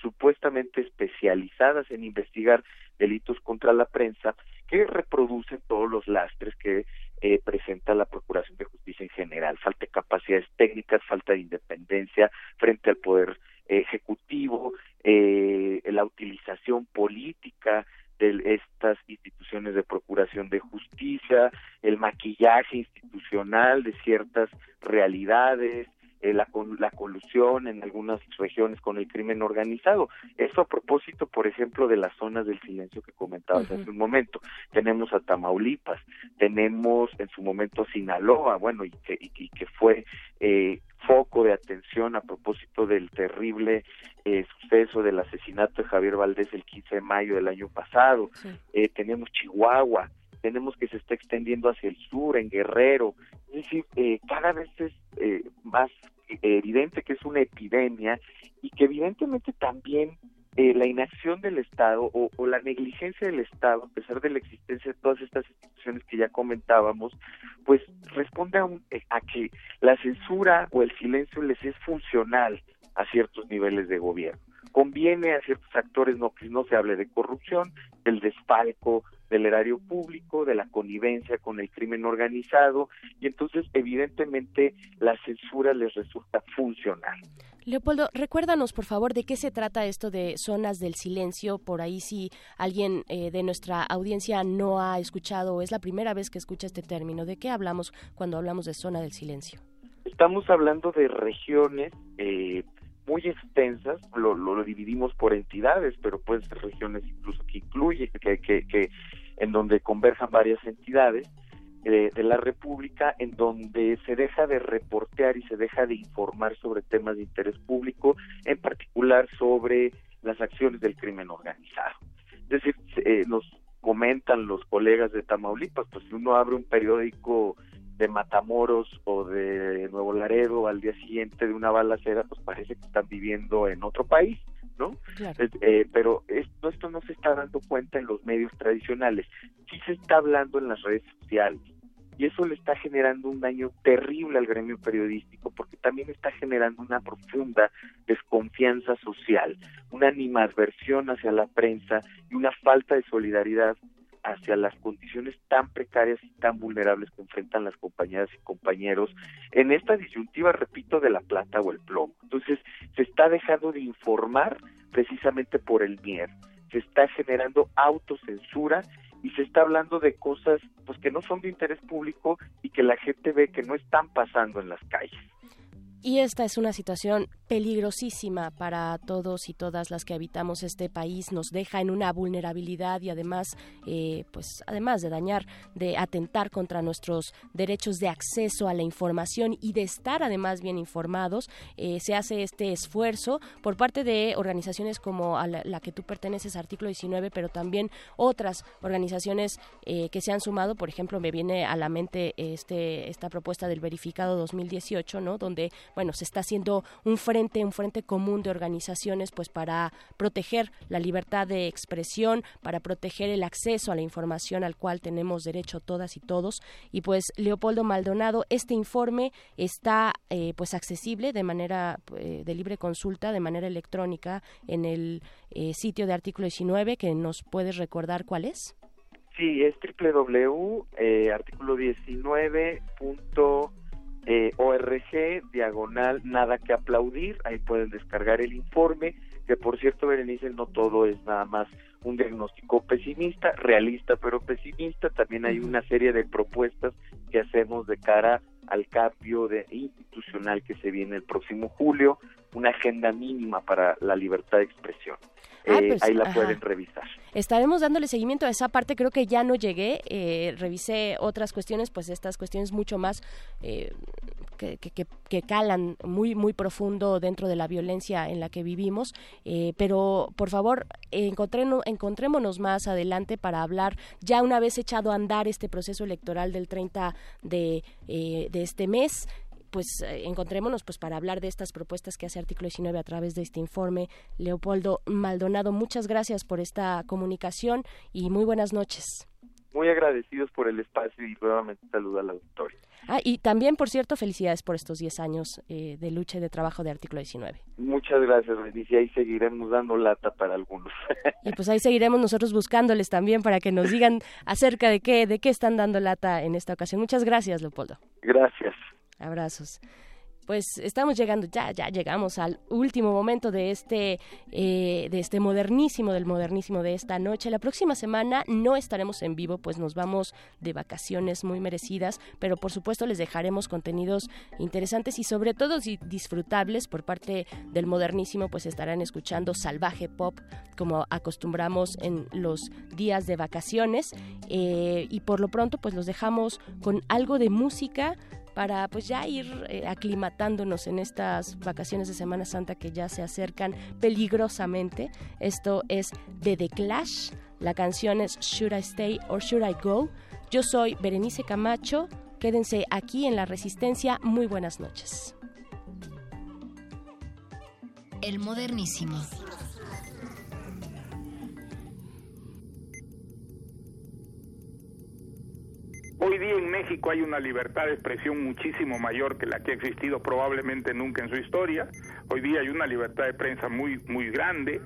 supuestamente especializadas en investigar delitos contra la prensa que reproducen todos los lastres que eh, presenta la Procuración de Justicia en general. Falta de capacidades técnicas, falta de independencia frente al Poder Ejecutivo, eh, la utilización política de estas instituciones de procuración de justicia, el maquillaje institucional de ciertas realidades, la, col- la colusión en algunas regiones con el crimen organizado. Eso a propósito, por ejemplo, de las zonas del silencio que comentabas hace un momento. Tenemos a Tamaulipas, tenemos en su momento Sinaloa, bueno, y que, y, y que fue eh, foco de atención a propósito del terrible eh, suceso del asesinato de Javier Valdés el 15 de mayo del año pasado. Eh, tenemos Chihuahua, tenemos que se está extendiendo hacia el sur, en Guerrero. Es decir, eh, cada vez es eh, más evidente que es una epidemia y que evidentemente también eh, la inacción del Estado o, o la negligencia del Estado, a pesar de la existencia de todas estas instituciones que ya comentábamos, pues responde a, un- eh, a que la censura o el silencio les es funcional a ciertos niveles de gobierno. Conviene a ciertos actores no que no se hable de corrupción, del desfalco del erario público, de la connivencia con el crimen organizado, y entonces evidentemente la censura les resulta funcional. Leopoldo, recuérdanos por favor de qué se trata esto de zonas del silencio, por ahí si alguien eh, de nuestra audiencia no ha escuchado o es la primera vez que escucha este término, ¿de qué hablamos cuando hablamos de zona del silencio? Estamos hablando de regiones eh, muy extensas, lo, lo, dividimos por entidades, pero pueden ser regiones incluso que incluye, que, que, que en donde converjan varias entidades, de, de, la República en donde se deja de reportear y se deja de informar sobre temas de interés público, en particular sobre las acciones del crimen organizado. Es decir, eh, nos comentan los colegas de Tamaulipas, pues si uno abre un periódico de Matamoros o de Nuevo Laredo al día siguiente de una balacera, pues parece que están viviendo en otro país. ¿no? Claro. Eh, pero esto, esto no se está dando cuenta en los medios tradicionales, sí se está hablando en las redes sociales y eso le está generando un daño terrible al gremio periodístico porque también está generando una profunda desconfianza social, una animadversión hacia la prensa y una falta de solidaridad hacia las condiciones tan precarias y tan vulnerables que enfrentan las compañeras y compañeros en esta disyuntiva, repito, de la plata o el plomo. Entonces, se está dejando de informar precisamente por el miedo, se está generando autocensura y se está hablando de cosas pues que no son de interés público y que la gente ve que no están pasando en las calles. Y esta es una situación peligrosísima para todos y todas las que habitamos este país. Nos deja en una vulnerabilidad y además, eh, pues, además de dañar, de atentar contra nuestros derechos de acceso a la información y de estar además bien informados, eh, se hace este esfuerzo por parte de organizaciones como a la, que tú perteneces, Artículo 19, pero también otras organizaciones eh, que se han sumado. Por ejemplo, me viene a la mente este esta propuesta del verificado 2018, ¿no? Donde bueno, se está haciendo un frente, un frente común de organizaciones, pues para proteger la libertad de expresión, para proteger el acceso a la información al cual tenemos derecho todas y todos. Y pues, Leopoldo Maldonado, este informe está eh, pues accesible de manera eh, de libre consulta, de manera electrónica, en el eh, sitio de artículo 19, que nos puedes recordar cuál es. Sí, es www.artículo19. Eh, ORG, diagonal, nada que aplaudir, ahí pueden descargar el informe, que por cierto, Berenice, no todo es nada más un diagnóstico pesimista, realista pero pesimista, también hay una serie de propuestas que hacemos de cara al cambio de institucional que se viene el próximo julio, una agenda mínima para la libertad de expresión. Ah, eh, pues, ahí la ajá. pueden revisar. Estaremos dándole seguimiento a esa parte, creo que ya no llegué, eh, revisé otras cuestiones, pues estas cuestiones mucho más eh, que, que, que, calan muy, muy profundo dentro de la violencia en la que vivimos, eh, pero por favor encontreno, encontrémonos más adelante para hablar, ya una vez echado a andar este proceso electoral del 30 de, eh, de este mes, pues eh, encontrémonos pues para hablar de estas propuestas que hace artículo 19 a través de este informe. Leopoldo Maldonado, muchas gracias por esta comunicación y muy buenas noches. Muy agradecidos por el espacio y nuevamente saludo al auditorio. Ah, y también, por cierto, felicidades por estos 10 años eh, de lucha y de trabajo de artículo 19. Muchas gracias, Benicia, y ahí seguiremos dando lata para algunos. y pues ahí seguiremos nosotros buscándoles también para que nos digan acerca de qué, de qué están dando lata en esta ocasión. Muchas gracias, Leopoldo. Gracias. Abrazos. Pues estamos llegando, ya, ya llegamos al último momento de este, eh, de este modernísimo, del modernísimo de esta noche. La próxima semana no estaremos en vivo, pues nos vamos de vacaciones muy merecidas, pero por supuesto les dejaremos contenidos interesantes y sobre todo disfrutables por parte del modernísimo, pues estarán escuchando salvaje pop como acostumbramos en los días de vacaciones eh, y por lo pronto pues los dejamos con algo de música para pues ya ir eh, aclimatándonos en estas vacaciones de Semana Santa que ya se acercan peligrosamente. Esto es de The Clash, la canción es Should I Stay or Should I Go. Yo soy Berenice Camacho, quédense aquí en La Resistencia, muy buenas noches. El modernísimo. Hoy día en México hay una libertad de expresión muchísimo mayor que la que ha existido probablemente nunca en su historia. Hoy día hay una libertad de prensa muy, muy grande.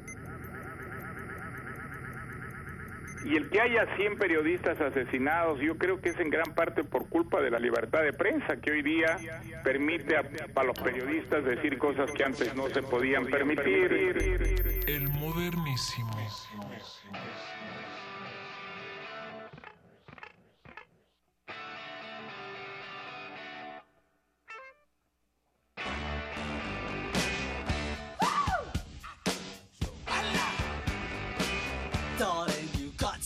Y el que haya 100 periodistas asesinados, yo creo que es en gran parte por culpa de la libertad de prensa, que hoy día permite a, a los periodistas decir cosas que antes no se podían permitir. El modernísimo.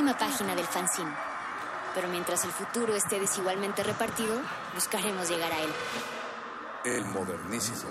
Última página del fanzine. Pero mientras el futuro esté desigualmente repartido, buscaremos llegar a él. El modernísimo.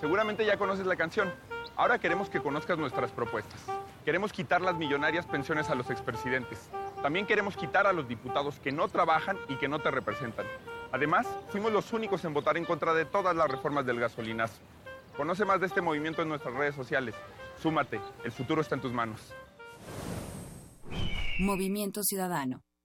Seguramente ya conoces la canción. Ahora queremos que conozcas nuestras propuestas. Queremos quitar las millonarias pensiones a los expresidentes. También queremos quitar a los diputados que no trabajan y que no te representan. Además, fuimos los únicos en votar en contra de todas las reformas del gasolinazo. Conoce más de este movimiento en nuestras redes sociales. Súmate, el futuro está en tus manos. Movimiento Ciudadano.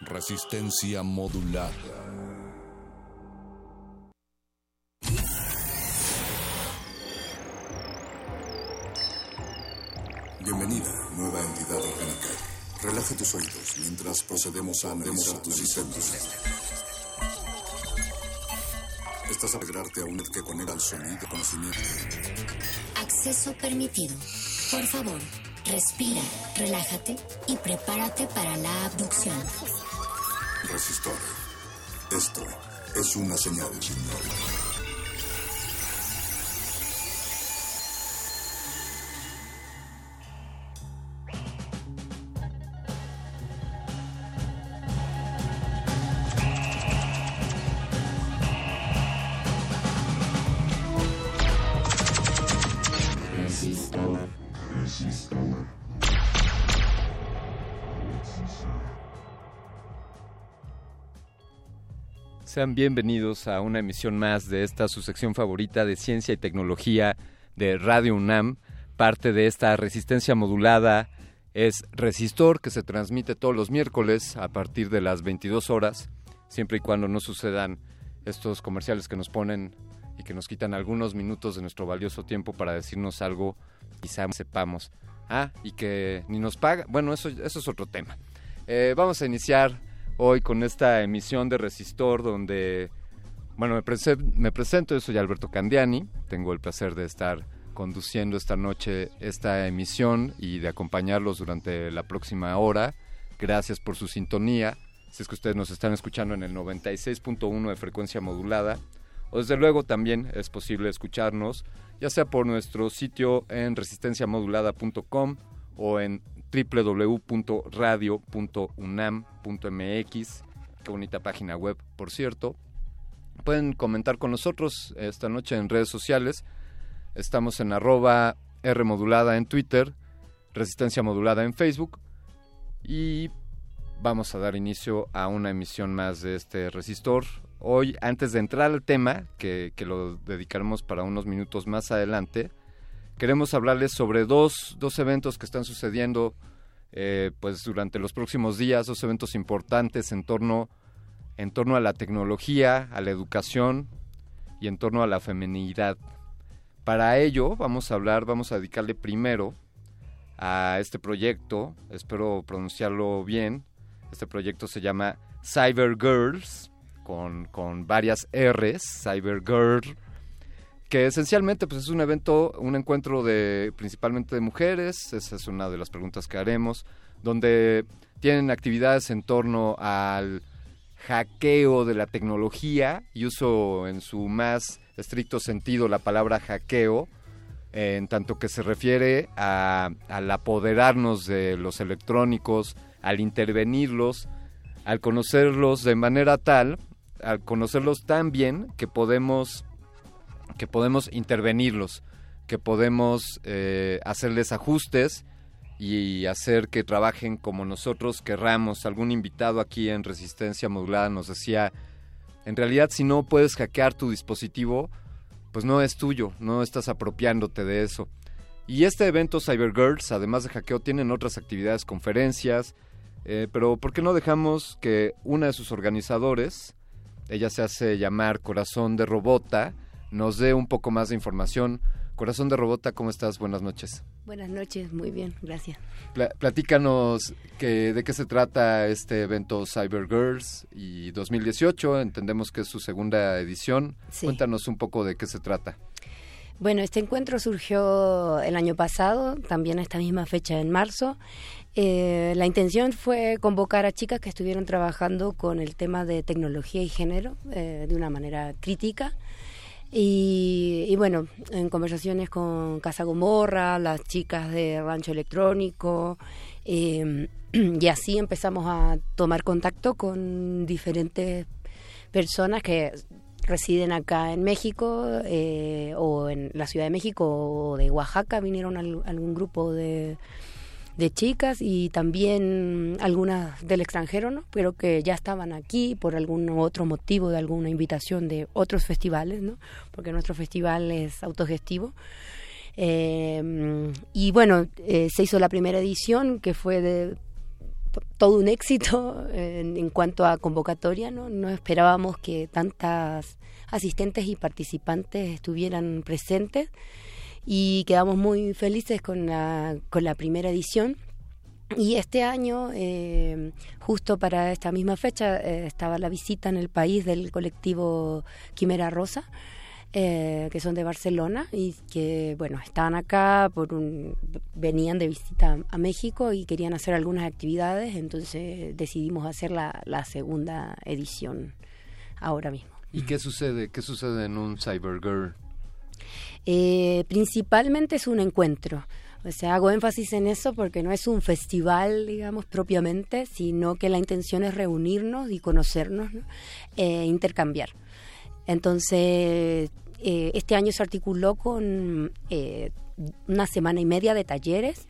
Resistencia modulada. Bienvenida, nueva entidad orgánica. Relaja tus oídos mientras procedemos a analizar tus sistemas. Estás a alegrarte a un que conecta al sonido conocimiento. Acceso permitido. Por favor, respira, relájate y prepárate para la abducción. Resistor. Esto es una señal. Resistor. Sean bienvenidos a una emisión más de esta su sección favorita de ciencia y tecnología de Radio UNAM. Parte de esta resistencia modulada es Resistor, que se transmite todos los miércoles a partir de las 22 horas, siempre y cuando no sucedan estos comerciales que nos ponen y que nos quitan algunos minutos de nuestro valioso tiempo para decirnos algo, quizá sepamos. Ah, y que ni nos paga. Bueno, eso, eso es otro tema. Eh, vamos a iniciar hoy con esta emisión de Resistor donde, bueno, me, prese- me presento, yo soy Alberto Candiani, tengo el placer de estar conduciendo esta noche esta emisión y de acompañarlos durante la próxima hora. Gracias por su sintonía. Si es que ustedes nos están escuchando en el 96.1 de frecuencia modulada, o desde luego también es posible escucharnos, ya sea por nuestro sitio en resistenciamodulada.com o en www.radio.unam.mx. Qué bonita página web, por cierto. Pueden comentar con nosotros esta noche en redes sociales. Estamos en arroba R modulada en Twitter, Resistencia modulada en Facebook. Y vamos a dar inicio a una emisión más de este resistor. Hoy, antes de entrar al tema, que, que lo dedicaremos para unos minutos más adelante, queremos hablarles sobre dos, dos eventos que están sucediendo eh, pues durante los próximos días, dos eventos importantes en torno, en torno a la tecnología, a la educación y en torno a la feminidad. Para ello vamos a hablar, vamos a dedicarle primero a este proyecto, espero pronunciarlo bien, este proyecto se llama Cyber Girls, con, con varias R's, Cyber Girl, que esencialmente pues, es un evento, un encuentro de principalmente de mujeres, esa es una de las preguntas que haremos, donde tienen actividades en torno al hackeo de la tecnología y uso en su más estricto sentido la palabra hackeo, en tanto que se refiere a, al apoderarnos de los electrónicos, al intervenirlos, al conocerlos de manera tal, al conocerlos tan bien que podemos que podemos intervenirlos, que podemos eh, hacerles ajustes y hacer que trabajen como nosotros querramos. Algún invitado aquí en Resistencia Modulada nos decía, en realidad si no puedes hackear tu dispositivo, pues no es tuyo, no estás apropiándote de eso. Y este evento Cyber Girls, además de hackeo, tienen otras actividades, conferencias, eh, pero ¿por qué no dejamos que una de sus organizadores, ella se hace llamar Corazón de Robota, nos dé un poco más de información? Corazón de Robota, ¿cómo estás? Buenas noches. Buenas noches, muy bien, gracias. Pla- platícanos que, de qué se trata este evento Cyber Girls y 2018. Entendemos que es su segunda edición. Sí. Cuéntanos un poco de qué se trata. Bueno, este encuentro surgió el año pasado, también a esta misma fecha en marzo. Eh, la intención fue convocar a chicas que estuvieron trabajando con el tema de tecnología y género eh, de una manera crítica. Y, y bueno, en conversaciones con Casa Gomorra, las chicas de Rancho Electrónico, eh, y así empezamos a tomar contacto con diferentes personas que residen acá en México eh, o en la Ciudad de México o de Oaxaca, vinieron al- algún grupo de, de chicas y también algunas del extranjero, ¿no? Pero que ya estaban aquí por algún otro motivo, de alguna invitación de otros festivales, ¿no? Porque nuestro festival es autogestivo. Eh, y bueno, eh, se hizo la primera edición que fue de todo un éxito en, en cuanto a convocatoria, ¿no? No esperábamos que tantas asistentes y participantes estuvieran presentes y quedamos muy felices con la, con la primera edición. Y este año, eh, justo para esta misma fecha, eh, estaba la visita en el país del colectivo Quimera Rosa, eh, que son de Barcelona y que, bueno, estaban acá, por un, venían de visita a México y querían hacer algunas actividades, entonces decidimos hacer la, la segunda edición ahora mismo. ¿Y qué sucede? ¿Qué sucede en un Cybergirl? Eh, principalmente es un encuentro. O sea, hago énfasis en eso porque no es un festival, digamos, propiamente, sino que la intención es reunirnos y conocernos, ¿no? Eh, intercambiar. Entonces, eh, este año se articuló con una semana y media de talleres,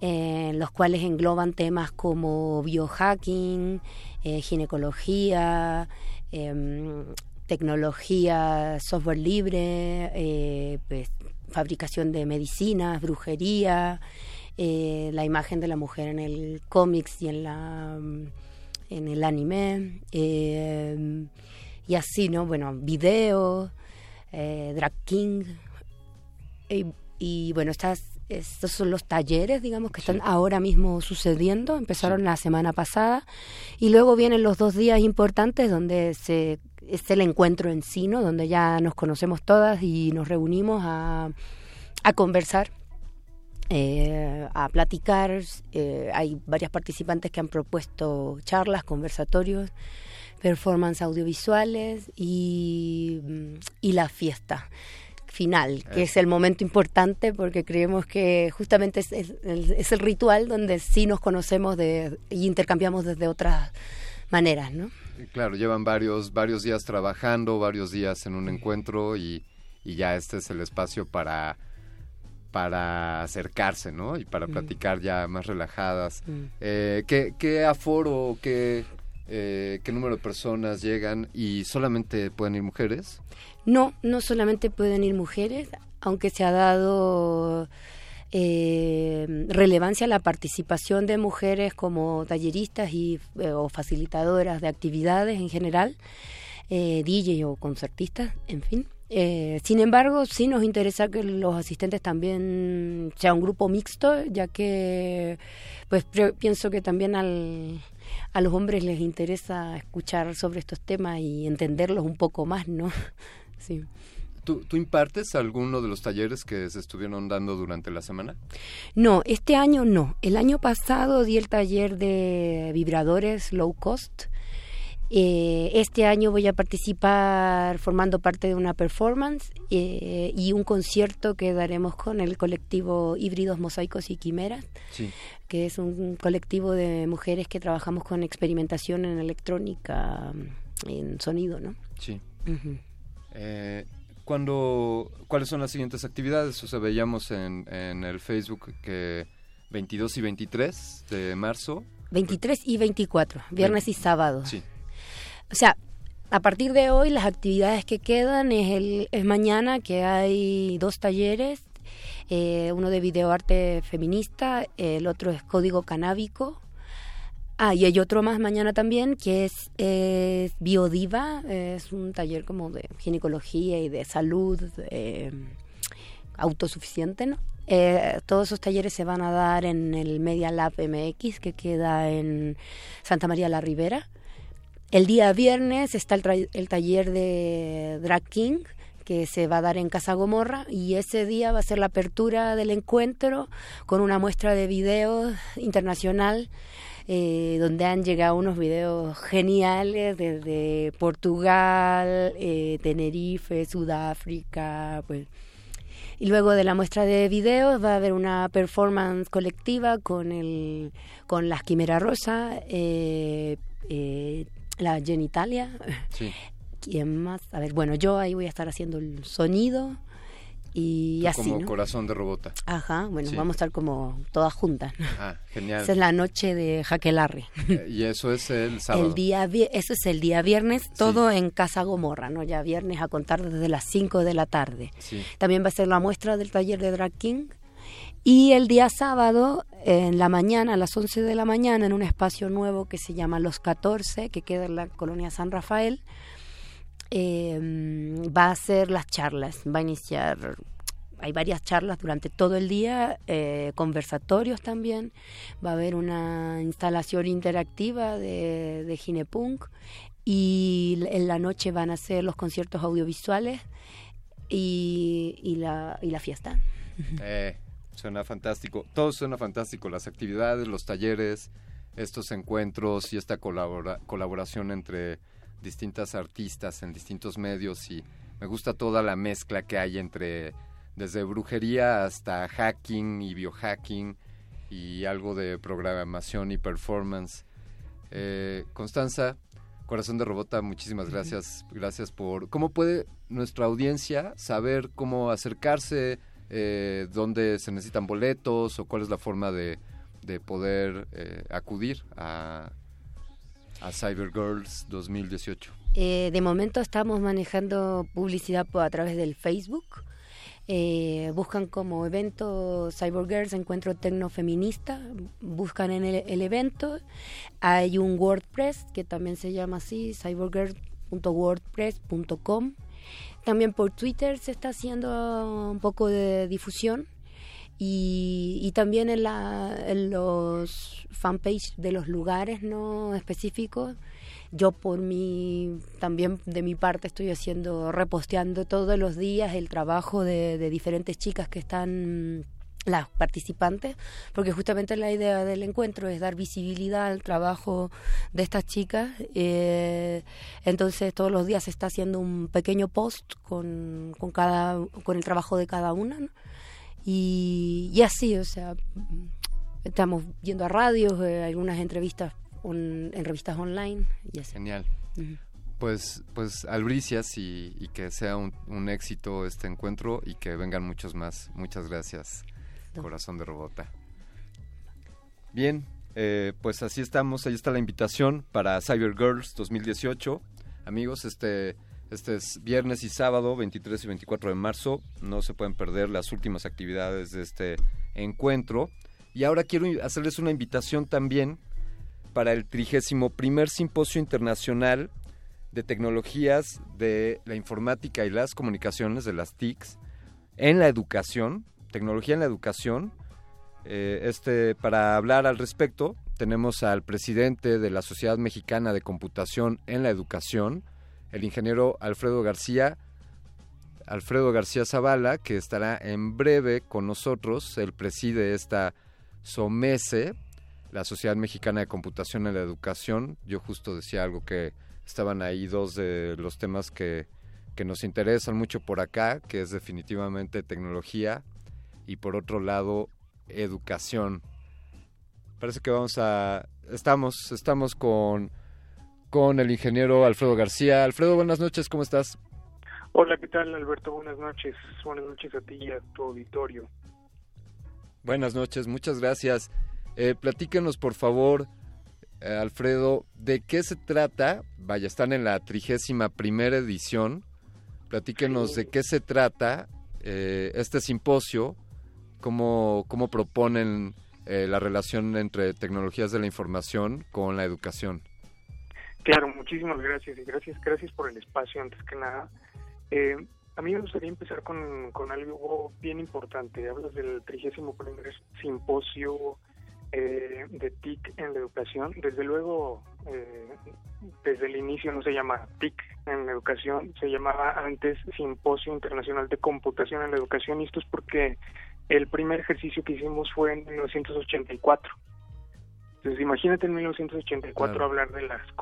en los cuales engloban temas como biohacking, ginecología, em, tecnología, software libre, eh, pues, fabricación de medicinas, brujería, eh, la imagen de la mujer en el cómics y en la mm, en el anime eh, y así no bueno videos eh, drag king y, y, bueno estas estos son los talleres digamos que están ahora mismo sucediendo empezaron la semana pasada y luego vienen los dos días importantes donde se es el encuentro en sí, ¿no? Donde ya nos conocemos todas y nos reunimos a, a conversar, eh, a platicar. Eh, hay varias participantes que han propuesto charlas, conversatorios, performance audiovisuales y, y la fiesta final, que es el momento importante porque creemos que justamente es, es, es el ritual donde sí nos conocemos de, y intercambiamos desde otras maneras, ¿no? Claro, llevan varios, varios días trabajando, varios días en un encuentro y, y ya este es el espacio para, para acercarse, ¿no? Y para Mm. platicar ya más relajadas. Mm. Eh, ¿qué, ¿Qué aforo, qué, eh, qué número de personas llegan y solamente pueden ir mujeres? No, no solamente pueden ir mujeres, aunque se ha dado eh, relevancia la participación de mujeres como talleristas y, eh, o facilitadoras de actividades en general, eh, DJ o concertistas, en fin. Eh, sin embargo, sí nos interesa que los asistentes también sea un grupo mixto, ya que pues pienso que también al, a los hombres les interesa escuchar sobre estos temas y entenderlos un poco más, ¿no? Sí. ¿Tú, ¿Tú impartes alguno de los talleres que se estuvieron dando durante la semana? No, este año no. El año pasado di el taller de vibradores low cost. Eh, este año voy a participar formando parte de una performance eh, y un concierto que daremos con el colectivo Híbridos, Mosaicos y Quimeras, Sí. que es un colectivo de mujeres que trabajamos con experimentación en electrónica, en sonido, ¿no? Sí. Eh, ¿cuándo- ¿Cuáles son las siguientes actividades? O sea, veíamos en, en el Facebook que 22 y 23 de marzo. 23 y 24, viernes y sábado. Sí. O sea, a partir de hoy las actividades que quedan es, el, es mañana que hay dos talleres, eh, uno de videoarte feminista, el otro es código canábico. Ah, y hay otro más mañana también que es, Biodiva, es un taller como de ginecología y de salud autosuficiente, ¿no? Eh, todos esos talleres se van a dar en el Media Lab MX que queda en Santa María la Ribera. El día viernes está el, el taller de Drag King que se va a dar en Casa Gomorra y ese día va a ser la apertura del encuentro con una muestra de videos internacional eh, donde han llegado unos videos geniales desde Portugal, eh, Tenerife, Sudáfrica, pues. Y luego de la muestra de videos va a haber una performance colectiva con el con la Quimera Rosa, eh, eh, la Genitalia. Sí. ¿Quién más? A ver, bueno, yo ahí voy a estar haciendo el sonido y Tú así, como ¿no? corazón de robota. Ajá, bueno, Sí. vamos a estar como todas juntas. Ah, genial. Esa es la noche de Jaquelarre. Eh, y eso es el sábado. El día, eso es el día viernes, todo en Casa Gomorra, ¿no? Ya viernes a contar desde las 5 de la tarde. Sí. También va a ser la muestra del taller de Drag King. Y el día sábado, en la mañana, a las 11 de la mañana, en un espacio nuevo que se llama Los 14, que queda en la colonia San Rafael, eh, va a ser las charlas. Va a iniciar, hay varias charlas durante todo el día, eh, conversatorios también. Va a haber una instalación interactiva de, de Ginepunk. Y en la noche van a ser los conciertos audiovisuales y, y, la, y la fiesta. Eh, suena fantástico. Todo suena fantástico. Las actividades, los talleres, estos encuentros y esta colabora- colaboración entre distintas artistas en distintos medios y me gusta toda la mezcla que hay entre desde brujería hasta hacking y biohacking y algo de programación y performance. Eh, Constanza, Corazón de Robota, muchísimas gracias. Gracias por... ¿Cómo puede nuestra audiencia saber cómo acercarse, eh, dónde se necesitan boletos o cuál es la forma de, de poder eh, acudir a, a Cyber Girls 2018? Eh, de momento estamos manejando publicidad a través del Facebook. Eh, buscan como evento Cyber Girls Encuentro Tecnofeminista. Buscan en el, el evento. Hay un WordPress que también se llama así, cybergirls.wordpress.com. También por Twitter se está haciendo un poco de difusión. Y, y también en, la, en los fanpage de los lugares no específicos. Yo por mi también de mi parte estoy haciendo reposteando todos los días el trabajo de, de diferentes chicas que están las participantes porque justamente la idea del encuentro es dar visibilidad al trabajo de estas chicas. Eh, entonces todos los días se está haciendo un pequeño post con, con cada con el trabajo de cada una ¿no? Y, y así o sea estamos yendo a radios eh, algunas entrevistas on- en revistas online y así. Genial. Pues, pues albricias y, y que sea un, un éxito este encuentro y que vengan muchos más. Muchas gracias, Corazón de Robota. Bien, eh, pues así estamos. Ahí está la invitación para Cyber Girls 2018. Amigos, este, este es viernes y sábado, 23 y 24 de marzo. No se pueden perder las últimas actividades de este encuentro. Y ahora quiero hacerles una invitación también para el 31 primer Simposio Internacional de Tecnologías de la Informática y las Comunicaciones, de las TICs, en la educación, tecnología en la educación. Eh, este, para hablar al respecto, tenemos al presidente de la Sociedad Mexicana de Computación en la Educación, el ingeniero Alfredo García, Alfredo García Zavala, que estará en breve con nosotros. Él preside esta SOMESE, la Sociedad Mexicana de Computación en la Educación. Yo justo decía algo que estaban ahí dos de los temas que, que nos interesan mucho por acá, que es definitivamente tecnología y por otro lado educación. Parece que vamos a estamos estamos con con el ingeniero Alfredo García. Alfredo, buenas noches, ¿cómo estás? Hola, ¿qué tal Alberto? Buenas noches. Buenas noches a ti y a tu auditorio. Buenas noches, muchas gracias. Eh, platíquenos, por favor, eh, Alfredo, ¿de qué se trata? Vaya, están en la trigésima primera edición. Platíquenos de qué se trata eh, este simposio, cómo, cómo proponen eh, la relación entre tecnologías de la información con la educación. Claro, muchísimas gracias y gracias, gracias por el espacio antes que nada. Eh, a mí me gustaría empezar con, con algo bien importante. Hablas del 31 primer simposio eh, de TIC en la educación. Desde luego, eh, desde el inicio no se llama TIC en la educación, se llamaba antes Simposio Internacional de Computación en la Educación y esto es porque el primer ejercicio que hicimos fue en 1984. Entonces, imagínate en 1984 Claro. hablar de las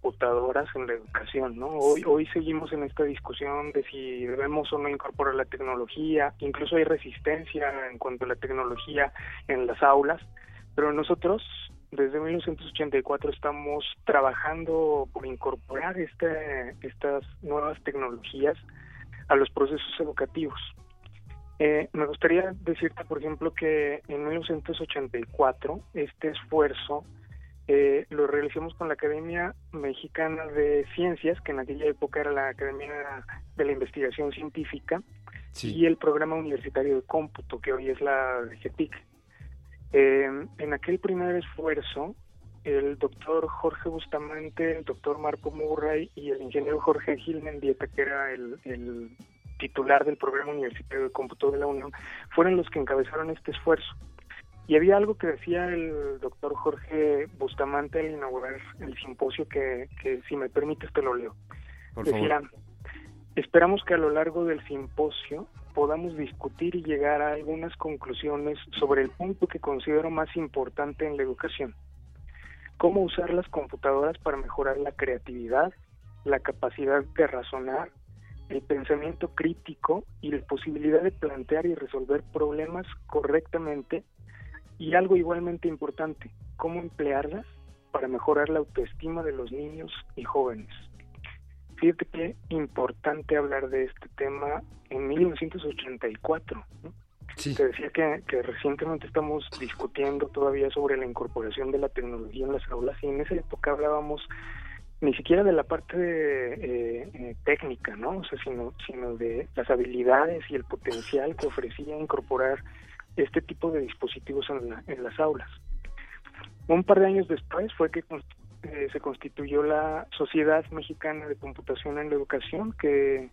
computadoras en la educación, ¿no? Hoy, seguimos en esta discusión de si debemos o no incorporar la tecnología, incluso hay resistencia en cuanto a la tecnología en las aulas, pero nosotros desde 1984 estamos trabajando por incorporar estas nuevas tecnologías a los procesos educativos. Eh, me gustaría decirte, por ejemplo, que en 1984 este esfuerzo eh, lo realizamos con la Academia Mexicana de Ciencias, que en aquella época era la Academia de la Investigación Científica, y el Programa Universitario de Cómputo, que hoy es la GETIC. Eh, en aquel primer esfuerzo, el doctor Jorge Bustamante, el doctor Marco Murray y el ingeniero Jorge Gil Mendieta, que era el, el titular del Programa Universitario de Cómputo de la UNAM, fueron los que encabezaron este esfuerzo. Y había algo que decía el doctor Jorge Bustamante al inaugurar el simposio que, que si me permites te lo leo. Por decía, esperamos que a lo largo del simposio podamos discutir y llegar a algunas conclusiones sobre el punto que considero más importante en la educación. Cómo usar las computadoras para mejorar la creatividad, la capacidad de razonar, el pensamiento crítico y la posibilidad de plantear y resolver problemas correctamente y algo igualmente importante, cómo emplearlas para mejorar la autoestima de los niños y jóvenes. Fíjate qué importante hablar de este tema en 1984. ¿no? Te decía que, que recientemente estamos discutiendo todavía sobre la incorporación de la tecnología en las aulas y en esa época hablábamos ni siquiera de la parte de, eh, eh, técnica, ¿no? O sea, sino, sino de las habilidades y el potencial que ofrecía incorporar este tipo de dispositivos en, la- en las aulas. Un par de años después fue que eh, se constituyó la Sociedad Mexicana de Computación en la Educación, que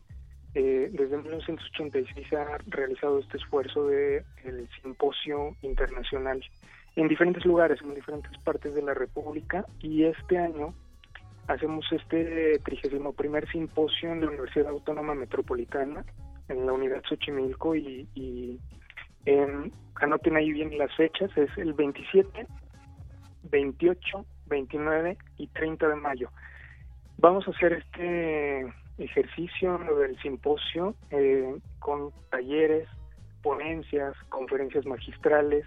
eh, desde 1986 ha realizado este esfuerzo de el simposio internacional en diferentes lugares, en diferentes partes de la República, y este año hacemos este 31 primer simposio en la Universidad Autónoma Metropolitana, en la unidad Xochimilco, y, y em, anoten ahí bien las fechas, es el 27, 28, 29 y 30 de mayo. Vamos a hacer este ejercicio del simposio eh, con talleres, ponencias, conferencias magistrales,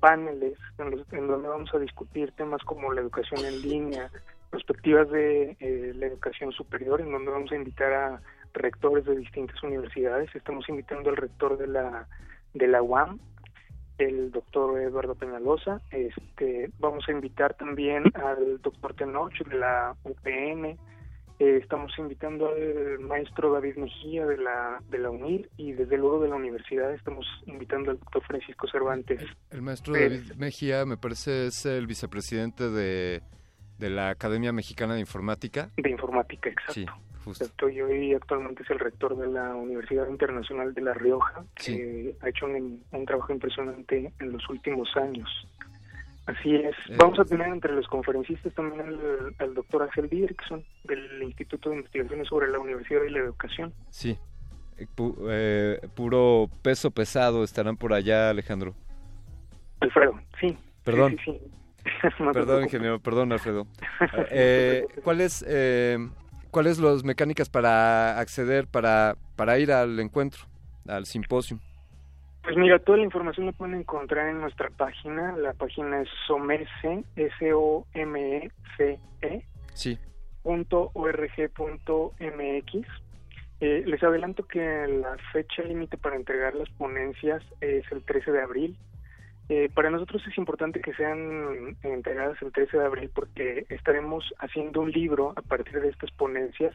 paneles en, los- en donde vamos a discutir temas como la educación en línea, perspectivas de eh, la educación superior, en donde vamos a invitar a rectores de distintas universidades. Estamos invitando al rector de la de la UAM, el doctor Eduardo Peñalosa. Este, vamos a invitar también al doctor Tenoch de la UPN. Eh, estamos invitando al maestro David Mejía de la, de la UNIR y desde luego de la universidad estamos invitando al doctor Francisco Cervantes. El maestro Pérez. David Mejía, me parece, es el vicepresidente de, de la Academia Mexicana de Informática. De informática, exacto. Sí, justo. Estoy hoy actualmente es el rector de la Universidad Internacional de La Rioja, que ha hecho un, un trabajo impresionante en los últimos años. Así es. Eh, Vamos a tener entre los conferencistas también al, al doctor Ángel Dierkson del Instituto de Investigaciones sobre la Universidad y la Educación. Sí. Eh, pu- eh, puro peso pesado estarán por allá, Alejandro. Alfredo, sí. Perdón. Sí, sí, sí. No Perdón, ingeniero, perdón, Alfredo. Eh, ¿Cuáles eh, cuáles las mecánicas para acceder, para, para ir al encuentro, al simposio? Pues mira, toda la información la pueden encontrar en nuestra página. La página es somece, S-O-M-E-C-E, Sí. punto org punto mx. Eh, les adelanto que la fecha límite para entregar las ponencias es el 13 de abril. Eh, para nosotros es importante que sean entregadas el 13 de abril porque estaremos haciendo un libro a partir de estas ponencias.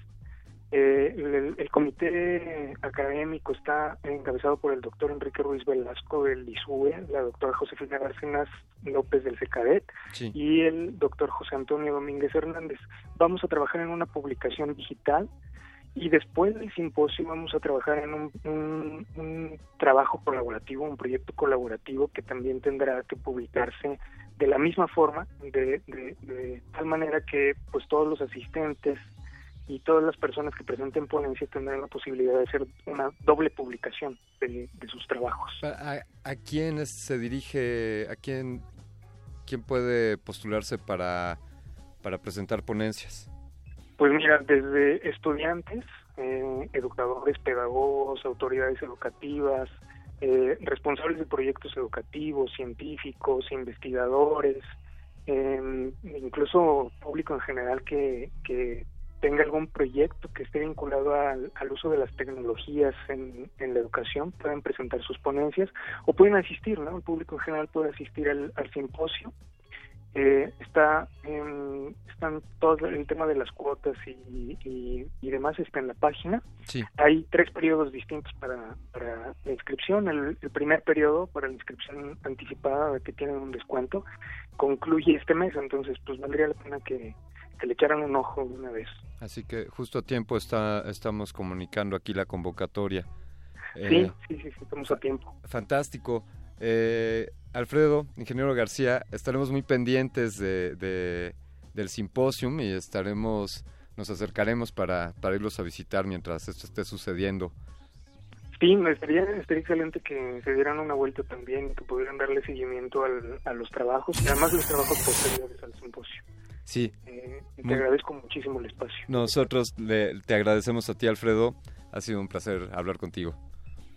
Eh, el, el comité académico está encabezado por el doctor Enrique Ruiz Velasco del ISUE, la doctora Josefina Bárcenas López del CECADET Sí. y el doctor José Antonio Domínguez Hernández. Vamos a trabajar en una publicación digital y después del simposio vamos a trabajar en un, trabajo colaborativo, un proyecto colaborativo que también tendrá que publicarse de la misma forma, de, de- tal manera que pues todos los asistentes y todas las personas que presenten ponencia tendrán la posibilidad de hacer una doble publicación de, sus trabajos. ¿A, a quién se dirige, a quién quién puede postularse para, para presentar ponencias? Pues mira, desde estudiantes, eh, educadores, pedagogos, autoridades educativas, eh, responsables de proyectos educativos, científicos, investigadores, eh, incluso público en general que, que tenga algún proyecto que esté vinculado al, al uso de las tecnologías en, en la educación pueden presentar sus ponencias o pueden asistir, ¿no? El público en general puede asistir al, al simposio. Eh, está em, están todo el tema de las cuotas y, y, y demás está en la página. Sí. Hay tres periodos distintos para, para la inscripción. El, el primer periodo para la inscripción anticipada que tienen un descuento concluye este mes, entonces pues valdría la pena que, que le echaran un ojo de una vez. Así que justo a tiempo está, estamos comunicando aquí la convocatoria. Sí, Eh, sí, sí, sí, estamos a tiempo. Fantástico. Eh, Alfredo, ingeniero García, estaremos muy pendientes de, de- del simposium y estaremos, nos acercaremos para, para irlos a visitar mientras esto esté sucediendo. Sí, me estaría, estaría excelente que se dieran una vuelta también, que pudieran darle seguimiento al- a los trabajos y además los trabajos posteriores al simposio. Sí. Eh, te Muy- agradezco muchísimo el espacio. Nosotros le- te agradecemos a ti, Alfredo. Ha sido un placer hablar contigo.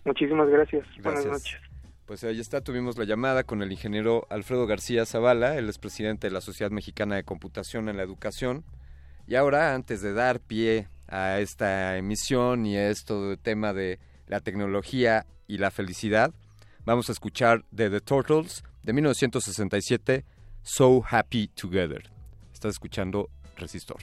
Muchísimas gracias. Buenas Gracias. noches. Pues ahí está, tuvimos la llamada con el ingeniero Alfredo García Zavala, él es presidente de la Sociedad Mexicana de Computación en la Educación. Y ahora, antes de dar pie a esta emisión y a esto de tema de la tecnología y la felicidad, vamos a escuchar de The Turtles de 1967, So Happy Together. Estás escuchando Resistor.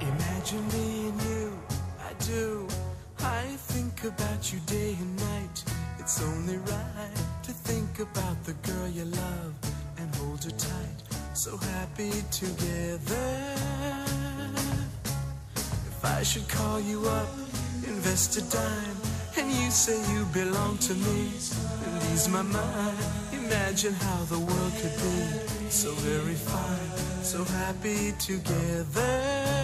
Imagine being you, I do. I think about you day and night. It's only right to think about the girl you love and hold her tight. So happy together. If I should call you up, invest a dime, and you say you belong to me, and ease my mind. Imagine how the world could be so very fine, so happy together.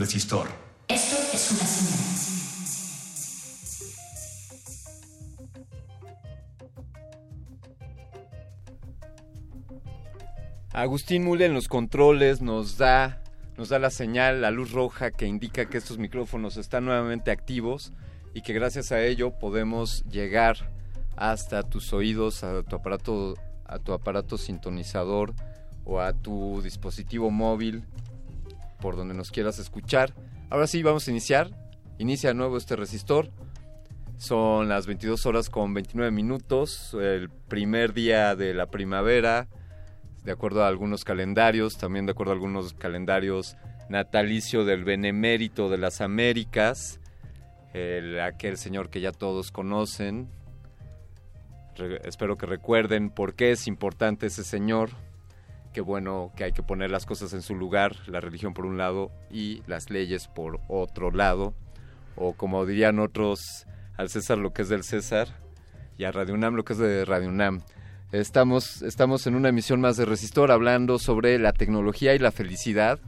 Resistor. Esto es una señal. Agustín Mule en los controles nos da, nos da la señal, la luz roja que indica que estos micrófonos están nuevamente activos y que gracias a ello podemos llegar hasta tus oídos, a tu aparato, a tu aparato sintonizador o a tu dispositivo móvil por donde nos quieras escuchar. Ahora sí, vamos a iniciar. Inicia de nuevo este resistor. Son las 22 horas con 29 minutos, el primer día de la primavera, de acuerdo a algunos calendarios, también de acuerdo a algunos calendarios natalicio del Benemérito de las Américas, el, aquel señor que ya todos conocen. Espero que recuerden por qué es importante ese señor. Qué bueno que hay que poner las cosas en su lugar, la religión por un lado y las leyes por otro lado. O como dirían otros, al César lo que es del César y a Radio UNAM lo que es de Radio UNAM. Estamos, estamos en una emisión más de Resistor hablando sobre la tecnología y la felicidad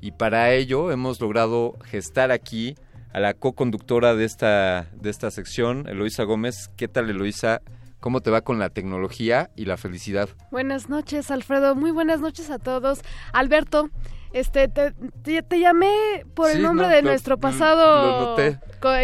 y para ello hemos logrado gestar aquí a la co-conductora de esta, de esta sección, Eloisa Gómez. ¿Qué tal Eloisa? ¿Cómo te va con la tecnología y la felicidad? Buenas noches, Alfredo. Muy buenas noches a todos. Alberto, este, te, te- te llamé por el nombre no, de lo- nuestro pasado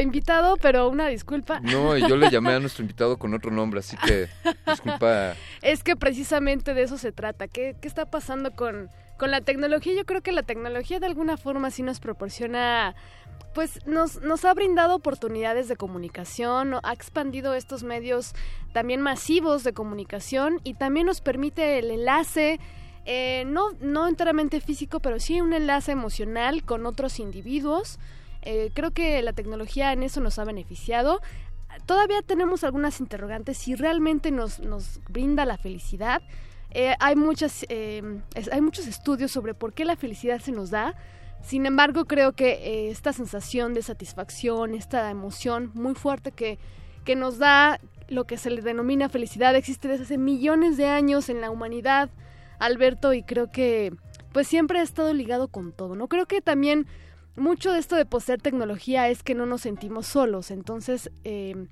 invitado, pero una disculpa. No, y yo le llamé a nuestro invitado con otro nombre, así que disculpa. Es que precisamente de eso se trata. ¿Qué, qué está pasando con, con la tecnología? Yo creo que la tecnología de alguna forma sí nos proporciona, pues nos, nos ha brindado oportunidades de comunicación, ha expandido estos medios también masivos de comunicación y también nos permite el enlace. eh, no, no enteramente físico, pero sí un enlace emocional con otros individuos. Eh, creo que la tecnología en eso nos ha beneficiado todavía tenemos algunas interrogantes si realmente nos, brinda la felicidad. Eh, hay, muchas, eh, hay muchos estudios sobre por qué la felicidad se nos da. Sin embargo, creo que eh, esta sensación de satisfacción, esta emoción muy fuerte que, que nos da lo que se le denomina felicidad existe desde hace millones de años en la humanidad, Alberto, y creo que pues siempre ha estado ligado con todo, ¿no? Creo que también mucho de esto de poseer tecnología es que no nos sentimos solos, entonces eh,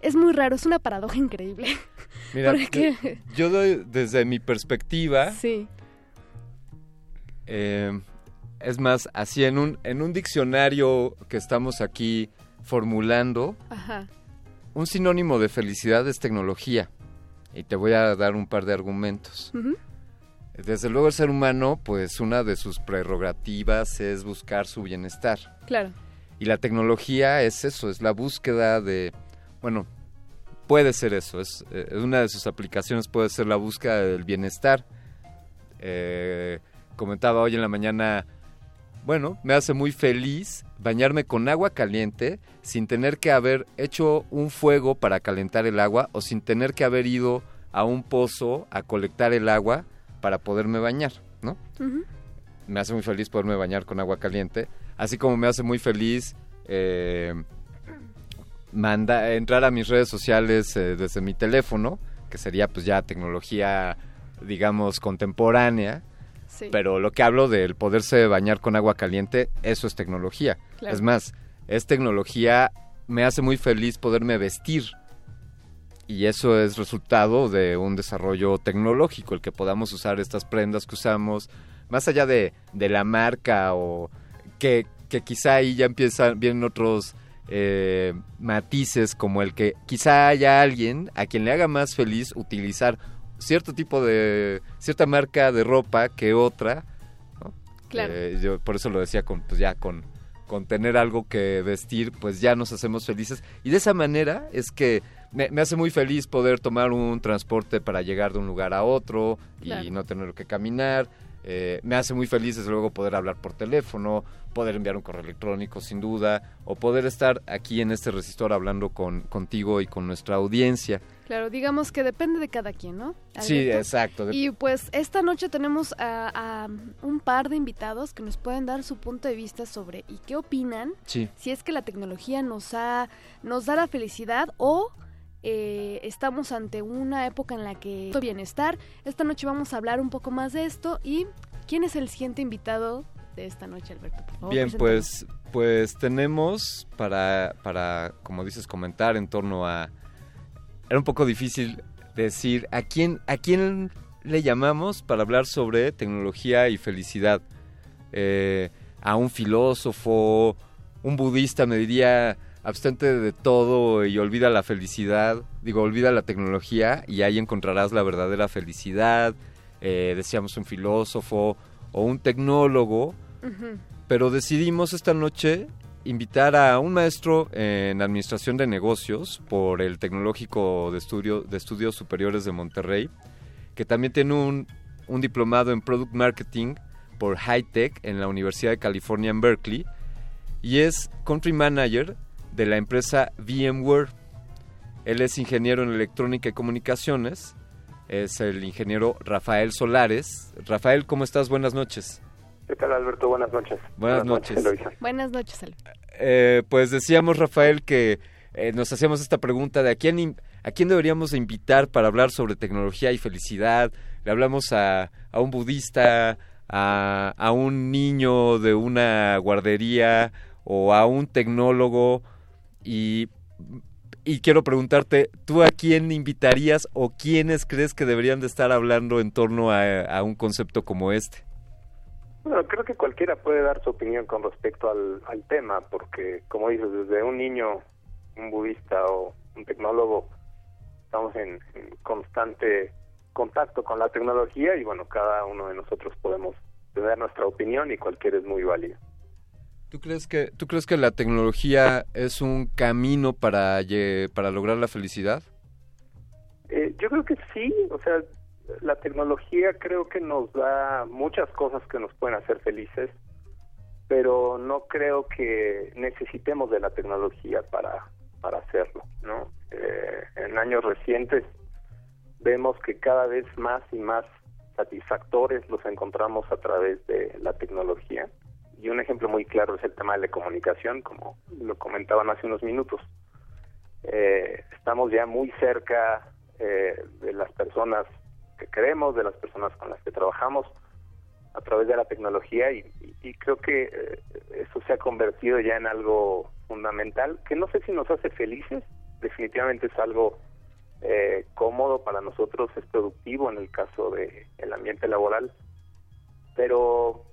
es muy raro, es una paradoja increíble. Mira, Porque- yo, yo doy desde mi perspectiva, Sí, eh, es más, así en un, en un diccionario que estamos aquí formulando, ajá, un sinónimo de felicidad es tecnología. Y te voy a dar un par de argumentos. Desde luego el ser humano, pues una de sus prerrogativas es buscar su bienestar. claro, Y la tecnología es eso, es la búsqueda de, bueno, puede ser eso, es eh, una de sus aplicaciones puede ser la búsqueda del bienestar. Eh, comentaba hoy en la mañana, bueno, me hace muy feliz bañarme con agua caliente sin tener que haber hecho un fuego para calentar el agua o sin tener que haber ido a un pozo a colectar el agua para poderme bañar, ¿no? me hace muy feliz poderme bañar con agua caliente, así como me hace muy feliz eh, manda- entrar a mis redes sociales eh, desde mi teléfono, que sería pues ya tecnología, digamos, contemporánea, sí, pero lo que hablo del poderse bañar con agua caliente, eso es tecnología. Claro. Es más, es tecnología, me hace muy feliz poderme vestir. Y eso es resultado de un desarrollo tecnológico, el que podamos usar estas prendas que usamos, más allá de, de la marca o que, que quizá ahí ya empiezan, vienen otros eh, matices como el que quizá haya alguien a quien le haga más feliz utilizar cierto tipo de, cierta marca de ropa que otra, ¿no? Claro. Eh, yo por eso lo decía con, pues ya con, con tener algo que vestir, pues ya nos hacemos felices. Y de esa manera es que me, me hace muy feliz poder tomar un transporte para llegar de un lugar a otro y no tener que caminar. Eh, me hace muy feliz, desde luego, poder hablar por teléfono, poder enviar un correo electrónico, sin duda, o poder estar aquí en este resistor hablando con, contigo y con nuestra audiencia. Claro, digamos que depende de cada quien, ¿no? Sí, exacto. Y pues esta noche tenemos a, a un par de invitados que nos pueden dar su punto de vista sobre y qué opinan Sí. si es que la tecnología nos ha nos da la felicidad o eh, estamos ante una época en la que bienestar. Esta noche vamos a hablar un poco más de esto y quién es el siguiente invitado de esta noche, Alberto. Favor, Bien, pues, pues tenemos para, para, como dices, comentar en torno a... Era un poco difícil decir a quién, a quién le llamamos para hablar sobre tecnología y felicidad. eh, a un filósofo, un budista me diría abstente de todo y olvida la felicidad, digo, olvida la tecnología y ahí encontrarás la verdadera felicidad, eh, decíamos un filósofo o un tecnólogo, pero decidimos esta noche invitar a un maestro en administración de negocios por el Tecnológico de, Estudio, de Estudios Superiores de Monterrey, que también tiene un, un diplomado en Product Marketing por High Tech en la Universidad de California en Berkeley y es Country Manager de la empresa VMware. Él es ingeniero en electrónica y comunicaciones. Es el ingeniero Rafael Solares. Rafael, ¿cómo estás? Buenas noches. ¿Qué tal, Alberto? Buenas noches. Buenas noches. Buenas noches, Ale. Eh, pues decíamos, Rafael, que eh, nos hacíamos esta pregunta de a quién, a quién deberíamos de invitar para hablar sobre tecnología y felicidad. Le hablamos a, a un budista, a, a un niño de una guardería o a un tecnólogo y, y quiero preguntarte, ¿tú a quién invitarías o quiénes crees que deberían de estar hablando en torno a, a un concepto como este? Bueno, creo que cualquiera puede dar su opinión con respecto al, al tema, porque, como dices, desde un niño, un budista o un tecnólogo, estamos en, en constante contacto con la tecnología y, bueno, cada uno de nosotros podemos tener nuestra opinión y cualquiera es muy válida. ¿Tú crees que, ¿tú crees que la tecnología es un camino para, para lograr la felicidad? Eh, yo creo que sí, o sea, la tecnología creo que nos da muchas cosas que nos pueden hacer felices, pero no creo que necesitemos de la tecnología para, para hacerlo, ¿no? Eh, en años recientes vemos que cada vez más y más satisfactores los encontramos a través de la tecnología. Y un ejemplo muy claro es el tema de la comunicación, como lo comentaban hace unos minutos. Eh, estamos ya muy cerca eh, de las personas que queremos, de las personas con las que trabajamos a través de la tecnología y, creo que eh, eso se ha convertido ya en algo fundamental que no sé si nos hace felices, definitivamente es algo eh, cómodo para nosotros, es productivo en el caso de el ambiente laboral, pero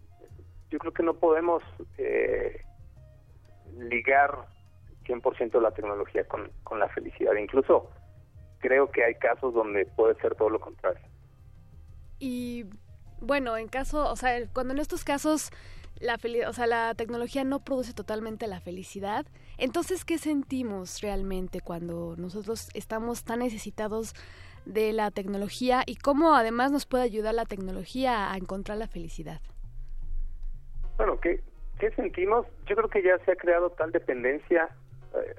yo creo que no podemos eh, ligar 100% la tecnología con, con la felicidad. Incluso creo que hay casos donde puede ser todo lo contrario. Y bueno, en caso, o sea, cuando en estos casos la o sea, la tecnología no produce totalmente la felicidad, entonces ¿qué sentimos realmente cuando nosotros estamos tan necesitados de la tecnología y cómo además nos puede ayudar la tecnología a encontrar la felicidad? Bueno, ¿qué, qué sentimos? Yo creo que ya se ha creado tal dependencia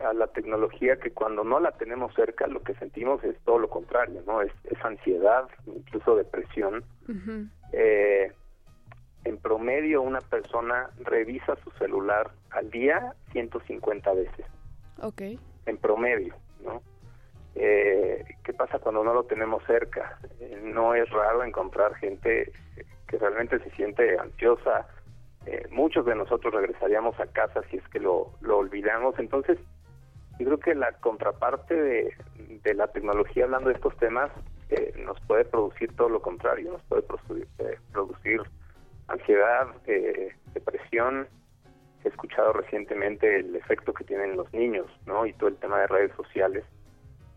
a la tecnología que cuando no la tenemos cerca lo que sentimos es todo lo contrario, ¿no? Es, es ansiedad, incluso depresión. Eh, en promedio una persona revisa su celular al día 150 veces, Ok. en promedio, ¿no? Eh, ¿Qué pasa cuando no lo tenemos cerca? Eh, no es raro encontrar gente que realmente se siente ansiosa. Eh, muchos de nosotros regresaríamos a casa si es que lo, olvidamos. Entonces, yo creo que la contraparte de, de la tecnología hablando de estos temas eh, nos puede producir todo lo contrario, nos puede producir, eh, producir ansiedad, eh, depresión. He escuchado recientemente el efecto que tienen los niños, ¿no? Y todo el tema de redes sociales,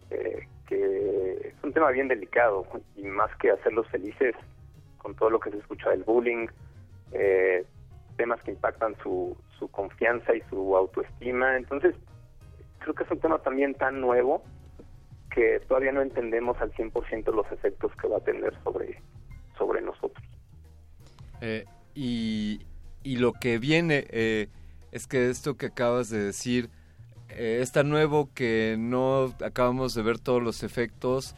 eh, que es un tema bien delicado y más que hacerlos felices con todo lo que se escucha del bullying, eh, temas que impactan su, su confianza y su autoestima. Entonces, creo que es un tema también tan nuevo que todavía no entendemos al 100% los efectos que va a tener sobre, sobre nosotros. Eh, y, y lo que viene eh, es que esto que acabas de decir eh, es tan nuevo que no acabamos de ver todos los efectos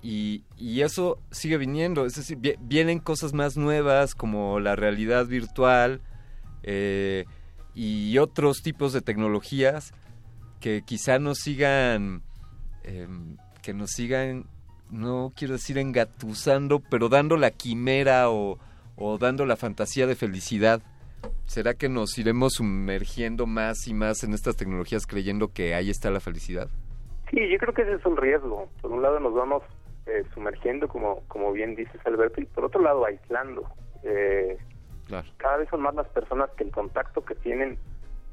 y, y eso sigue viniendo. Es decir, vi- vienen cosas más nuevas como la realidad virtual eh, y otros tipos de tecnologías que quizá nos sigan, em, que nos sigan, no quiero decir engatusando, pero dando la quimera o, dando la fantasía de felicidad. ¿Será que nos iremos sumergiendo más y más en estas tecnologías creyendo que ahí está la felicidad? Sí, yo creo que ese es un riesgo. Por un lado nos vamos eh, sumergiendo, como, como bien dices Alberto, y por otro lado aislando. Eh, Claro. Cada vez son más las personas que el contacto que tienen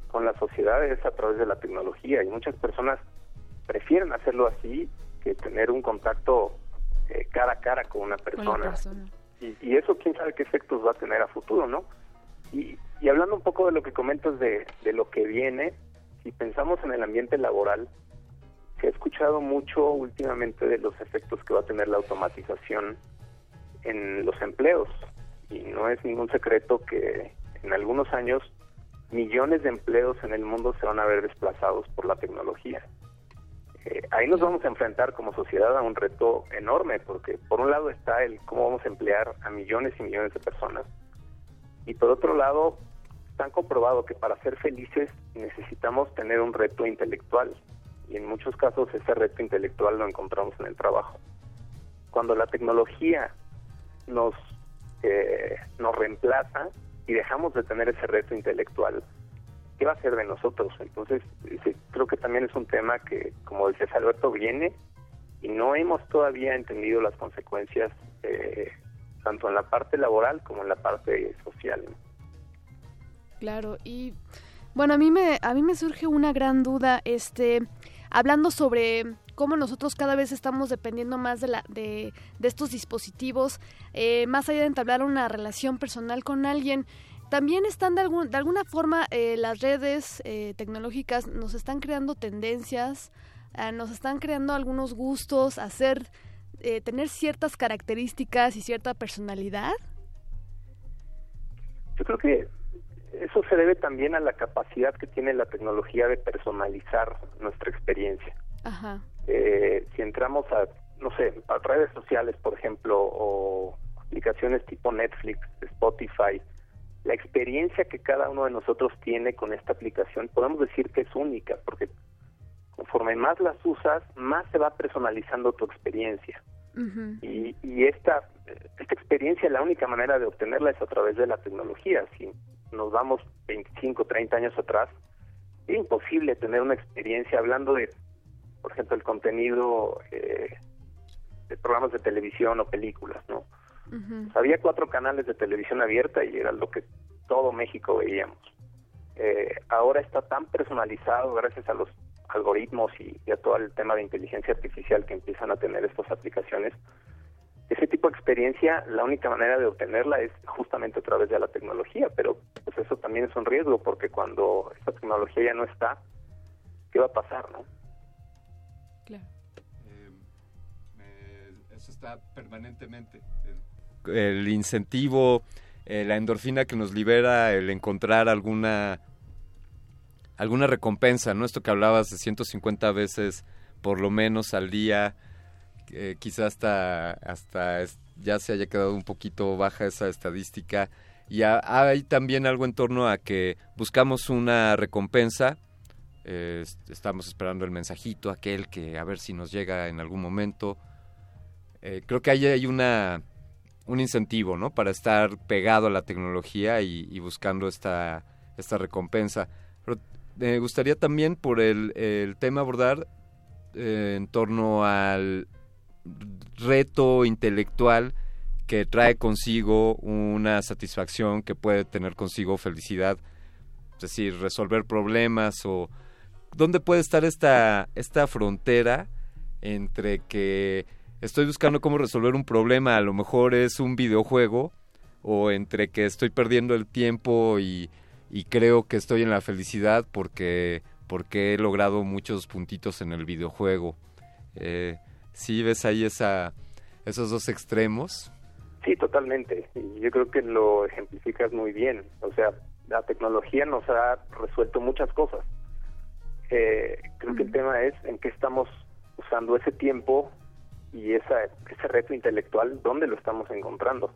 con la sociedad es a través de la tecnología y muchas personas prefieren hacerlo así que tener un contacto eh, cara a cara con una persona. Y, y eso quién sabe qué efectos va a tener a futuro, ¿no? Y, y hablando un poco de lo que comentas de, de lo que viene, si pensamos en el ambiente laboral, se ha escuchado mucho últimamente de los efectos que va a tener la automatización en los empleos. Y no es ningún secreto que en algunos años millones de empleos en el mundo se van a ver desplazados por la tecnología. Eh, ahí nos vamos a enfrentar como sociedad a un reto enorme, porque por un lado está el cómo vamos a emplear a millones y millones de personas, y por otro lado están comprobado que para ser felices necesitamos tener un reto intelectual, y en muchos casos ese reto intelectual lo encontramos en el trabajo. Cuando la tecnología nos, eh, nos reemplaza y dejamos de tener ese reto intelectual, ¿qué va a ser de nosotros? Entonces, creo que también es un tema que, como dices Alberto, viene y no hemos todavía entendido las consecuencias eh, tanto en la parte laboral como en la parte social. Claro, y bueno, a mí me a mí me surge una gran duda este hablando sobre cómo nosotros cada vez estamos dependiendo más de la de, de estos dispositivos, eh, más allá de entablar una relación personal con alguien, también están de, algún, de alguna forma eh, las redes eh, tecnológicas nos están creando tendencias, ah, nos están creando algunos gustos, hacer eh, tener ciertas características y cierta personalidad. Yo creo que eso se debe también a la capacidad que tiene la tecnología de personalizar nuestra experiencia. Ajá. Eh, si entramos a, no sé, a redes sociales, por ejemplo, o aplicaciones tipo Netflix, Spotify, la experiencia que cada uno de nosotros tiene con esta aplicación, podemos decir que es única, porque conforme más las usas, más se va personalizando tu experiencia. Y, y esta, esta experiencia, la única manera de obtenerla es a través de la tecnología. Si nos vamos 25, 30 años atrás, es imposible tener una experiencia hablando de, por ejemplo, el contenido eh, de programas de televisión o películas, ¿no? Pues había cuatro canales de televisión abierta y era lo que todo México veíamos. Eh, ahora está tan personalizado gracias a los algoritmos y, y a todo el tema de inteligencia artificial que empiezan a tener estas aplicaciones. Ese tipo de experiencia, la única manera de obtenerla es justamente a través de la tecnología, pero pues eso también es un riesgo porque cuando esta tecnología ya no está, ¿qué va a pasar, no? Eso está permanentemente. El, el incentivo, eh, la endorfina que nos libera el encontrar alguna alguna recompensa, ¿no? Esto que hablabas de 150 veces por lo menos al día, eh, quizá hasta, hasta ya se haya quedado un poquito baja esa estadística. Y ha- hay también algo en torno a que buscamos una recompensa, eh, est- estamos esperando el mensajito, aquel que a ver si nos llega en algún momento. Eh, creo que ahí hay una, un incentivo, ¿no? Para estar pegado a la tecnología y, y buscando esta, esta recompensa. Pero me gustaría también por el, el tema abordar eh, en torno al reto intelectual que trae consigo una satisfacción que puede tener consigo felicidad, es decir, resolver problemas o dónde puede estar esta esta frontera entre que estoy buscando cómo resolver un problema, a lo mejor es un videojuego o entre que estoy perdiendo el tiempo y, y creo que estoy en la felicidad porque porque he logrado muchos puntitos en el videojuego. Eh, ¿Sí ves ahí esa, esos dos extremos? Sí, totalmente. Yo creo que lo ejemplificas muy bien. O sea, la tecnología nos ha resuelto muchas cosas. Eh, creo que el tema es en qué estamos usando ese tiempo y esa, ese reto intelectual, dónde lo estamos encontrando.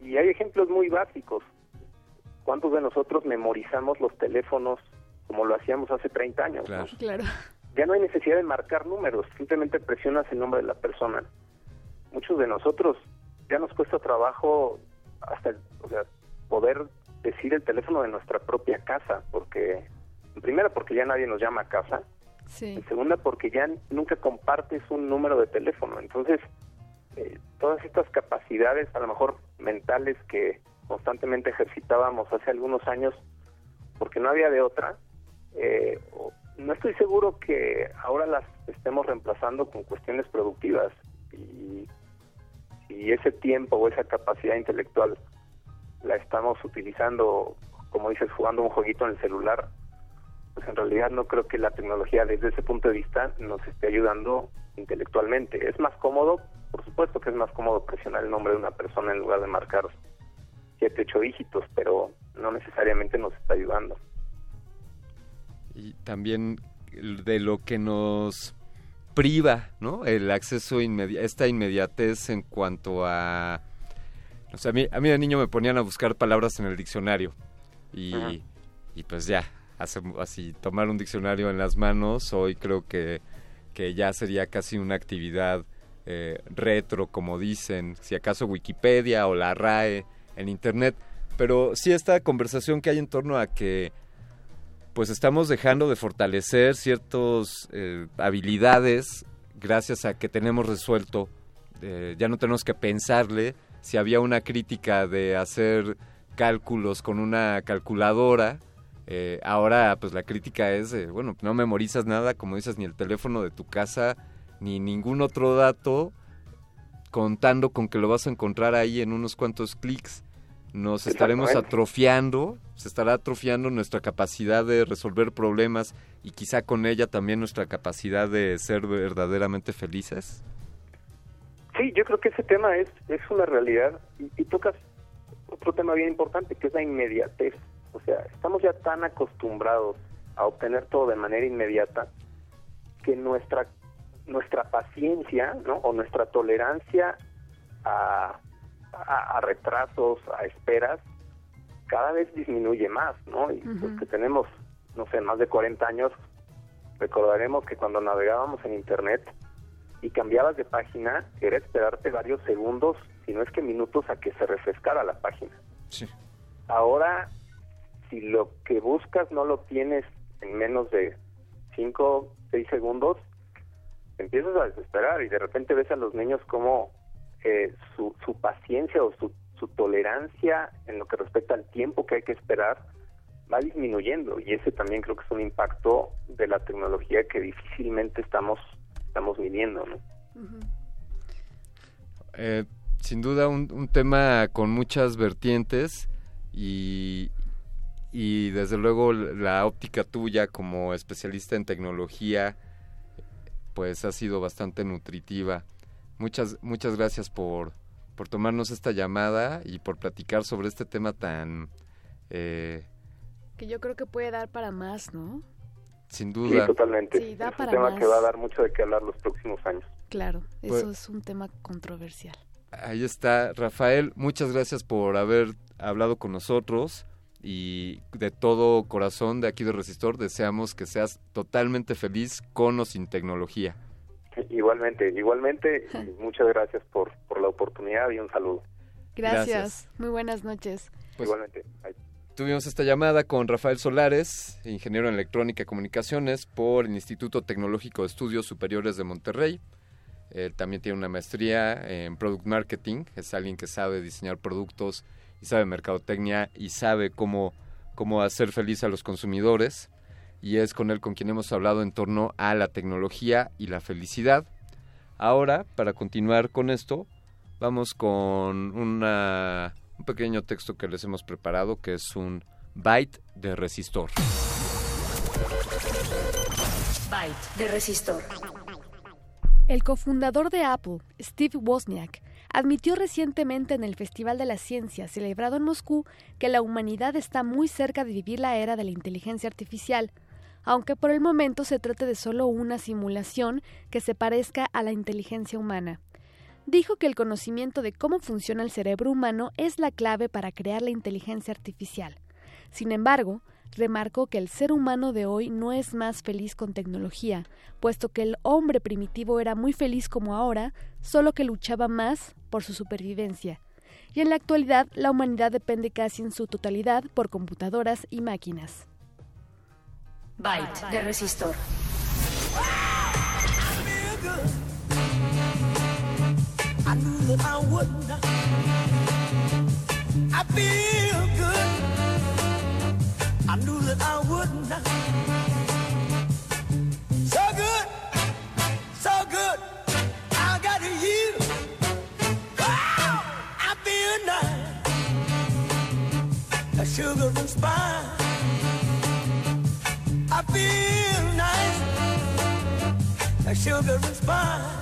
Y hay ejemplos muy básicos. ¿Cuántos de nosotros memorizamos los teléfonos como lo hacíamos hace 30 años? no? Claro. ya no hay necesidad de marcar números, simplemente presionas el nombre de la persona. Muchos de nosotros ya nos cuesta trabajo hasta, o sea, poder decir el teléfono de nuestra propia casa, porque, en primera, porque ya nadie nos llama a casa, Sí. en segunda, porque ya nunca compartes un número de teléfono. Entonces, eh, todas estas capacidades, a lo mejor mentales, que constantemente ejercitábamos hace algunos años porque no había de otra. Eh, no estoy seguro que ahora las estemos reemplazando con cuestiones productivas y, y ese tiempo o esa capacidad intelectual la estamos utilizando, como dices, jugando un jueguito en el celular, pues en realidad no creo que la tecnología desde ese punto de vista nos esté ayudando intelectualmente. Es más cómodo, por supuesto que es más cómodo presionar el nombre de una persona en lugar de marcar siete, ocho dígitos, pero no necesariamente nos está ayudando. y también de lo que nos priva, ¿no? El acceso inmediato, esta inmediatez en cuanto a... O sea, a mí, a mí de niño me ponían a buscar palabras en el diccionario y, y pues ya, hace- así tomar un diccionario en las manos hoy creo que, que ya sería casi una actividad eh, retro, como dicen, si acaso Wikipedia o la RAE en Internet, pero sí esta conversación que hay en torno a que pues estamos dejando de fortalecer ciertas habilidades gracias a que tenemos resuelto, eh, ya no tenemos que pensarle si había una crítica de hacer cálculos con una calculadora, eh, ahora pues la crítica es, bueno, no memorizas nada, como dices, ni el teléfono de tu casa, ni ningún otro dato, contando con que lo vas a encontrar ahí en unos cuantos clics. Nos estaremos atrofiando, se estará atrofiando nuestra capacidad de resolver problemas y quizá con ella también nuestra capacidad de ser verdaderamente felices. Sí, yo creo que ese tema es, es una realidad y, y tocas otro tema bien importante que es la inmediatez. O sea, estamos ya tan acostumbrados a obtener todo de manera inmediata que nuestra nuestra paciencia, ¿no? O nuestra tolerancia a, a, a retrasos, a esperas, cada vez disminuye más, ¿no? Y los que tenemos, no sé, más de 40 años, recordaremos que cuando navegábamos en Internet y cambiabas de página, era esperarte varios segundos, si no es que minutos, a que se refrescara la página. Sí. Ahora, si lo que buscas no lo tienes en menos de 5, 6 segundos, empiezas a desesperar y de repente ves a los niños como eh, su, su paciencia o su, su tolerancia en lo que respecta al tiempo que hay que esperar va disminuyendo y ese también creo que es un impacto de la tecnología que difícilmente estamos estamos midiendo, ¿no? Eh, sin duda un, un tema con muchas vertientes y, y desde luego la óptica tuya como especialista en tecnología pues ha sido bastante nutritiva. Muchas, muchas gracias por, por tomarnos esta llamada y por platicar sobre este tema tan, eh, Que yo creo que puede dar para más, ¿no? sin Sí, duda, totalmente. Sí, da es para un tema más. que va a dar mucho de qué hablar los próximos años. Claro, Pues- eso es un tema controversial. Ahí está, Rafael, muchas gracias por haber hablado con nosotros y de todo corazón de aquí de Resistor deseamos que seas totalmente feliz con o sin tecnología. Igualmente, igualmente, y muchas gracias por, por la oportunidad y un saludo. Gracias. Gracias. Muy buenas noches. Pues- igualmente. Bye. Tuvimos esta llamada con Rafael Solares, ingeniero en electrónica y comunicaciones por el Instituto Tecnológico de Estudios Superiores de Monterrey. Él también tiene una maestría en Product Marketing, es alguien que sabe diseñar productos y sabe mercadotecnia y sabe cómo, cómo hacer feliz a los consumidores. Y es con él con quien hemos hablado en torno a la tecnología y la felicidad. Ahora, para continuar con esto, vamos con un pequeño texto que les hemos preparado, que es un byte de resistor. Byte de resistor. El cofundador de Apple, Steve Wozniak, admitió recientemente en el Festival de la Ciencia celebrado en Moscú que la humanidad está muy cerca de vivir la era de la inteligencia artificial, aunque por el momento se trate de solo una simulación que se parezca a la inteligencia humana. Dijo que el conocimiento de cómo funciona el cerebro humano es la clave para crear la inteligencia artificial. Sin embargo, remarcó que el ser humano de hoy no es más feliz con tecnología, puesto que el hombre primitivo era muy feliz como ahora, solo que luchaba más por su supervivencia. Y en la actualidad la humanidad depende casi en su totalidad por computadoras y máquinas. Byte de resistor. I knew that I would not. I've feel good. I knew that I would not. So good, so good. I got you. I feel nice. A sugar and spice. I feel nice. A sugar and spice.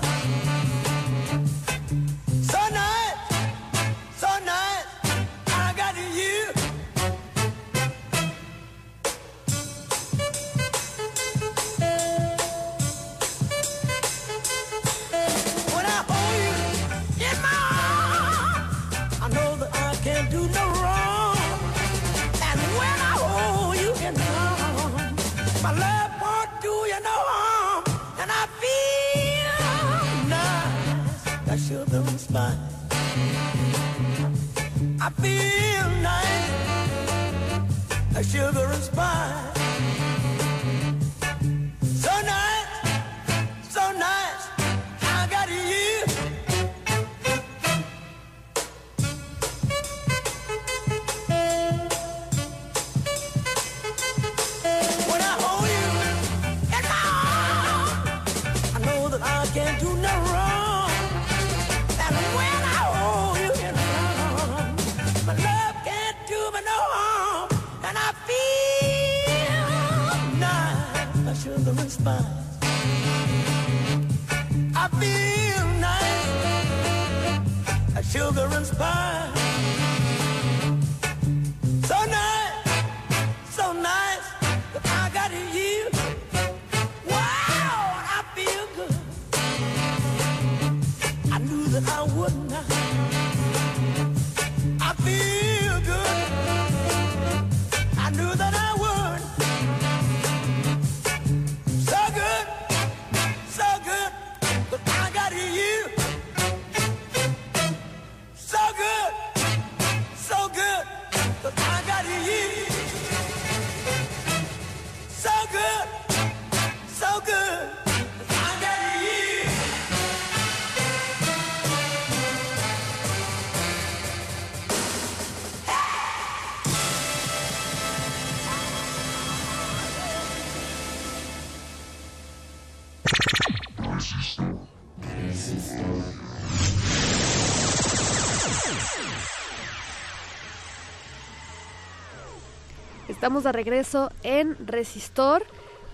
Estamos de regreso en Resistor,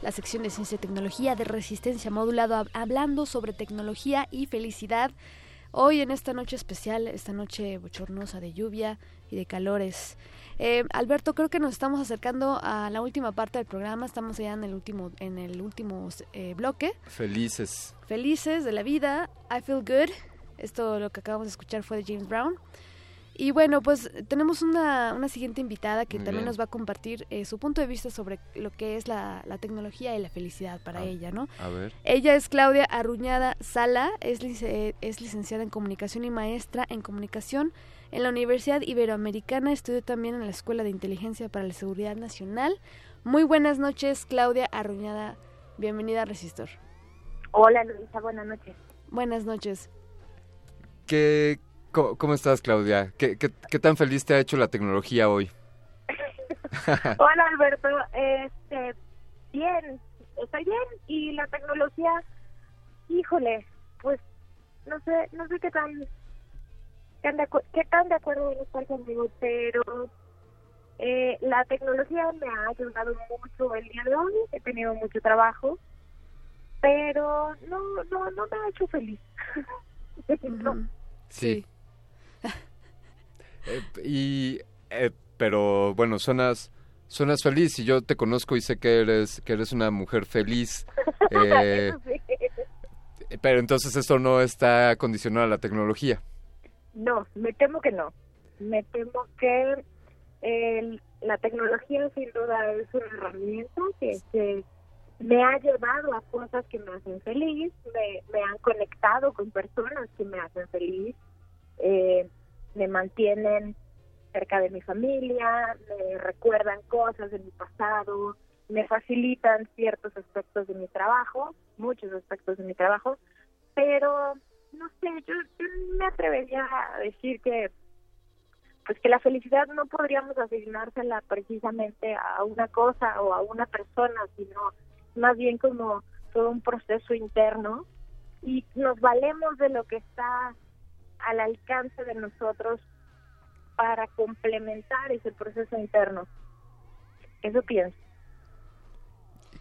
la sección de ciencia y tecnología de resistencia modulado, hab- hablando sobre tecnología y felicidad. Hoy en esta noche especial, esta noche bochornosa de lluvia y de calores. Eh, Alberto, creo que nos estamos acercando a la última parte del programa. Estamos ya en el último, en el último eh, bloque. Felices. Felices de la vida. I feel good. Esto lo que acabamos de escuchar fue de James Brown. Y bueno, pues tenemos una, una siguiente invitada que Muy también bien. nos va a compartir eh, su punto de vista sobre lo que es la, la tecnología y la felicidad para Ah, ella, ¿no? A ver. Ella es Claudia Arruñada Sala, es, lice- es licenciada en comunicación y maestra en comunicación en la Universidad Iberoamericana. Estudió también en la Escuela de Inteligencia para la Seguridad Nacional. Muy buenas noches, Claudia Arruñada. Bienvenida a Resistor. Hola Luisa, buenas noches. Buenas noches. ¿Qué, ¿Cómo estás, Claudia? ¿Qué, qué, qué tan feliz te ha hecho la tecnología hoy? Hola Alberto, este, bien, estoy bien y la tecnología, híjole, pues no sé, no sé qué tan, qué tan de, acu- qué tan de acuerdo estar conmigo, pero eh, la tecnología me ha ayudado mucho el día de hoy, he tenido mucho trabajo, pero no, no, no me ha hecho feliz. No. Sí. Eh, y, eh, pero bueno, suenas, suenas feliz y yo te conozco y sé que eres, que eres una mujer feliz. eh, sí. pero entonces esto no está condicionado a la tecnología. No, me temo que no. Me temo que el- la tecnología sin duda es una herramienta que, que me ha llevado a cosas que me hacen feliz, me, me han conectado con personas que me hacen feliz, eh, me mantienen cerca de mi familia, me recuerdan cosas de mi pasado, me facilitan ciertos aspectos de mi trabajo, muchos aspectos de mi trabajo, pero no sé, yo, yo me atrevería a decir que pues que la felicidad no podríamos asignársela precisamente a una cosa o a una persona, sino más bien como todo un proceso interno y nos valemos de lo que está al alcance de nosotros para complementar ese proceso interno. Eso pienso.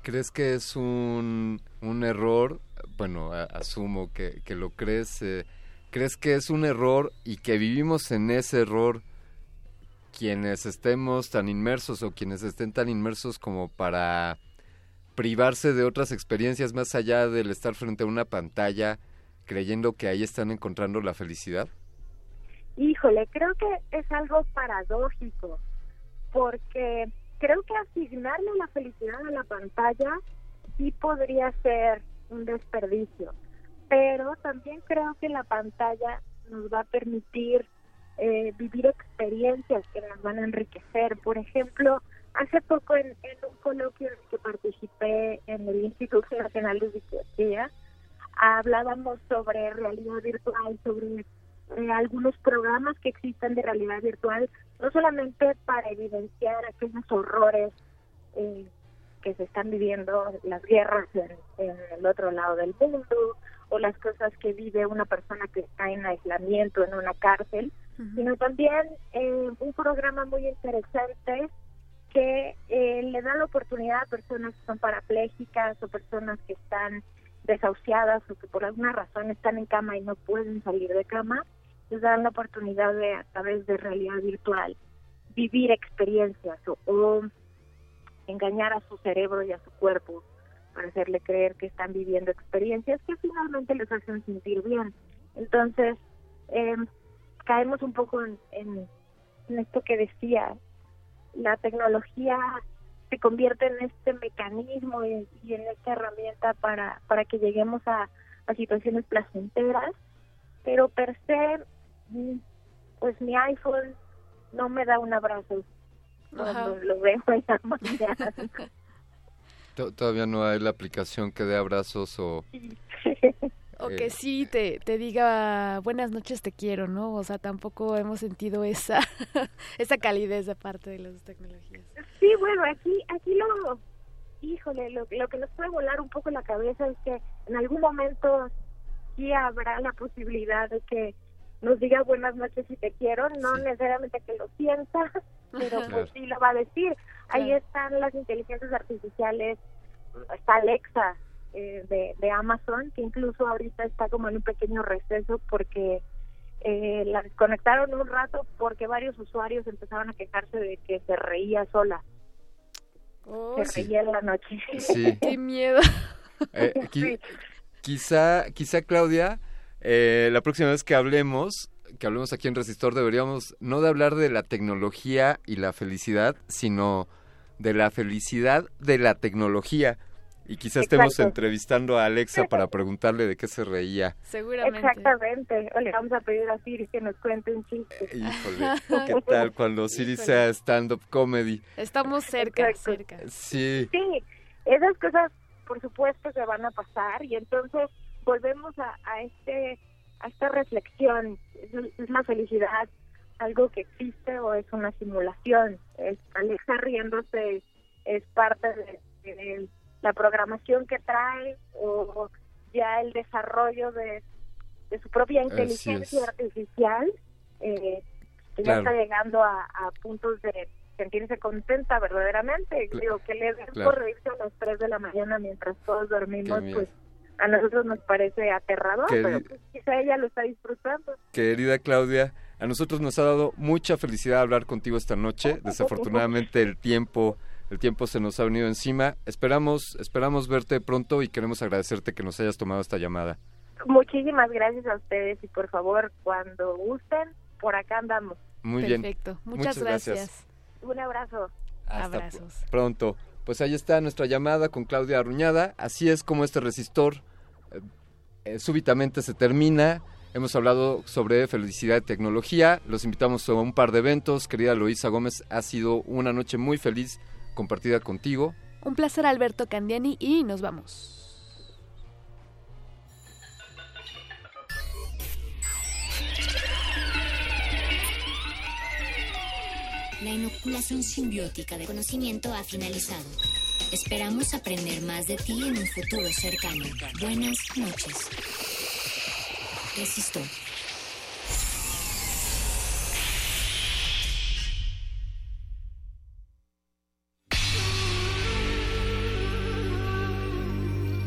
¿Crees que es un, un error? Bueno, asumo que, que lo crees. eh, ¿Crees que es un error y que vivimos en ese error quienes estemos tan inmersos o quienes estén tan inmersos como para privarse de otras experiencias más allá del estar frente a una pantalla creyendo que ahí están encontrando la felicidad? Híjole, creo que es algo paradójico, porque creo que asignarle la felicidad a la pantalla sí podría ser un desperdicio, pero también creo que la pantalla nos va a permitir eh, vivir experiencias que nos van a enriquecer. Por ejemplo, hace poco en, un coloquio en el que participé en el Instituto Nacional de Psiquiatría, hablábamos sobre realidad virtual, sobre eh, algunos programas que existen de realidad virtual, no solamente para evidenciar aquellos horrores eh, que se están viviendo, las guerras en, en el otro lado del mundo, o las cosas que vive una persona que está en aislamiento en una cárcel, sino también eh, un programa muy interesante que eh, le da la oportunidad a personas que son parapléjicas o personas que están desahuciadas o que por alguna razón están en cama y no pueden salir de cama, les dan la oportunidad de a través de realidad virtual vivir experiencias o, engañar a su cerebro y a su cuerpo para hacerle creer que están viviendo experiencias que finalmente les hacen sentir bien. Entonces, eh, caemos un poco en, en esto que decía, la tecnología se convierte en este mecanismo y, y en esta herramienta para, para que lleguemos a, a situaciones placenteras, pero per se, mm, pues mi iPhone no me da un abrazo cuando Ajá. lo veo en la mañana. To- Todavía no hay la aplicación que dé abrazos o... O Eh. que sí te, te diga buenas noches, te quiero, ¿no? O sea, tampoco hemos sentido esa, esa calidez de parte de las tecnologías. Sí, bueno, aquí, aquí lo, híjole, lo, lo que nos puede volar un poco la cabeza es que en algún momento sí habrá la posibilidad de que nos diga buenas noches y te quiero, no necesariamente que lo sienta, pero Ajá. pues sí lo va a decir. Ahí están las inteligencias artificiales, está Alexa eh, de, de Amazon, que incluso ahorita está como en un pequeño receso porque eh, la desconectaron un rato porque varios usuarios empezaron a quejarse de que se reía sola. se Sí. reía en la noche. Sí. Qué miedo. Eh, qui- quizá, quizá Claudia, eh, la próxima vez que hablemos, que hablemos aquí en Resistor, deberíamos no de hablar de la tecnología y la felicidad, sino de la felicidad de la tecnología. Y quizá estemos Exacto. entrevistando a Alexa para preguntarle de qué se reía. Seguramente. Exactamente. O le vamos a pedir a Siri que nos cuente un chiste. Híjole, ¿qué tal cuando Siri sea stand-up comedy? Estamos cerca, cerca. Sí, Sí, esas cosas por supuesto que van a pasar y entonces volvemos a, a este a esta reflexión. ¿Es, es la felicidad algo que existe o es una simulación? Es, Alexa riéndose es parte de, de la programación que trae o ya el desarrollo de, de su propia inteligencia artificial eh, que Claro. ya está llegando a, a puntos de sentirse contenta verdaderamente. Digo, que le den claro. por a las 3 de la mañana mientras todos dormimos, pues a nosotros nos parece aterrador, pero pues, quizá ella lo está disfrutando. querida Claudia, a nosotros nos ha dado mucha felicidad hablar contigo esta noche. Desafortunadamente el tiempo, el tiempo se nos ha venido encima. Esperamos, esperamos verte pronto y queremos agradecerte que nos hayas tomado esta llamada. Muchísimas gracias a ustedes y por favor, cuando gusten, por acá andamos. Muy bien. Perfecto. Muchas, Muchas gracias. gracias. Un abrazo. Hasta Abrazos. pronto. Pues ahí está nuestra llamada con Claudia Arruñada. Así es como este resistor eh, eh, súbitamente se termina. Hemos hablado sobre felicidad y tecnología. Los invitamos a un par de eventos. Querida Loisa Gómez, ha sido una noche muy feliz compartida contigo. Un placer, Alberto Candiani, y nos vamos. La inoculación simbiótica de conocimiento ha finalizado. Esperamos aprender más de ti en un futuro cercano. Buenas noches. Resistor.